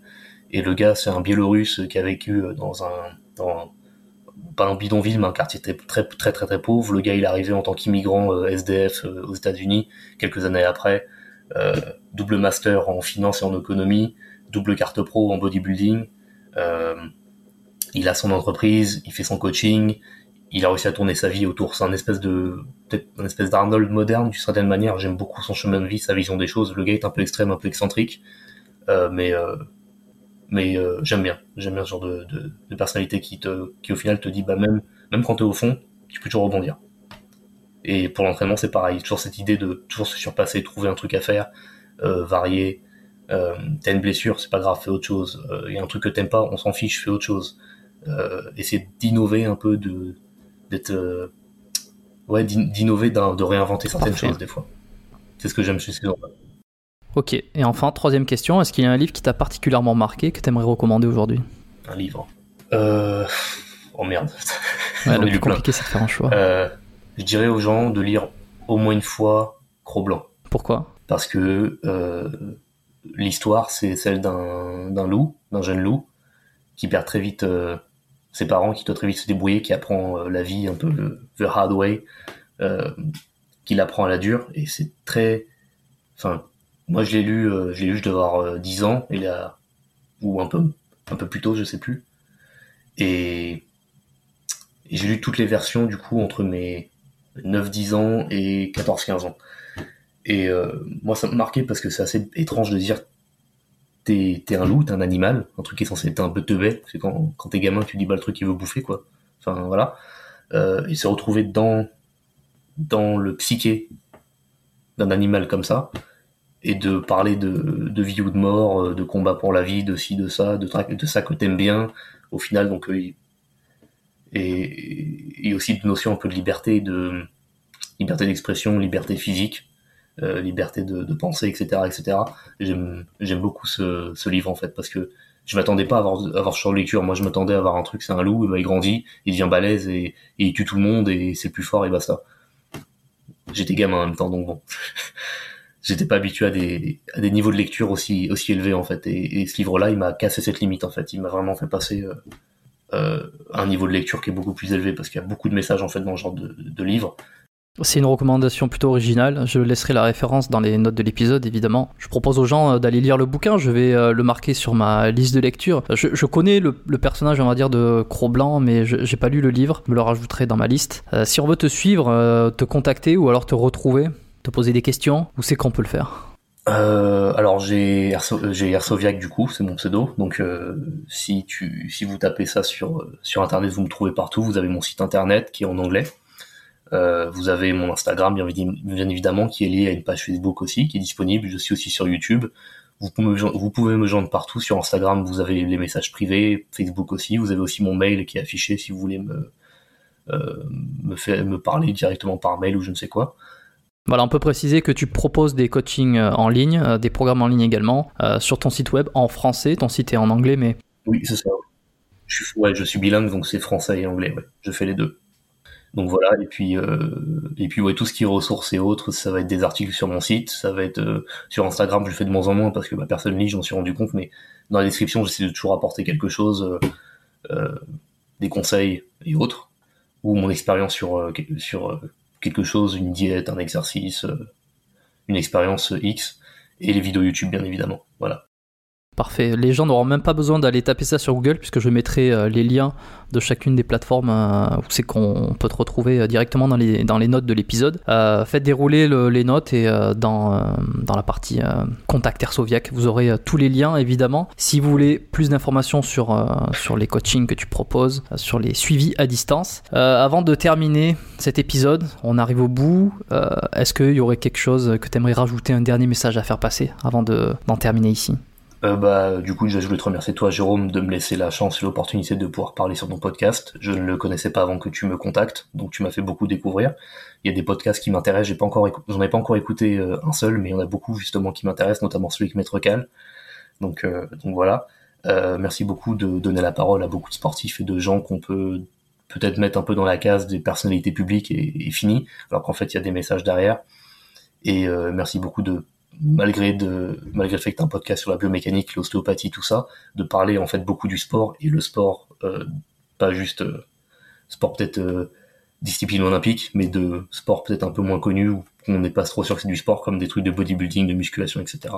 Et le gars, c'est un Biélorusse qui a vécu dans un, dans, pas un bidonville, mais un quartier très très très très, pauvre. Le gars, il est arrivé en tant qu'immigrant euh, SDF euh, aux États-Unis quelques années après. Euh, double master en finance et en économie, double carte pro en bodybuilding. il a son entreprise, il fait son coaching, il a réussi à tourner sa vie autour. C'est un espèce de peut-être un espèce d'Arnold moderne d'une certaine manière. J'aime beaucoup son chemin de vie, sa vision des choses. Le gars est un peu extrême, un peu excentrique, mais mais euh, j'aime bien. J'aime bien ce genre de, de, de, personnalité qui te qui au final te dit bah même même quand t'es au fond tu peux toujours rebondir. Et pour l'entraînement c'est pareil. Toujours cette idée de toujours se surpasser trouver un truc à faire euh, varier. Euh, t'as une blessure c'est pas grave fais autre chose. Il y a un truc que t'aimes pas on s'en fiche fais autre chose. Essayer d'innover un peu de d'être ouais d'innover de réinventer certaines choses des fois. C'est ce que j'aime chez ces Ok, et enfin, troisième question, est-ce qu'il y a un livre qui t'a particulièrement marqué, que tu aimerais recommander aujourd'hui? Un livre euh... Oh merde. Ouais, <laughs> le plus compliqué, c'est de faire un choix. Euh, je dirais aux gens de lire au moins une fois Cro-Blanc. Pourquoi? Parce que euh, l'histoire, c'est celle d'un loup, d'un jeune loup, qui perd très vite euh, ses parents, qui doit très vite se débrouiller, qui apprend la vie un peu le the hard way, euh, qu'il apprend à la dure, et c'est très... Enfin, moi je l'ai lu, euh, je l'ai lu, je devais avoir euh, 10 ans, et là, ou un peu, un peu plus tôt, je sais plus. Et, j'ai lu toutes les versions, du coup, entre mes 9-10 ans et 14-15 ans. Et euh, moi, ça m'a marqué parce que c'est assez étrange de dire t'es t'es un loup, t'es un animal, un truc qui est censé être un peu teubé. C'est quand, quand t'es gamin, tu dis bah le truc il veut bouffer quoi. Enfin voilà. Euh, et se retrouver dans dans le psyché d'un animal comme ça et de parler de, de vie ou de mort, euh, de combat pour la vie, de ci, de ça, de, de ça que t'aimes bien. Au final, donc euh, et, et aussi de notions un peu de liberté, de liberté d'expression, liberté physique, euh, liberté de, de penser, etc., etc. J'aime beaucoup ce, ce livre en fait parce que je m'attendais pas à avoir, à avoir de lecture. Moi, je m'attendais à avoir un truc, c'est un loup, et ben, il grandit, il devient balèze et, et il tue tout le monde et c'est plus fort et basta. J'étais gamin en même temps, donc bon. <laughs> J'étais pas habitué à des, à des niveaux de lecture aussi, aussi élevés en fait. Et, et ce livre-là, il m'a cassé cette limite en fait. Il m'a vraiment fait passer euh, euh, un niveau de lecture qui est beaucoup plus élevé parce qu'il y a beaucoup de messages en fait dans ce genre de, de livre. C'est une recommandation plutôt originale. Je laisserai la référence dans les notes de l'épisode, évidemment. Je propose aux gens euh, d'aller lire le bouquin. Je vais euh, le marquer sur ma liste de lecture. Je, je connais le, le personnage, on va dire, de Cro-Blanc, mais je j'ai pas lu le livre. Je me le rajouterai dans ma liste. Euh, si on veut te suivre, euh, te contacter ou alors te retrouver, te poser des questions, où c'est qu'on peut le faire? Euh, alors j'ai Erso- j'ai Ersoviac du coup, c'est mon pseudo. Donc euh, si tu si vous tapez ça sur sur internet, vous me trouvez partout. Vous avez mon site internet qui est en anglais. Euh, vous avez mon Instagram bien, évi- bien évidemment qui est lié à une page Facebook aussi qui est disponible. Je suis aussi sur YouTube. Vous pouvez, me, joindre partout sur Instagram. Vous avez les messages privés, Facebook aussi. Vous avez aussi mon mail qui est affiché si vous voulez me me parler directement par mail ou je ne sais quoi. Voilà, on peut préciser que tu proposes des coachings euh, en ligne, euh, des programmes en ligne également, euh, sur ton site web en français. Ton site est en anglais, mais Oui, c'est ça. Je suis, ouais, je suis bilingue, donc c'est français et anglais. Ouais. Je fais les deux. Donc voilà, et puis et puis ouais, tout ce qui est ressources et autres, ça va être des articles sur mon site, ça va être sur Instagram, je le fais de moins en moins parce que bah, personne lit, j'en suis rendu compte, mais dans la description, j'essaie de toujours apporter quelque chose, des conseils et autres, ou mon expérience sur sur quelque chose, une diète, un exercice, euh, une expérience X, et les vidéos YouTube bien évidemment. Voilà. Parfait. Les gens n'auront même pas besoin d'aller taper ça sur Google puisque je mettrai euh, les liens de chacune des plateformes euh, où c'est qu'on peut te retrouver euh, directement dans les, notes de l'épisode. Faites dérouler le- les notes et dans, la partie contact Airsoviac, vous aurez tous les liens évidemment. Si vous voulez plus d'informations sur, les coachings que tu proposes, sur les suivis à distance. Avant de terminer cet épisode, on arrive au bout. Est-ce qu'il y aurait quelque chose que tu aimerais rajouter, un dernier message à faire passer avant de- d'en terminer ici? Euh, bah, du coup, je voulais te remercier, toi, Jérôme, de me laisser la chance et l'opportunité de pouvoir parler sur ton podcast. Je ne le connaissais pas avant que tu me contactes, donc tu m'as fait beaucoup découvrir. Il y a des podcasts qui m'intéressent, j'en ai pas encore écouté euh, un seul, mais il y en a beaucoup, justement, qui m'intéressent, notamment celui avec Maître Cal. Donc, euh, voilà. Merci beaucoup de donner la parole à beaucoup de sportifs et de gens qu'on peut peut-être mettre un peu dans la case des personnalités publiques et, et fini, alors qu'en fait, il y a des messages derrière. Et merci beaucoup de malgré le fait que tu un podcast sur la biomécanique, l'ostéopathie, tout ça, de parler en fait beaucoup du sport et le sport, euh, pas juste euh, sport peut-être euh, discipline olympique, mais de sport peut-être un peu moins connu où on n'est pas trop sûr que c'est du sport comme des trucs de bodybuilding, de musculation, etc.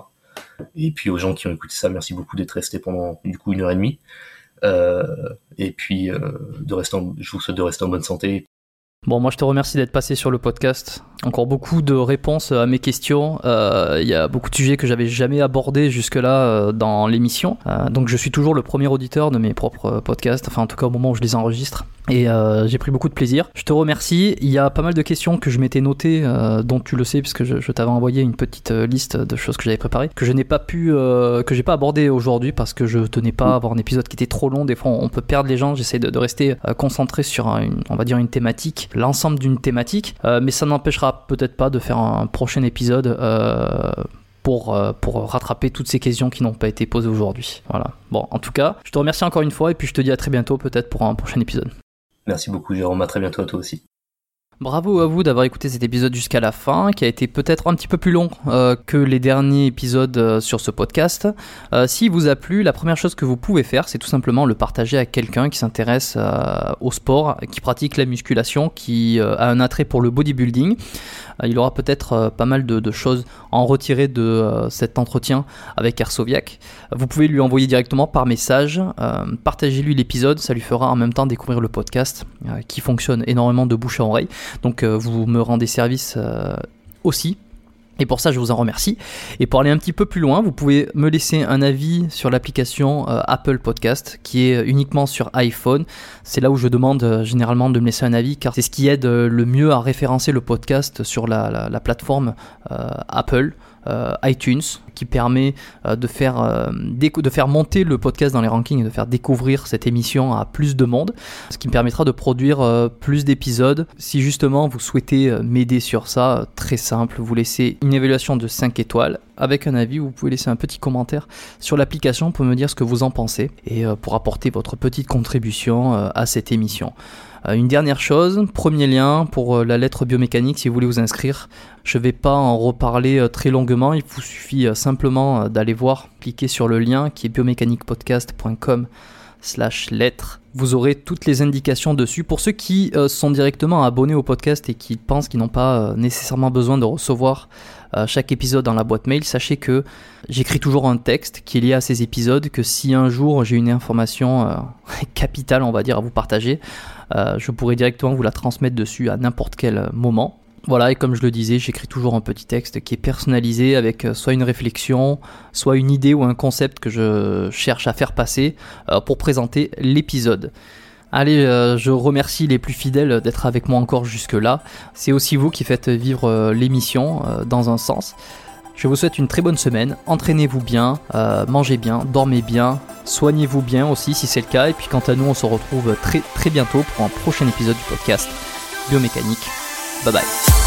Et puis aux gens qui ont écouté ça, merci beaucoup d'être restés pendant du coup une heure et demie. Et puis de rester je vous souhaite de rester en bonne santé Bon, moi je te remercie d'être passé sur le podcast. Encore beaucoup de réponses à mes questions. Euh, Il y a beaucoup de sujets que j'avais jamais abordés jusque-là euh, dans l'émission. Euh, donc je suis toujours le premier auditeur de mes propres podcasts, enfin en tout cas au moment où je les enregistre. Et euh, j'ai pris beaucoup de plaisir. Je te remercie. Il y a pas mal de questions que je m'étais notées, euh, dont tu le sais, puisque je, je t'avais envoyé une petite euh, liste de choses que j'avais préparées, que je n'ai pas pu, euh, que j'ai pas abordé aujourd'hui parce que je tenais pas à avoir un épisode qui était trop long. Des fois, on peut perdre les gens. J'essaie de, de rester euh, concentré sur un- une, on va dire une thématique, l'ensemble d'une thématique, Euh, mais ça n'empêchera peut-être pas de faire un prochain épisode. euh, pour, euh, pour rattraper toutes ces questions qui n'ont pas été posées aujourd'hui. Voilà. Bon, en tout cas, je te remercie encore une fois et puis je te dis à très bientôt peut-être pour un prochain épisode. Merci beaucoup Jérôme, à très bientôt à toi aussi. Bravo à vous d'avoir écouté cet épisode jusqu'à la fin, qui a été peut-être un petit peu plus long euh, que les derniers épisodes euh, sur ce podcast. Euh, S'il vous a plu, la première chose que vous pouvez faire, c'est tout simplement le partager à quelqu'un qui s'intéresse au sport, qui pratique la musculation, qui a un attrait pour le bodybuilding. il aura peut-être pas mal de, choses à en retirer de cet entretien avec Arsoviak. Vous pouvez lui envoyer directement par message. Partagez-lui l'épisode, ça lui fera en même temps découvrir le podcast, qui fonctionne énormément de bouche à oreille. Donc euh, vous me rendez service euh, aussi. Et pour ça, je vous en remercie. Et pour aller un petit peu plus loin, vous pouvez me laisser un avis sur l'application euh, Apple Podcast, qui est uniquement sur iPhone. C'est là où je demande généralement de me laisser un avis, car c'est ce qui aide le mieux à référencer le podcast sur la, plateforme Apple. Euh, iTunes qui permet euh, de, faire, euh, de faire monter le podcast dans les rankings et de faire découvrir cette émission à plus de monde, ce qui me permettra de produire plus d'épisodes. Si justement vous souhaitez m'aider sur ça, très simple, vous laissez une évaluation de 5 étoiles avec un avis, vous pouvez laisser un petit commentaire sur l'application pour me dire ce que vous en pensez et pour apporter votre petite contribution à cette émission. Euh, une dernière chose, premier lien pour euh, la lettre biomécanique si vous voulez vous inscrire. Je ne vais pas en reparler euh, très longuement, il vous suffit simplement d'aller voir, cliquer sur le lien qui est biomécaniquepodcast.com slash lettre. Vous aurez toutes les indications dessus. Pour ceux qui sont directement abonnés au podcast et qui pensent qu'ils n'ont pas nécessairement besoin de recevoir chaque épisode dans la boîte mail, sachez que j'écris toujours un texte qui est lié à ces épisodes, que si un jour j'ai une information <laughs> capitale, on va dire, à vous partager, euh, je pourrais directement vous la transmettre dessus à n'importe quel moment. Voilà, et comme je le disais, j'écris toujours un petit texte qui est personnalisé avec euh, soit une réflexion, soit une idée ou un concept que je cherche à faire passer euh, pour présenter l'épisode. Allez, je remercie les plus fidèles d'être avec moi encore jusque-là. C'est aussi vous qui faites vivre l'émission dans un sens. Je vous souhaite une très bonne semaine. Entraînez-vous bien, euh, mangez bien, dormez bien, soignez-vous bien aussi si c'est le cas. Et puis quant à nous, on se retrouve très très bientôt pour un prochain épisode du podcast Biomécanique. Bye bye.